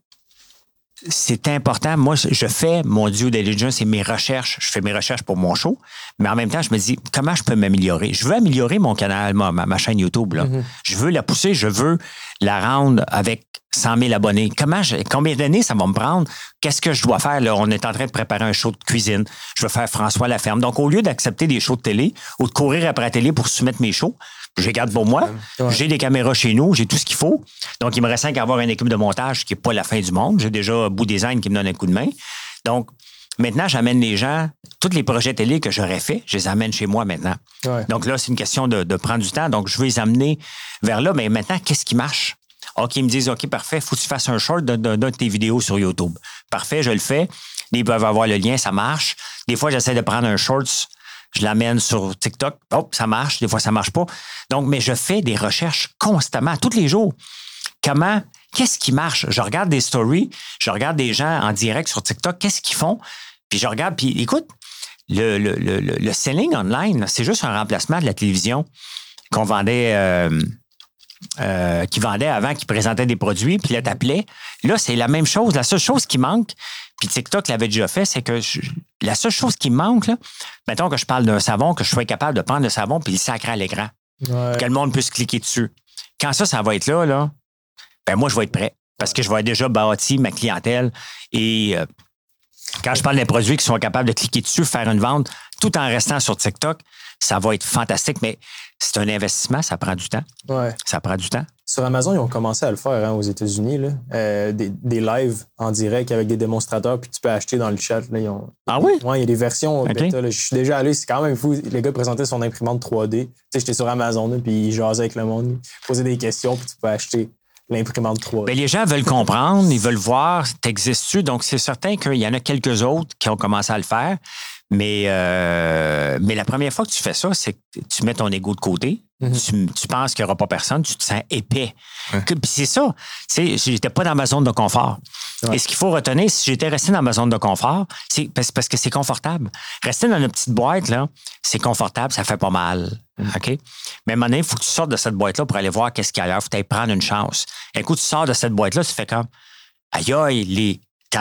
c'est important. Moi, je fais mon due diligence et mes recherches. Je fais mes recherches pour mon show, mais en même temps, je me dis comment je peux m'améliorer? Je veux améliorer mon canal, ma, ma chaîne YouTube. Là. Mm-hmm. Je veux la pousser, je veux la rendre avec 100 000 abonnés. Comment combien d'années ça va me prendre? Qu'est-ce que je dois faire? Là? On est en train de préparer un show de cuisine. Je veux faire François la ferme. Donc, au lieu d'accepter des shows de télé ou de courir après la télé pour soumettre mes shows, je garde pour moi. J'ai des caméras chez nous, j'ai tout ce qu'il faut. Donc, il me reste qu'à avoir une équipe de montage qui n'est pas la fin du monde. J'ai déjà Bout Design qui me donne un coup de main. Donc, maintenant, j'amène les gens, tous les projets télé que j'aurais fait, je les amène chez moi maintenant. Donc là, c'est une question de, prendre du temps. Donc, je veux les amener vers là. Mais maintenant, qu'est-ce qui marche? OK, ils me disent, OK, parfait, faut que tu fasses un short de, de, tes vidéos sur YouTube. Parfait, je le fais. Ils peuvent avoir le lien, ça marche. Des fois, j'essaie de prendre un short je l'amène sur TikTok. Oh, ça marche. Des fois, ça marche pas. Donc, mais je fais des recherches constamment, tous les jours. Comment, qu'est-ce qui marche? Je regarde des stories, je regarde des gens en direct sur TikTok, qu'est-ce qu'ils font? Puis je regarde, puis écoute, le, le, le, le selling online, c'est juste un remplacement de la télévision qu'on vendait. Euh, euh, qui vendait avant, qui présentait des produits, puis là, t'appelais. Là, c'est la même chose. La seule chose qui manque, puis TikTok l'avait déjà fait, c'est que la seule chose qui me manque, là, mettons que je parle d'un savon, que je sois capable de prendre le savon puis le sacrer à l'écran. Que le monde puisse cliquer dessus. Quand ça, ça va être là, là, ben moi, je vais être prêt. Parce que je vais déjà bâti ma clientèle. Et euh, quand je parle des produits qui sont capables de cliquer dessus, faire une vente, tout en restant sur TikTok, ça va être fantastique. Mais c'est un investissement, ça prend du temps. Ouais. Ça prend du temps. Sur Amazon, ils ont commencé à le faire hein, aux États-Unis, euh, des, des, lives en direct avec des démonstrateurs, puis tu peux acheter dans le chat. Là, ah oui? Oui, il y a des versions Je suis déjà allé, c'est quand même fou. Le gars présentait son imprimante 3D. Tu sais, j'étais sur Amazon, puis il jasait avec le monde, il posait des questions, puis tu peux acheter l'imprimante 3D. Bien, les gens veulent comprendre, ils veulent voir, t'existes-tu? Donc, c'est certain qu'il y en a quelques autres qui ont commencé à le faire. Mais, euh, mais la première fois que tu fais ça, c'est que tu mets ton ego de côté. Mhm. tu, penses qu'il n'y aura pas personne, tu te sens épais. Puis c'est ça. J'étais pas dans ma zone de confort. Et ce qu'il faut retenir, si j'étais resté dans ma zone de confort, c'est parce, que c'est confortable. Rester dans une petite boîte, là, c'est confortable, ça fait pas mal. Mhm. OK? Mais maintenant, il faut que tu sortes de cette boîte-là pour aller voir qu'est-ce qu'il y a ailleurs. Il faut aller prendre une chance. Un coup, tu sors de cette boîte-là, tu fais comme aïe, aïe, les, tu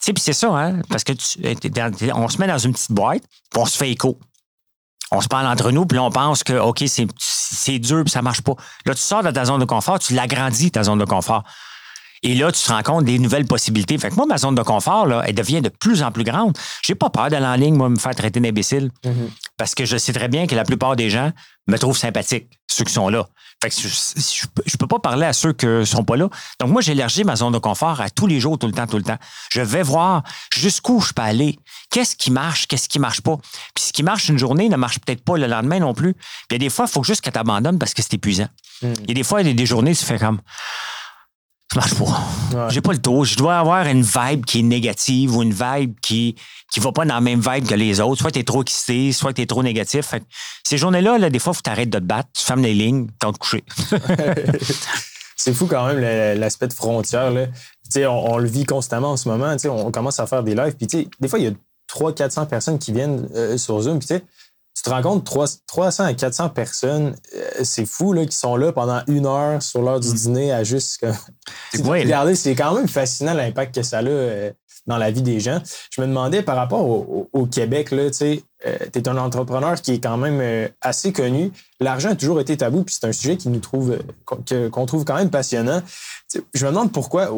sais, puis c'est ça, hein? Parce que on se met dans une petite boîte, puis on se fait écho. On se parle entre nous, puis là, on pense que, OK, c'est dur, puis ça marche pas. Là, tu sors de ta zone de confort, tu l'agrandis, ta zone de confort. Et là, tu te rends compte des nouvelles possibilités. Fait que moi, ma zone de confort, là, elle devient de plus en plus grande. J'ai pas peur d'aller en ligne, moi, me faire traiter d'imbécile. Mm-hmm. Parce que je sais très bien que la plupart des gens me trouvent sympathique, ceux qui sont là. Fait que je, je, peux pas parler à ceux qui sont pas là. Donc, moi, j'élargis ma zone de confort à tous les jours, tout le temps, tout le temps. Je vais voir jusqu'où je peux aller. Qu'est-ce qui marche, qu'est-ce qui marche pas. Puis ce qui marche une journée ne marche peut-être pas le lendemain non plus. Puis il y a des fois, il faut juste que tu abandonnes parce que c'est épuisant. Mm. Il y a des fois, il y a des journées, tu fais comme ça marche pas. J'ai pas le tour. Je dois avoir une vibe qui est négative ou une vibe qui qui va pas dans la même vibe que les autres. Soit tu es trop excité, soit tu es trop négatif. ces journées-là, là, des fois, il faut t'arrêter de te battre, tu fermes les lignes, tu te coucher. c'est fou quand même l'aspect de frontière. Là. On, on, le vit constamment en ce moment. On commence à faire des lives. Puis des fois, il y a 300-400 personnes qui viennent euh, sur Zoom. Puis tu te rends compte, 300 à 400 personnes, euh, c'est fou, là, qui sont là pendant une heure sur l'heure du mm. dîner à juste. Regardez, c'est quand même fascinant l'impact que ça a euh, dans la vie des gens. Je me demandais par rapport au, Québec, tu sais, euh, tu es un entrepreneur qui est quand même assez connu. L'argent a toujours été tabou, puis c'est un sujet qui nous trouve, qu'on trouve quand même passionnant. je me demande pourquoi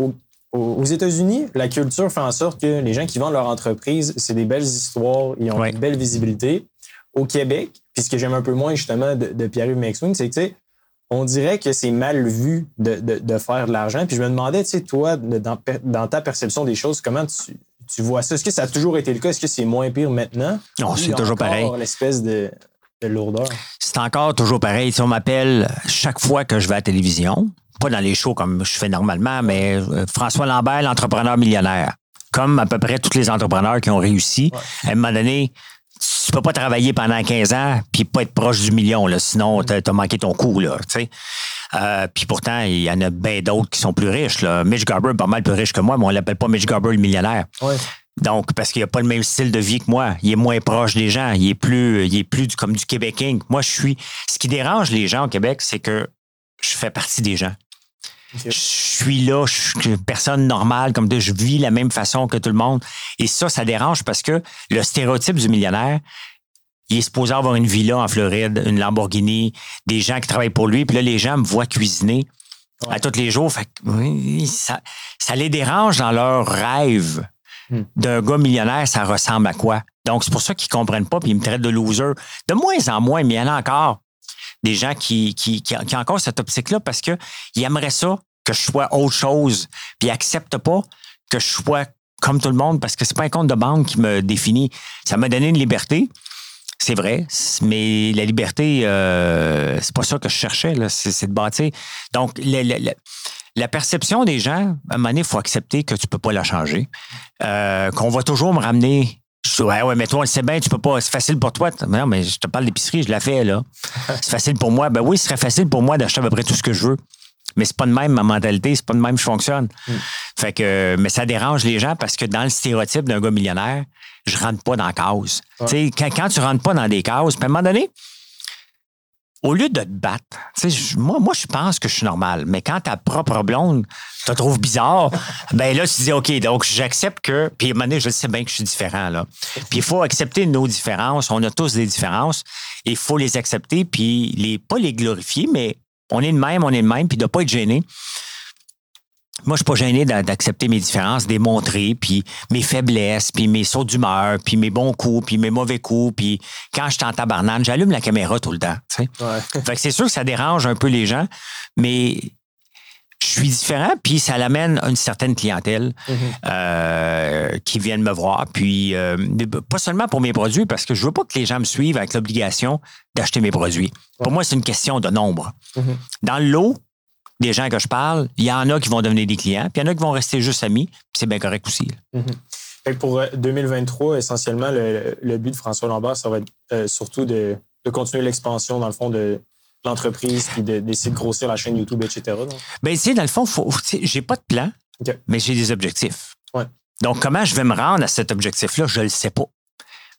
aux États-Unis, la culture fait en sorte que les gens qui vendent leur entreprise, c'est des belles histoires, ils ont une belle visibilité au Québec, puis ce que j'aime un peu moins justement de, Pierre-Yves McSween, c'est que, tu sais, on dirait que c'est mal vu de, faire de l'argent. Puis je me demandais, tu sais, toi, dans, ta perception des choses, comment tu, vois ça? Est-ce que ça a toujours été le cas? Est-ce que c'est moins pire maintenant? Non, c'est toujours pareil. l'espèce de, lourdeur? C'est encore toujours pareil. Si on m'appelle chaque fois que je vais à la télévision, pas dans les shows comme je fais normalement, mais euh, François Lambert, l'entrepreneur millionnaire. Comme à peu près tous les entrepreneurs qui ont réussi. À un moment donné, tu peux pas travailler pendant 15 ans puis pas être proche du million, là, sinon tu as, manqué ton coup. Là, euh, puis pourtant, il y en a bien d'autres qui sont plus riches. Là. Mitch Garber est pas mal plus riche que moi, mais on l'appelle pas Mitch Garber le millionnaire. Donc, parce qu'il n'a pas le même style de vie que moi. Il est moins proche des gens. Il est plus, il est plus comme du Québec Moi, je suis. Ce qui dérange les gens au Québec, c'est que je fais partie des gens. Je suis là, je suis une personne normale, comme je vis la même façon que tout le monde. Et ça, ça dérange parce que le stéréotype du millionnaire, il est supposé avoir une villa en Floride, une Lamborghini, des gens qui travaillent pour lui. Puis là, les gens me voient cuisiner à tous les jours. Fait ça, les dérange dans leur rêve hmm. d'un gars millionnaire, ça ressemble à quoi? Donc, c'est pour ça qu'ils ne comprennent pas, puis ils me traitent de loser. De moins en moins, mais il y en a encore des gens qui, qui, qui, ont encore cette optique-là parce qu'ils aimeraient ça, que je sois autre chose, puis ils n'acceptent pas que je sois comme tout le monde parce que c'est pas un compte de banque qui me définit. Ça m'a donné une liberté. C'est vrai, mais la liberté, euh, c'est pas ça que je cherchais, c'est de bâtir. Donc, la, perception des gens, à un moment donné, il faut accepter que tu peux pas la changer. Euh, qu'on va toujours me ramener ouais, ouais, mais toi, on le sait bien, tu peux pas. C'est facile pour toi. Non, mais je te parle d'épicerie, je la fais, là. C'est facile pour moi. Ben oui, ce serait facile pour moi d'acheter à peu près tout ce que je veux. Mais c'est pas de même ma mentalité, c'est pas de même que je fonctionne. Mm. Fait que, mais ça dérange les gens parce que dans le stéréotype d'un gars millionnaire, je rentre pas dans la case. sais, Quand, quand tu rentres pas dans des cases, puis à un moment donné, au lieu de te battre, moi, moi, je pense que je suis normal, mais quand ta propre blonde te trouve bizarre, ben là, tu dis, OK, donc j'accepte que. Puis à un moment donné, je sais bien que je suis différent, là. Puis il faut accepter nos différences. On a tous des différences. Il faut les accepter, puis les, pas les glorifier, mais on est le même, on est le même, puis de ne pas être gêné moi, je suis pas gêné d'accepter mes différences, des montrer, puis mes faiblesses, puis mes sauts d'humeur, puis mes bons coups, puis mes mauvais coups, puis quand je suis en tabarnane, j'allume la caméra tout le temps. fait que c'est sûr que ça dérange un peu les gens, mais je suis différent, puis ça l'amène à une certaine clientèle mm-hmm. euh, qui viennent me voir. Puis euh, pas seulement pour mes produits, parce que je veux pas que les gens me suivent avec l'obligation d'acheter mes produits. Pour moi, c'est une question de nombre. Mm-hmm. Dans le lot, des gens que je parle, il y en a qui vont devenir des clients, puis il y en a qui vont rester juste amis, puis c'est bien correct aussi. Mm-hmm. Pour 2023, euh, essentiellement, le, but de François Lambert, ça va être euh, surtout de, continuer l'expansion, dans le fond, de l'entreprise, puis d'essayer de, grossir la chaîne YouTube, etc. Bien, tu dans le fond, j'ai pas de plan, mais j'ai des objectifs. Donc, comment je vais me rendre à cet objectif-là, je ne le sais pas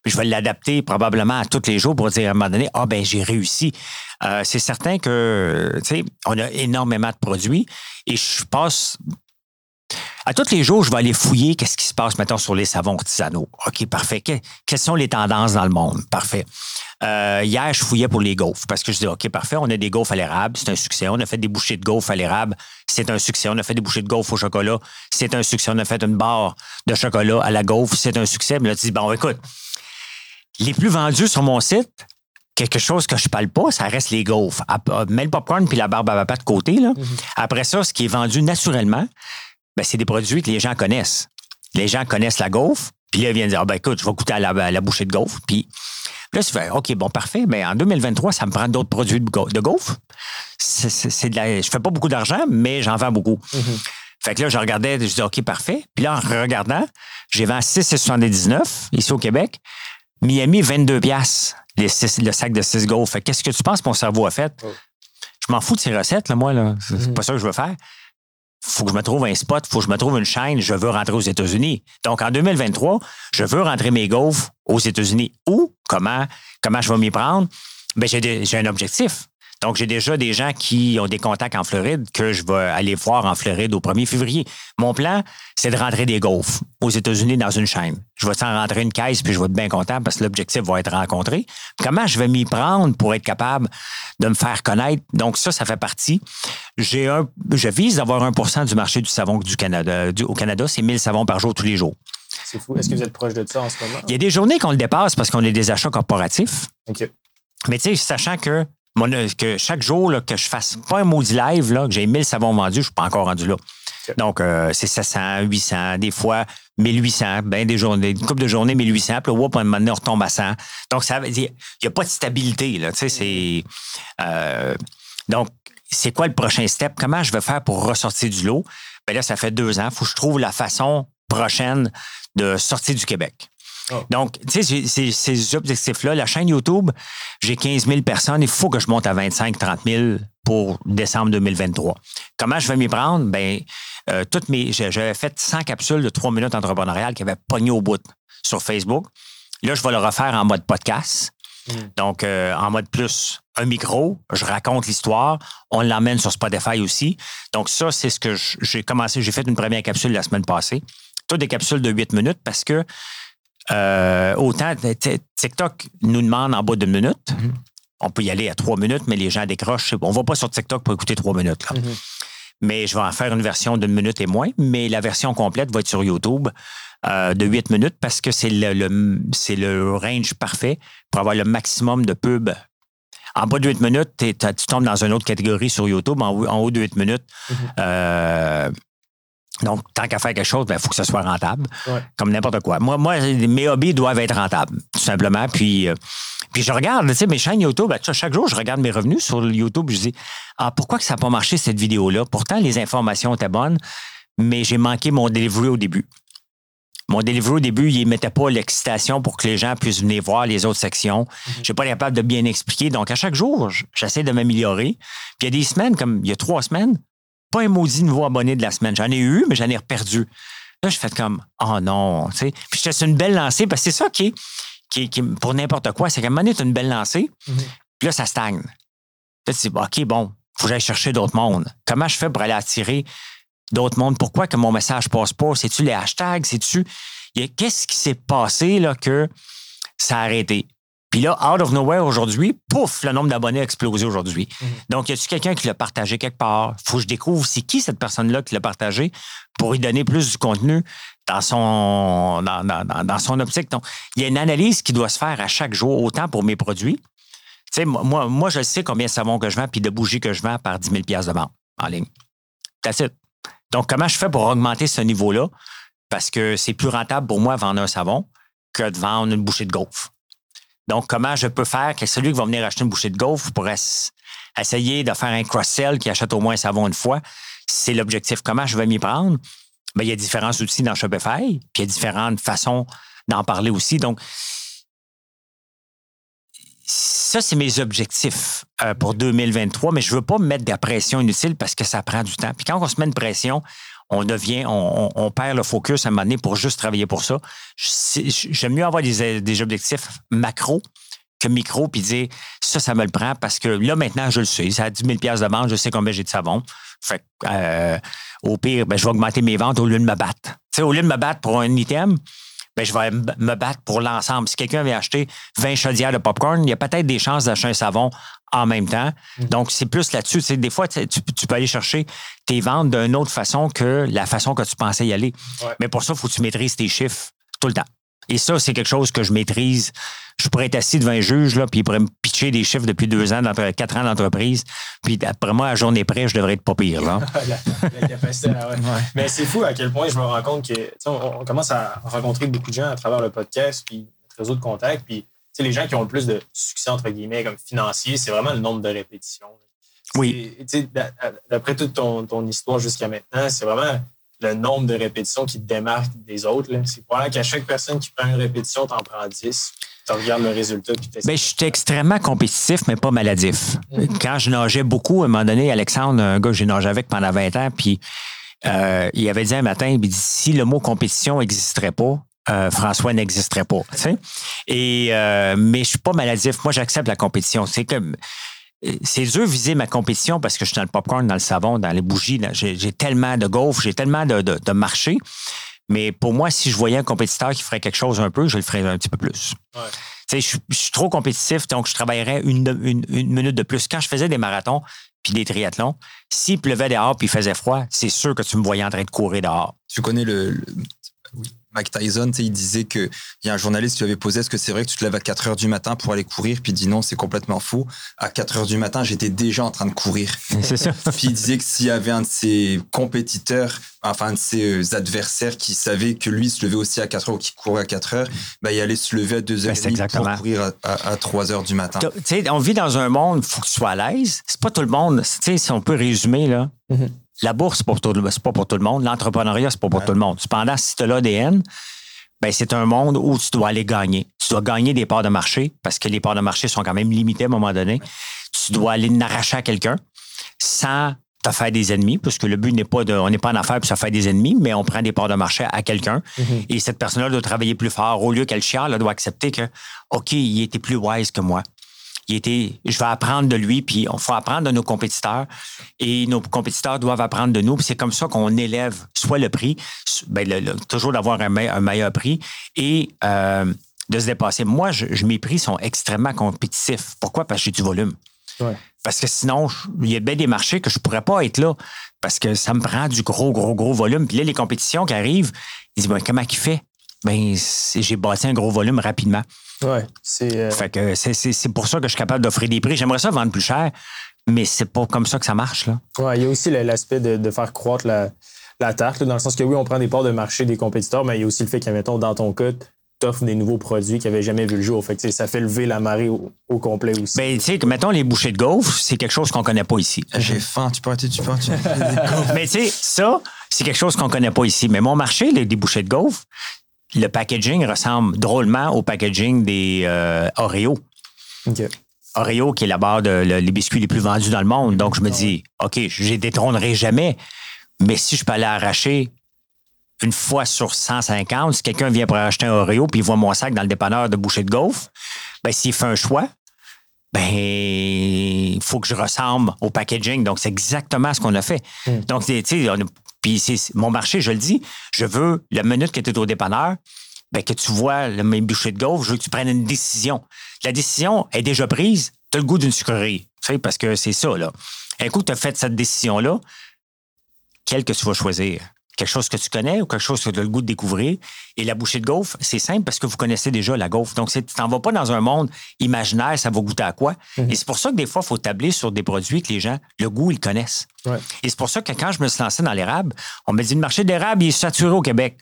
je vais l'adapter probablement à tous les jours pour dire à un moment donné, ah ben j'ai réussi. Euh, c'est certain que, tu sais, on a énormément de produits et je passe à tous les jours, je vais aller fouiller qu'est-ce qui se passe, maintenant sur les savons artisanaux. OK, parfait. quelles sont les tendances dans le monde? Parfait. Euh, hier, je fouillais pour les gaufres parce que je dis, OK, parfait, on a des gaufres à l'érable, c'est un succès. On a fait des bouchées de gaufres à l'érable, c'est un succès. On a fait des bouchées de gaufres au chocolat, c'est un succès. On a fait une barre de chocolat à la gaufre, c'est un succès. Mais là, tu dis, bon, écoute, les plus vendus sur mon site, quelque chose que je parle pas, ça reste les gaufres. Euh, mets le popcorn puis la barbe à papa de côté. Là. Mhm. Après ça, ce qui est vendu naturellement, ben, c'est des produits que les gens connaissent. Les gens connaissent la gaufre, puis là, ils viennent dire, ah, ben, écoute, je vais goûter à la, bouchée de gaufre. Puis là, tu fais, OK, bon, parfait, mais en 2023, ça me prend d'autres produits de gaufre. C'est, de la, je fais pas beaucoup d'argent, mais j'en vends beaucoup. Mhm. Fait que là, je regardais, je dis, OK, parfait. Puis là, en regardant, j'ai vendu 6,79 ici au Québec. Miami, 22 piastres, le sac de 6 gaufres. Qu'est-ce que tu penses que mon cerveau a fait? Je je m'en fous de ces recettes, là, moi. Là. C'est mhm. pas ça que je veux faire. faut que je me trouve un spot, faut que je me trouve une chaîne, je veux rentrer aux États-Unis. Donc, en 2023, je veux rentrer mes gaufres aux États-Unis. Où? Comment, comment je vais m'y prendre? Ben, j'ai un objectif. Donc, j'ai déjà des gens qui ont des contacts en Floride que je vais aller voir en Floride au 1er février. Mon plan, c'est de rentrer des gaufres aux États-Unis dans une chaîne. Je vais s'en rentrer une caisse, puis je vais être bien content parce que l'objectif va être rencontré. Comment je vais m'y prendre pour être capable de me faire connaître? Donc, ça, ça fait partie. J'ai un, je vise d'avoir 1% du marché du savon du Canada. au Canada, c'est 1000 savons par jour tous les jours. C'est fou. Est-ce que vous êtes proche de ça en ce moment? Il y a des journées qu'on le dépasse parce qu'on est des achats corporatifs. OK. Mais tu sais, sachant que que chaque jour là, que je fasse pas un maudit live, là, que j'ai 1000 savons vendus, je suis pas encore rendu là. Donc, euh, c'est 700, 800, des fois 1800, ben des journées, une couple de journées 1800, puis là, à un moment donné, on retombe à 100. Donc, ça il n'y a pas de stabilité, là, tu sais, c'est... Euh, donc, c'est quoi le prochain step? Comment je vais faire pour ressortir du lot? Ben là, ça fait deux ans. Il faut que je trouve la façon prochaine de sortir du Québec. Oh. Donc, tu sais, ces objectifs-là, la chaîne YouTube, j'ai 15 000 personnes, il faut que je monte à 25-30 000 pour décembre 2023. Comment je vais m'y prendre? Ben, euh, toutes mes, j'avais fait 100 capsules de 3 minutes entrepreneuriales qui avaient pogné au bout sur Facebook. Là, je vais le refaire en mode podcast. Hmm. Donc, euh, en mode plus un micro, je raconte l'histoire, on l'emmène sur Spotify aussi. Donc, ça, c'est ce que j'ai commencé. J'ai fait une première capsule la semaine passée. Toutes des capsules de 8 minutes parce que euh, autant TikTok nous demande en bas d'une minute. Mhm. On peut y aller à trois minutes, mais les gens décrochent. On ne va pas sur TikTok pour écouter trois minutes. Mhm. Mais je vais en faire une version d'une minute et moins, mais la version complète va être sur YouTube euh, de huit minutes parce que c'est le, le range parfait pour avoir le maximum de pubs en bas de 8 minutes, tu tombes dans une autre catégorie sur YouTube. En, haut de 8 minutes, mhm. euh, donc, tant qu'à faire quelque chose, il ben, faut que ce soit rentable, comme n'importe quoi. Moi, moi, mes hobbies doivent être rentables, tout simplement. Puis, euh, puis je regarde, tu sais, mes chaînes YouTube, ben, chaque jour, je regarde mes revenus sur YouTube. Je dis, ah, pourquoi que ça n'a pas marché cette vidéo-là? Pourtant, les informations étaient bonnes, mais j'ai manqué mon delivery au début. Mon delivery au début, il ne mettait pas l'excitation pour que les gens puissent venir voir les autres sections. Je mhm. Je suis pas capable de bien expliquer. Donc, à chaque jour, j'essaie de m'améliorer. Puis il y a des semaines, comme il y a trois semaines, pas un maudit nouveau abonné de la semaine. J'en ai eu, mais j'en ai perdu. Là, je fais comme, oh non, tu sais. Puis je une belle lancée, parce que c'est ça qui est, qui, pour n'importe quoi, c'est qu'à un moment donné, tu as une belle lancée, mm-hmm. puis là, ça stagne. Là, tu dis, OK, bon, faut que j'aille chercher d'autres mondes. Comment je fais pour aller attirer d'autres mondes? Pourquoi que mon message passe pas? C'est-tu les hashtags? C'est-tu. Qu'est-ce qui s'est passé là que ça a arrêté? Puis là, out of nowhere aujourd'hui, pouf, le nombre d'abonnés a explosé aujourd'hui. Mhm. Donc, y a-tu quelqu'un qui l'a partagé quelque part? Faut que je découvre c'est qui cette personne-là qui l'a partagé pour lui donner plus du contenu dans son, dans, son optique. Donc, il y a une analyse qui doit se faire à chaque jour, autant pour mes produits. Tu sais, moi, moi, je sais combien de savon que je vends puis de bougies que je vends par 10 000 de vente en ligne. That's it. Donc, comment je fais pour augmenter ce niveau-là? Parce que c'est plus rentable pour moi de vendre un savon que de vendre une bouchée de gaufre. Donc, comment je peux faire que celui qui va venir acheter une bouchée de gaufre pourrait essayer de faire un cross-sell qui achète au moins un savon une fois? C'est l'objectif. Comment je vais m'y prendre? Bien, il y a différents outils dans Shopify, puis il y a différentes façons d'en parler aussi. Donc, ça, c'est mes objectifs euh, pour 2023, mais je ne veux pas me mettre de la pression inutile parce que ça prend du temps. Puis quand on se met une pression, on devient, on, perd le focus à un moment donné pour juste travailler pour ça. J'aime mieux avoir des, objectifs macro que micro, puis dire ça, ça me le prend parce que là, maintenant, je le sais. Ça a 10 000 de vente, je sais combien j'ai de savon. Fait euh, au pire, ben, je vais augmenter mes ventes au lieu de me battre. au lieu de me battre pour un item, ben, je vais me battre pour l'ensemble. Si quelqu'un veut acheter 20 chaudières de popcorn, il y a peut-être des chances d'acheter un savon en même temps. Mm. Donc, c'est plus là-dessus. Des fois, tu, peux aller chercher tes ventes d'une autre façon que la façon que tu pensais y aller. Mais pour ça, il faut que tu maîtrises tes chiffres tout le temps. Et ça, c'est quelque chose que je maîtrise. Je pourrais être assis devant un juge, là, puis il pourrait me pitcher des chiffres depuis deux ans, quatre ans d'entreprise. Puis après moi, à journée près, je devrais être pas pire. Là. Mais c'est fou à quel point je me rends compte que on, commence à rencontrer beaucoup de gens à travers le podcast, puis réseau de contacts. Puis les gens qui ont le plus de succès, entre guillemets, comme financier, c'est vraiment le nombre de répétitions. Oui. D'après toute ton, ton histoire jusqu'à maintenant, c'est vraiment le nombre de répétitions qui te démarque des autres. C'est probablement qu'à chaque personne qui prend une répétition, tu en prends 10. Tu regardes le résultat. Ben, je suis extrêmement compétitif, mais pas maladif. Mm-hmm. Quand je nageais beaucoup, à un moment donné, Alexandre, un gars que j'ai nagé avec pendant 20 ans, puis euh, il avait dit un matin, il dit, si le mot compétition n'existerait pas, euh, François n'existerait pas. Et, euh, mais je suis pas maladif. Moi, j'accepte la compétition. C'est comme c'est dur viser ma compétition parce que je suis dans le popcorn, dans le savon, dans les bougies. J'ai tellement de golf, j'ai tellement de, de, marché. Mais pour moi, si je voyais un compétiteur qui ferait quelque chose un peu, je le ferais un petit peu plus. Je, je, suis trop compétitif, donc je travaillerais une, minute de plus. Quand je faisais des marathons puis des triathlons, s'il pleuvait dehors puis il faisait froid, c'est sûr que tu me voyais en train de courir dehors. Tu connais le, Mike Tyson, il disait qu'il y a un journaliste qui lui avait posé est-ce que c'est vrai que tu te lèves à 4 heures du matin pour aller courir? Puis il dit non, c'est complètement faux. À 4 heures du matin, j'étais déjà en train de courir. C'est ça. Puis il disait que s'il y avait un de ses compétiteurs, enfin un de ses euh, adversaires qui savait que lui se levait aussi à 4 heures ou qui courait à 4 heures, ben, il allait se lever à 2 heures ben, pour courir à, 3 heures du matin. on vit dans un monde, il faut que tu sois à l'aise. C'est pas tout le monde. Si on peut résumer, là. Mm-hmm. La bourse, c'est pas pour tout le monde. L'entrepreneuriat, c'est pas pour tout le monde. Cependant, si tu as l'ADN, ben, c'est un monde où tu dois aller gagner. Tu dois gagner des parts de marché parce que les parts de marché sont quand même limitées à un moment donné. Tu dois aller n'arracher à quelqu'un sans te faire des ennemis, parce que le but n'est pas de, on n'est pas en affaires pour se faire des ennemis, mais on prend des parts de marché à quelqu'un. Mm-hmm. Et cette personne-là doit travailler plus fort. Au lieu qu'elle chiale, elle doit accepter que, OK, il était plus wise que moi il était, je vais apprendre de lui, puis on faut apprendre de nos compétiteurs et nos compétiteurs doivent apprendre de nous. C'est comme ça qu'on élève soit le prix, ben toujours d'avoir un, meilleur prix et euh, de se dépasser. Moi, je, mes prix sont extrêmement compétitifs. Pourquoi? Parce que j'ai du volume. Parce que sinon, il y a bien des marchés que je ne pourrais pas être là parce que ça me prend du gros, gros, gros volume. Puis là, les compétitions qui arrivent, ils disent, ben, comment il fait? Ben, j'ai bâti un gros volume rapidement. Ouais, c'est. Euh, fait que c'est pour ça que je suis capable d'offrir des prix. J'aimerais ça vendre plus cher, mais c'est pas comme ça que ça marche. Là. Ouais, il y a aussi l'aspect de, faire croître la, la tarte, dans le sens que oui, on prend des parts de marché des compétiteurs, mais il y a aussi le fait que, mettons, dans ton cas, t'offres des nouveaux produits qui n'avaient jamais vu le jour. Fait ça fait lever la marée au, complet aussi. Ben, tu sais, mettons les bouchées de gaufres, c'est quelque chose qu'on connaît pas ici. J'ai faim, tu peux arrêter, tu peux Mais tu sais, ça, c'est quelque chose qu'on connaît pas ici. Mais mon marché, les, des bouchées de gaufres, le packaging ressemble drôlement au packaging des euh, Oreo. Oreo, qui est la barre de les biscuits les plus vendus dans le monde. Donc, je me dis, OK, je les détrônerai jamais. Mais si je peux aller arracher une fois sur 150, si quelqu'un vient pour acheter un Oreo puis il voit mon sac dans le dépanneur de boucher de gaufre, ben, s'il fait un choix, ben, il faut que je ressemble au packaging. Donc, c'est exactement ce qu'on a fait. Hmm. Donc, tu sais, puis c'est mon marché, je le dis, je veux, la minute que tu es au dépanneur, ben, que tu vois le même boucher de gaufre, je veux que tu prennes une décision. La décision est déjà prise, tu as le goût d'une sucrerie. Tu sais, parce que c'est ça, là. Un coup, tu as fait cette décision-là, quelle que tu vas choisir? Quelque chose que tu connais ou quelque chose que tu as le goût de découvrir. Et la bouchée de gaufre, c'est simple parce que vous connaissez déjà la gaufre. Donc, tu t'en vas pas dans un monde imaginaire, ça va goûter à quoi. Mhm. Et c'est pour ça que des fois, il faut tabler sur des produits que les gens, le goût, ils connaissent. Et c'est pour ça que quand je me suis lancé dans l'érable, on me dit le marché d'érable, il est saturé au Québec.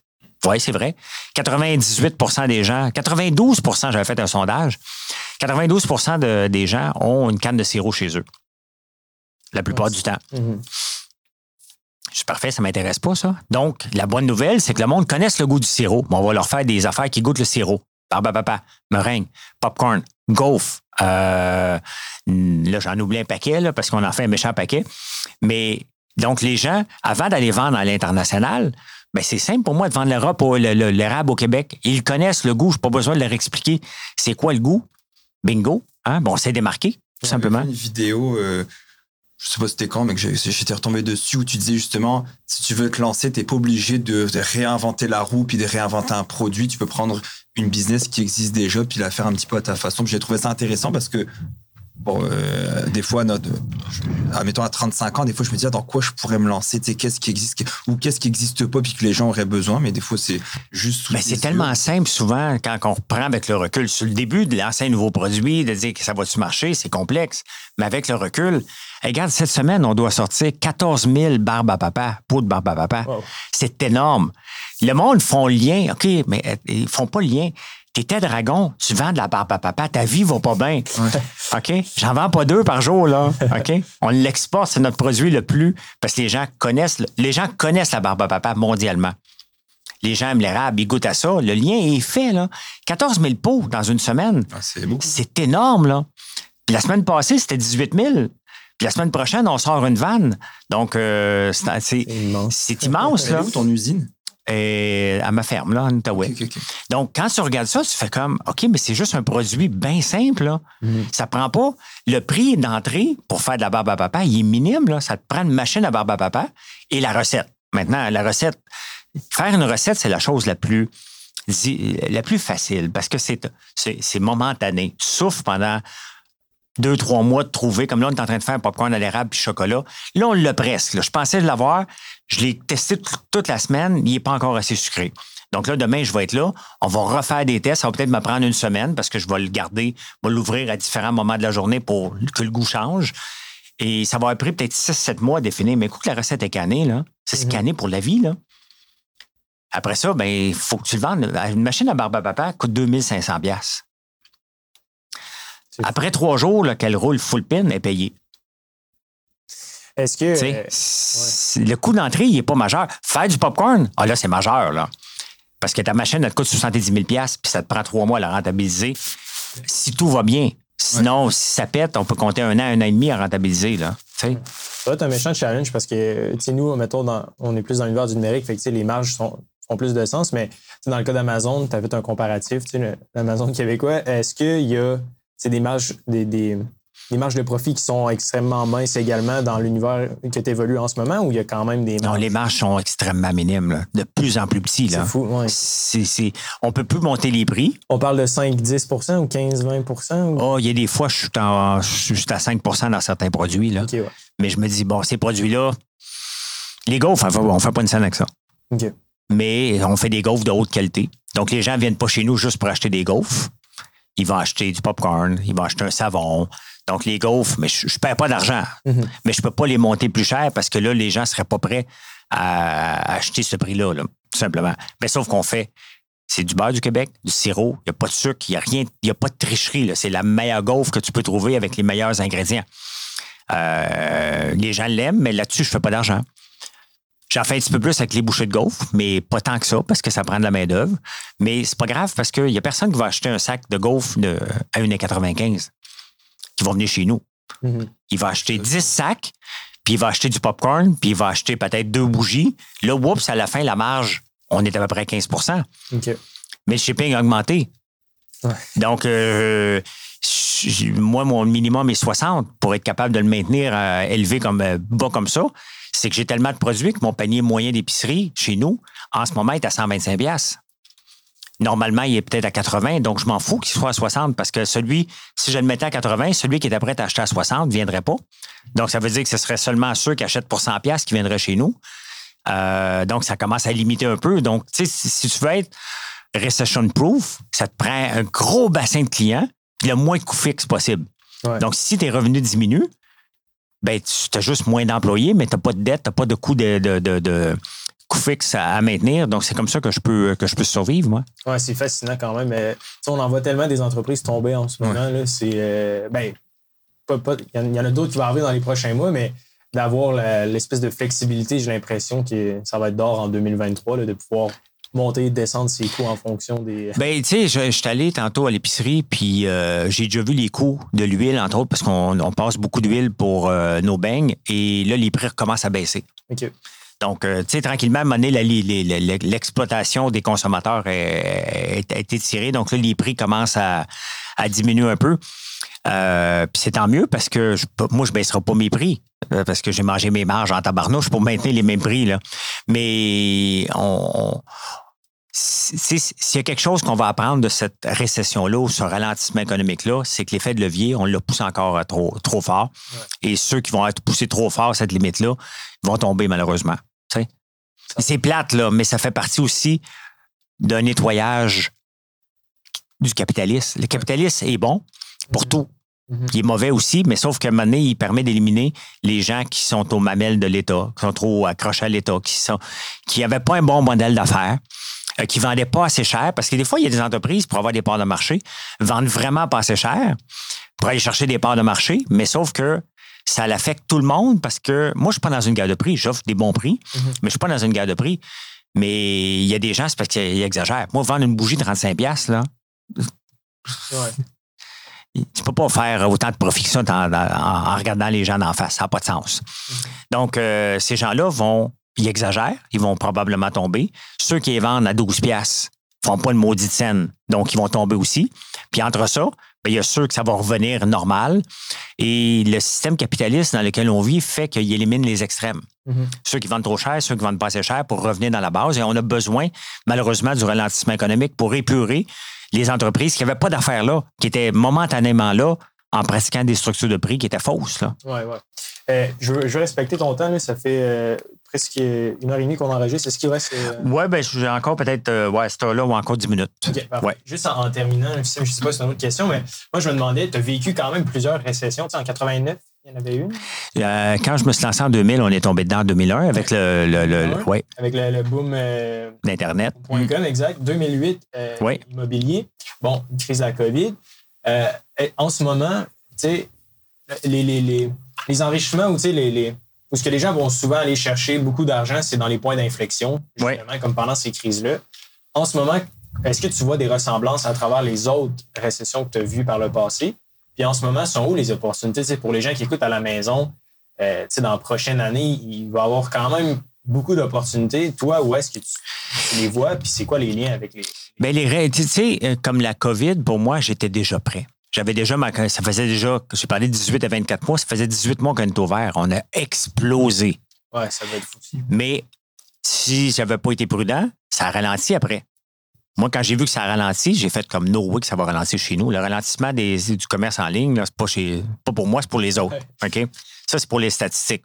Oui, c'est vrai. 98% des gens, 92% j'avais fait un sondage, 92% des gens ont une canne de sirop chez eux. La plupart du temps. Mhm. Je suis parfait, ça m'intéresse pas, ça. Donc, la bonne nouvelle, c'est que le monde connaisse le goût du sirop. on va leur faire des affaires qui goûtent le sirop. Papa, meringue, popcorn, gaufre. Euh, là, j'en oublie un paquet, là, parce qu'on en fait un méchant paquet. Mais donc, les gens, avant d'aller vendre à l'international, ben, c'est simple pour moi de vendre l'érable au Québec. Ils connaissent le goût. Je n'ai pas besoin de leur expliquer c'est quoi le goût. Bingo. Hein? Bon, c'est démarqué, tout simplement. une vidéo euh, je sais pas c'était quand, mais que j'étais retombé dessus où tu disais justement, si tu veux te lancer, t'es pas obligé de réinventer la roue puis de réinventer un produit. Tu peux prendre une business qui existe déjà puis la faire un petit peu à ta façon. J'ai trouvé ça intéressant parce que Bon, euh, des fois, notre, admettons à 35 ans, des fois, je me dis, dans quoi je pourrais me lancer, tu sais, qu'est-ce qui existe ou qu'est-ce qui n'existe pas puis que les gens auraient besoin, mais des fois, c'est juste. Mais c'est tellement simple souvent quand on reprend avec le recul. Sur le début de lancer un nouveau produit, de dire que ça va-tu marcher, c'est complexe. Mais avec le recul, regarde, cette semaine, on doit sortir 14 000 barbes à papa, pots de barbe à papa. C'est énorme. Le monde font le lien, OK, mais euh, ils font pas le lien T'étais dragon, tu vends de la barbe à papa, ta vie va pas bien. OK? J'en vends pas deux par jour, là. OK? On l'exporte, c'est notre produit le plus. Parce que les gens connaissent, les gens connaissent la barbe à papa mondialement. Les gens aiment l'érable, ils goûtent à ça. Le lien est fait, là. 14 000 pots dans une semaine. Ah, c'est énorme, là. la semaine passée, c'était 18 000. Puis la semaine prochaine, on sort une vanne. Donc, euh, c'est immense. C'est immense, là. où ton usine? et à ma ferme, là, en Outaouais. Donc, quand tu regardes ça, tu fais comme, OK, mais c'est juste un produit bien simple, là. Mhm. Ça prend pas le prix d'entrée pour faire de la barbe à papa, il est minime, là. Ça te prend une machine à barbe à papa et la recette. Maintenant, la recette, faire une recette, c'est la chose la plus, la plus facile parce que c'est, c'est, momentané. Tu souffres pendant deux, trois mois de trouver, comme là, on est en train de faire un popcorn à l'érable puis chocolat. Là, on l'a presque. Je pensais l'avoir. Je l'ai testé toute la semaine. Il n'est pas encore assez sucré. Donc là, demain, je vais être là. On va refaire des tests. Ça va peut-être me prendre une semaine parce que je vais le garder, je vais l'ouvrir à différents moments de la journée pour que le goût change. Et ça va avoir pris peut-être 6-7 mois à définir. Mais écoute, la recette est cannée, là. C'est mm pour la vie, là. Après ça, ben, il faut que tu le vendes. Une machine à barbe à papa coûte 2500 Après trois jours qu'elle roule full pin, elle est payée. Est-ce que. Euh, le coût d'entrée, il n'est pas majeur. Faire du popcorn, ah là, c'est majeur, là. Parce que ta machine, elle te coûte 70 000 puis ça te prend trois mois à la rentabiliser. Si tout va bien. Sinon, si ça pète, on peut compter un an, un an et demi à rentabiliser, là. Ça va être un méchant challenge parce que, nous, mettons, on est plus dans l'univers du numérique, fait que, les marges sont, font plus de sens, mais dans le cas d'Amazon, tu as fait un comparatif, l'Amazon québécois. Est-ce qu'il y a des marges, des les marges de profit qui sont extrêmement minces également dans l'univers que tu évolues en ce moment ou il y a quand même des marges? Non, les marges sont extrêmement minimes, de plus en plus petits. C'est fou, oui. On peut plus monter les prix. On parle de 5-10 ou 15-20 Oh, il y a des fois, je suis, à 5% dans certains produits. Là. Mais je me dis, bon, ces produits-là, les gaufres, on ne fait pas une scène avec ça. Mais on fait des gaufres de haute qualité. Donc, les gens ne viennent pas chez nous juste pour acheter des gaufres. Ils vont acheter du popcorn, ils vont acheter un savon, donc, les gaufres, mais je ne perds pas d'argent. Mhm. Mais je ne peux pas les monter plus cher parce que là, les gens ne seraient pas prêts à acheter ce prix-là, tout simplement. Mais sauf qu'on fait, c'est du beurre du Québec, du sirop, il n'y a pas de sucre, il n'y a rien, il a pas de tricherie. C'est la meilleure gaufre que tu peux trouver avec les meilleurs ingrédients. Euh, les gens l'aiment, mais là-dessus, je ne fais pas d'argent. J'en fais un petit peu plus avec les bouchées de gaufres, mais pas tant que ça parce que ça prend de la main-d'œuvre. Mais c'est pas grave parce qu'il n'y a personne qui va acheter un sac de gaufres de, à 1,95 qui vont venir chez nous. Mhm. Il va acheter 10 sacs, puis il va acheter du popcorn, puis il va acheter peut-être deux bougies. Là, oups, à la fin, la marge, on est à peu près 15% Mais le shipping a augmenté. Donc, euh, moi, mon minimum est 60 pour être capable de le maintenir euh, élevé comme euh, bas comme ça. C'est que j'ai tellement de produits que mon panier moyen d'épicerie chez nous, en ce moment, est à 125 Normalement, il est peut-être à 80, donc je m'en fous qu'il soit à 60 parce que celui, si je le mettais à 80, celui qui était prêt à acheter à 60 ne viendrait pas. Donc, ça veut dire que ce serait seulement ceux qui achètent pour 100 qui viendraient chez nous. Euh, donc, ça commence à limiter un peu. Donc, tu sais, si, tu veux être recession proof, ça te prend un gros bassin de clients puis le moins de coûts fixes possible. Donc, si tes revenus diminuent, ben, tu as juste moins d'employés, mais tu n'as pas de dette, tu n'as pas de coûts de, de coût fixe à, maintenir. Donc, c'est comme ça que je peux, que je peux survivre, moi. Oui, c'est fascinant quand même. Mais, on en voit tellement des entreprises tomber en ce moment. Là, c'est, euh, ben, il y, en a d'autres qui vont arriver dans les prochains mois, mais d'avoir l'espèce de flexibilité, j'ai l'impression que ça va être d'or en 2023, de pouvoir monter et descendre ses coûts en fonction des. Ben, tu sais, je, suis allé tantôt à l'épicerie, puis euh, j'ai déjà vu les coûts de l'huile, entre autres, parce qu'on passe beaucoup d'huile pour euh, nos beignes, et là, les prix recommencent à baisser. OK. Donc, euh, tu sais, tranquillement, à l'exploitation des consommateurs a, été tirée. Donc là, les prix commencent à, diminuer un peu. Euh, puis c'est tant mieux parce que moi, je ne baisserai pas mes prix euh, parce que j'ai mangé mes marges en tabarnouche pour maintenir les mêmes prix. Là. Mais on, s'il y a quelque chose qu'on va apprendre de cette récession-là ou ce ralentissement économique-là, c'est que l'effet de levier, on le pousse encore trop, trop fort. Et ceux qui vont être poussés trop fort à cette limite-là vont tomber malheureusement. C'est plate, là, mais ça fait partie aussi d'un nettoyage du capitalisme. Le capitalisme est bon pour mm-hmm. tout. Mm-hmm. Il est mauvais aussi, mais sauf qu'à un moment donné, il permet d'éliminer les gens qui sont aux mamelles de l'État, qui sont trop accrochés à l'État, qui sont qui n'avaient pas un bon modèle d'affaires. Euh, qui ne vendaient pas assez cher, parce que des fois, il y a des entreprises, pour avoir des parts de marché, vendent vraiment pas assez cher pour aller chercher des parts de marché, mais sauf que ça l'affecte tout le monde parce que moi, je ne suis pas dans une guerre de prix. J'offre des bons prix, mm-hmm. mais je ne suis pas dans une guerre de prix. Mais il y a des gens, c'est parce qu'ils exagèrent. Moi, vendre une bougie de 35$, là. Ouais. Tu peux pas faire autant de profit que ça en, regardant les gens d'en face. Ça n'a pas de sens. Mm-hmm. Donc, euh, ces gens-là vont, ils exagèrent, ils vont probablement tomber. Ceux qui les vendent à 12 pièces font pas le maudit scène, donc ils vont tomber aussi. Puis entre ça, ben, il y a ceux que ça va revenir normal. Et le système capitaliste dans lequel on vit fait qu'il élimine les extrêmes. Mm-hmm. Ceux qui vendent trop cher, ceux qui vendent pas assez cher pour revenir dans la base. Et on a besoin, malheureusement, du ralentissement économique pour épurer les entreprises qui n'avaient pas d'affaires là, qui étaient momentanément là en pratiquant des structures de prix qui étaient fausses. Oui, oui. Euh, je, veux, respecter ton temps. Ça fait euh, presque une heure et demie qu'on enregistre. Est-ce qu'il reste. Euh... Oui, ben, j'ai encore peut-être euh, ouais, cette heure-là ou encore dix minutes. ouais. Juste en, terminant, je ne sais pas si c'est une autre question, mais moi, je me demandais, tu as vécu quand même plusieurs récessions. Tu sais, en 89, il y en avait une. Euh, quand je me suis lancé en 2000, on est tombé dedans en 2001 avec le. le, le, ouais. Avec le, boom. D'Internet. .com, exact. 2008, immobilier. Bon, crise de la COVID. en ce moment, tu sais, les, les, les, les enrichissements ou tu sais, les, les où ce que les gens vont souvent aller chercher beaucoup d'argent, c'est dans les points d'inflexion, justement, comme pendant ces crises-là. En ce moment, est-ce que tu vois des ressemblances à travers les autres récessions que tu as vues par le passé? Puis en ce moment, sont où les opportunités? C'est pour les gens qui écoutent à la maison, euh, dans la prochaine année, il va y avoir quand même beaucoup d'opportunités. Toi, où est-ce que tu, les vois? Puis c'est quoi les liens avec les. Bien, les, tu sais, euh, comme la COVID, pour moi, j'étais déjà prêt. J'avais déjà ma, ça faisait déjà, j'ai parlé de 18 à 24 mois, ça faisait 18 mois qu'on est ouvert. On a explosé. Ouais, ça va être fou. Mais si j'avais pas été prudent, ça a ralenti après. Moi, quand j'ai vu que ça a ralenti, j'ai fait comme no way que ça va ralentir chez nous. Le ralentissement des, du commerce en ligne, c'est pas, chez, pas pour moi, c'est pour les autres. OK? Ça, c'est pour les statistiques.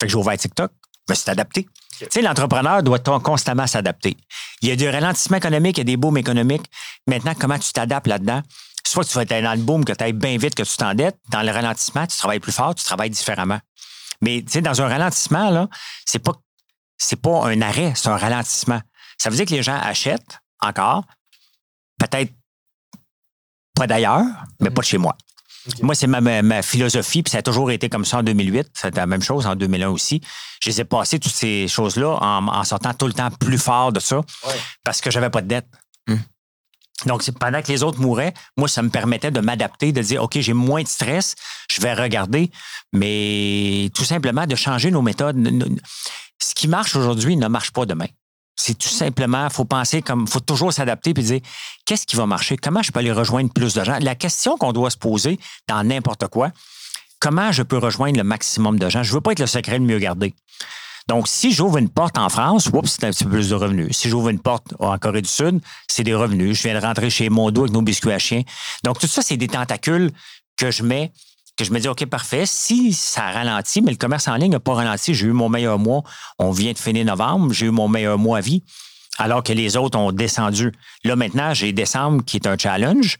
Fait que j'ai ouvert TikTok, je me suis adapté. Tu sais, l'entrepreneur doit constamment s'adapter. Il y a du ralentissement économique, il y a des booms économiques. Maintenant, comment tu t'adaptes là-dedans? Soit tu vas être dans le boom, que tu ailles bien vite, que tu t'endettes. Dans le ralentissement, tu travailles plus fort, tu travailles différemment. Mais tu sais, dans un ralentissement, là, c'est pas, c'est pas un arrêt, c'est un ralentissement. Ça veut dire que les gens achètent encore, peut-être pas d'ailleurs, mais pas de chez moi. Moi, c'est ma, philosophie, puis ça a toujours été comme ça en 2008. C'était la même chose en 2001 aussi. Je les ai passées, toutes ces choses-là, en, sortant tout le temps plus fort de ça, parce que j'avais pas de dette. Donc, pendant que les autres mouraient, moi, ça me permettait de m'adapter, de dire, OK, j'ai moins de stress, je vais regarder, mais tout simplement de changer nos méthodes. Ce qui marche aujourd'hui ne marche pas demain. C'est tout simplement, faut penser comme, faut toujours s'adapter puis dire, qu'est-ce qui va marcher? Comment je peux aller rejoindre plus de gens? La question qu'on doit se poser dans n'importe quoi, comment je peux rejoindre le maximum de gens? Je veux pas être le secret le mieux gardé. Donc, si j'ouvre une porte en France, c'est un petit peu plus de revenus. Si j'ouvre une porte en Corée du Sud, c'est des revenus. Je viens de rentrer chez Mondo avec nos biscuits à chien. Donc, tout ça, c'est des tentacules que je mets que je me dis, OK, parfait. Si ça ralentit, mais le commerce en ligne n'a pas ralenti, j'ai eu mon meilleur mois. On vient de finir novembre, j'ai eu mon meilleur mois à vie, alors que les autres ont descendu. Là, maintenant, j'ai décembre qui est un challenge.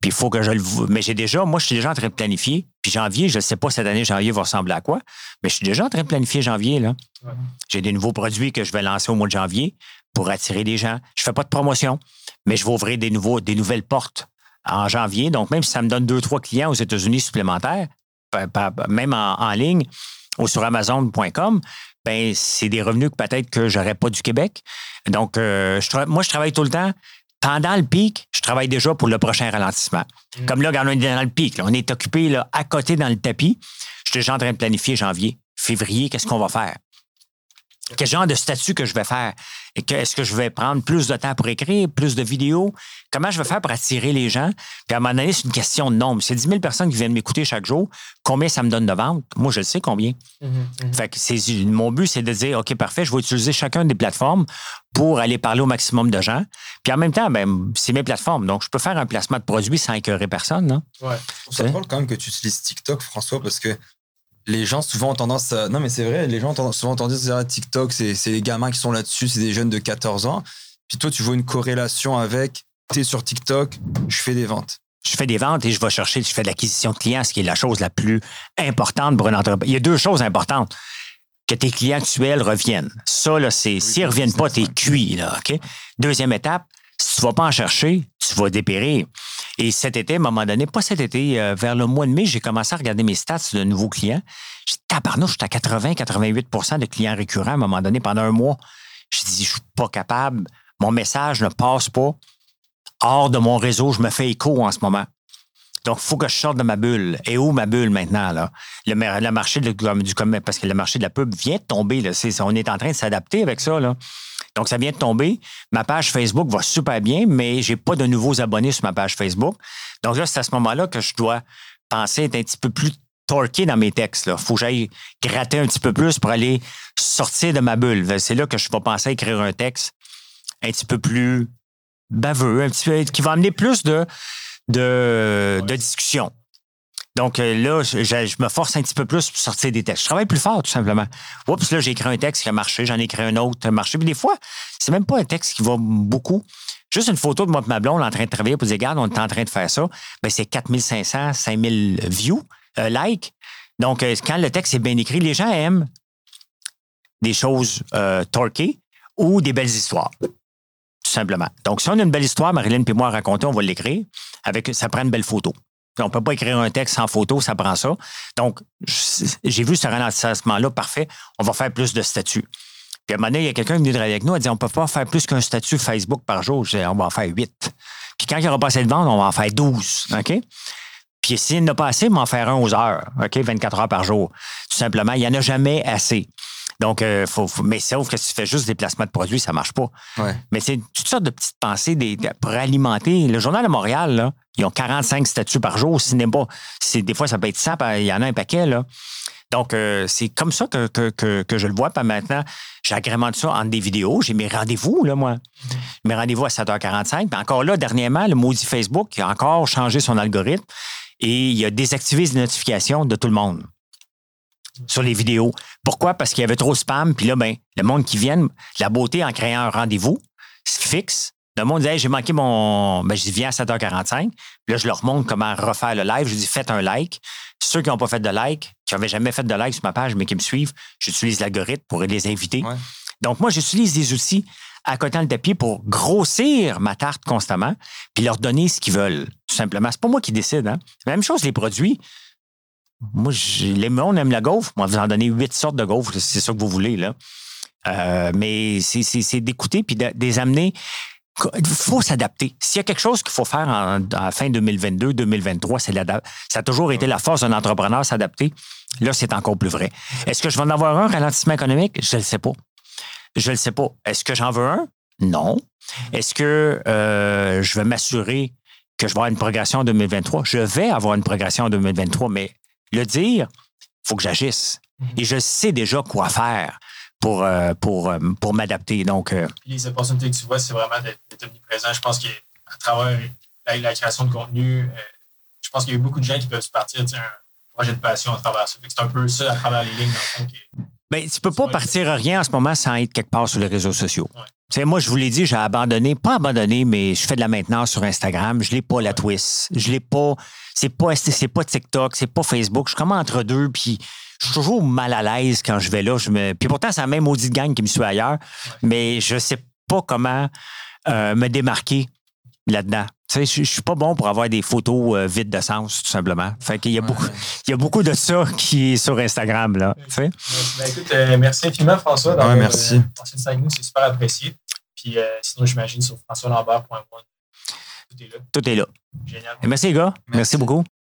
Puis il faut que je le. Mais j'ai déjà, moi, je suis déjà en train de planifier. Puis janvier, je ne sais pas cette année, janvier va ressembler à quoi, mais je suis déjà en train de planifier janvier. là. J'ai des nouveaux produits que je vais lancer au mois de janvier pour attirer des gens. Je ne fais pas de promotion, mais je vais ouvrir des, nouveaux, des nouvelles portes en janvier. Donc, même si ça me donne deux, trois clients aux États-Unis supplémentaires, même en, ligne ou sur Amazon.com, ben c'est des revenus que peut-être que j'aurais pas du Québec. Donc, euh, moi, je travaille tout le temps pendant le pic, je travaille déjà pour le prochain ralentissement. Mm. Comme là, quand on est dans le pic, on est occupé là, à côté dans le tapis. Je suis déjà en train de planifier janvier, février, qu'est-ce qu'on va faire? Quel genre de statut que je vais faire? Est-ce que je vais prendre plus de temps pour écrire, plus de vidéos? Comment je vais faire pour attirer les gens? Puis à un moment donné, c'est une question de nombre. C'est 10 000 personnes qui viennent m'écouter chaque jour. Combien ça me donne de vente? Moi, je le sais combien. Mm-hmm, mm-hmm. Fait que mon but, c'est de dire, OK, parfait, je vais utiliser chacun des plateformes pour aller parler au maximum de gens. Puis en même temps, ben, c'est mes plateformes. Donc, je peux faire un placement de produit sans écœurer personne. Non? Ouais. Ça drôle quand même que tu utilises TikTok, François, parce que les gens souvent ont tendance à. Non, mais c'est vrai, les gens ont souvent tendance à dire ah, TikTok, c'est les gamins qui sont là-dessus, c'est des jeunes de 14 ans. Puis toi, tu vois une corrélation avec tu es sur TikTok, je fais des ventes. Je fais des ventes et je vais chercher, je fais de l'acquisition de clients, ce qui est la chose la plus importante pour une entreprise. Il y a deux choses importantes. que tes clients actuels reviennent. Ça, là, c'est, s'ils ne reviennent pas, t'es cuit, là, OK? Deuxième étape, si tu ne vas pas en chercher, tu vas dépérir. Et cet été, à un moment donné, pas cet été, euh, vers le mois de mai, j'ai commencé à regarder mes stats de nouveaux clients. J'ai tabarnouche, j'étais à 80-88% de clients récurrents à un moment donné pendant un mois. Je dis, je suis pas capable. Mon message ne passe pas. Hors de mon réseau, je me fais écho en ce moment. Donc, il faut que je sorte de ma bulle. Et où ma bulle maintenant? Là? Le, marché du parce que le marché de la pub vient de tomber. On est en train de s'adapter avec ça. Là. Donc, ça vient de tomber. Ma page Facebook va super bien, mais j'ai pas de nouveaux abonnés sur ma page Facebook. Donc là, c'est à ce moment-là que je dois penser être un petit peu plus torqué dans mes textes. Il faut que j'aille gratter un petit peu plus pour aller sortir de ma bulle. C'est là que je vais penser à écrire un texte un petit peu plus baveux, un petit peu, qui va amener plus de de, discussion. Donc euh, là, je, me force un petit peu plus pour sortir des textes. Je travaille plus fort, tout simplement. Oups, là, j'ai écrit un texte qui a marché, j'en ai écrit un autre qui a marché. Puis des fois, c'est même pas un texte qui va beaucoup. Juste une photo de moi et ma blonde en train de travailler pour dire, regarde, on est en train de faire ça. Ben, c'est 4500, 5000 views, euh, likes. Donc, euh, quand le texte est bien écrit, les gens aiment des choses euh, torquées ou des belles histoires simplement. Donc, si on a une belle histoire, Marilyn et moi à raconter, on va l'écrire. Avec, ça prend une belle photo. On peut pas écrire un texte sans photo, ça prend ça. Donc, j'ai vu ce ralentissement-là, parfait. On va faire plus de statuts. Puis à un moment donné, il y a quelqu'un venu travailler avec nous, a dit on peut pas faire plus qu'un statut Facebook par jour. Je on va en faire huit. Puis quand il aura passé de vente, on va en faire douze. OK? Puis s'il n'a pas assez, on va en faire un aux heures, OK? 24 heures par jour. Tout simplement, il n'y en a jamais assez. Donc, euh, faut, mais sauf que si tu fais juste des placements de produits, ça ne marche pas. Mais c'est toutes sortes de petites pensées des, pour alimenter. Le Journal de Montréal, là, ils ont 45 statuts par jour. Si pas, des fois, ça peut être 100, il y en a un paquet. Là. Donc, euh, c'est comme ça que, que, je le vois. Pas maintenant, j'agrémente ça en des vidéos. J'ai mes rendez-vous, là, moi. Mes rendez-vous à 7h45. Puis encore là, dernièrement, le maudit Facebook a encore changé son algorithme et il a désactivé les notifications de tout le monde sur les vidéos. Pourquoi? Parce qu'il y avait trop de spam. Puis là, ben, le monde qui vient, la beauté en créant un rendez-vous fixe. Le monde dit, j'ai manqué mon. Ben, je dis, viens à 7h45. Puis là, je leur montre comment refaire le live. Je dis, faites un like. Ceux qui n'ont pas fait de like, qui n'avaient jamais fait de like sur ma page, mais qui me suivent, j'utilise l'algorithme pour les inviter. Donc, moi, j'utilise des outils à côté le tapis pour grossir ma tarte constamment, puis leur donner ce qu'ils veulent, tout simplement. C'est pas moi qui décide. Hein? Même chose, les produits. Moi, les on aime la gaufre. Moi, vous en donnez huit sortes de gaufres, c'est ça que vous voulez, là. Euh, mais c'est d'écouter puis de, les amener. Il faut s'adapter. S'il y a quelque chose qu'il faut faire en, en fin 2022, 2023, c'est. Ça a toujours été la force d'un entrepreneur, s'adapter. Là, c'est encore plus vrai. Est-ce que je vais en avoir un ralentissement économique? Je ne le sais pas. Je ne le sais pas. Est-ce que j'en veux un? Non. Est-ce que euh, je vais m'assurer que je vais avoir une progression en 2023? Je vais avoir une progression en 2023, mais le dire, il faut que j'agisse. Mhm. Et je sais déjà quoi faire pour, euh, pour, euh, pour m'adapter. Donc, euh, les opportunités que tu vois, c'est vraiment d'être omniprésent. Je pense qu'à travers la, création de contenu, je pense qu'il y a eu beaucoup de gens qui peuvent se partir un projet de passion à travers ça. C'est un peu ça à travers les lignes, dans le fond, ben, tu peux pas partir à rien en ce moment sans être quelque part sur les réseaux sociaux. Moi, je vous l'ai dit, j'ai abandonné, pas abandonné, mais je fais de la maintenance sur Instagram. Je l'ai pas la twist. Je l'ai pas. C'est pas, c'est pas TikTok, c'est pas Facebook. Je suis comme entre deux, puis je suis toujours mal à l'aise quand je vais là. Je me... Puis pourtant, c'est la même maudite gang qui me suit ailleurs, mais je sais pas comment euh, me démarquer là-dedans. Tu sais, je, suis pas bon pour avoir des photos euh, vides de sens, tout simplement. Fait qu'il y a beaucoup, il y a beaucoup de ça qui est sur Instagram, là. Tu sais. Ben, écoute, euh, merci infiniment, François. Dans ouais, merci. c'est super apprécié. Puis euh, sinon, j'imagine sur françoislambert.one. Tout est là. Tout est là. Génial. merci, les gars. merci beaucoup.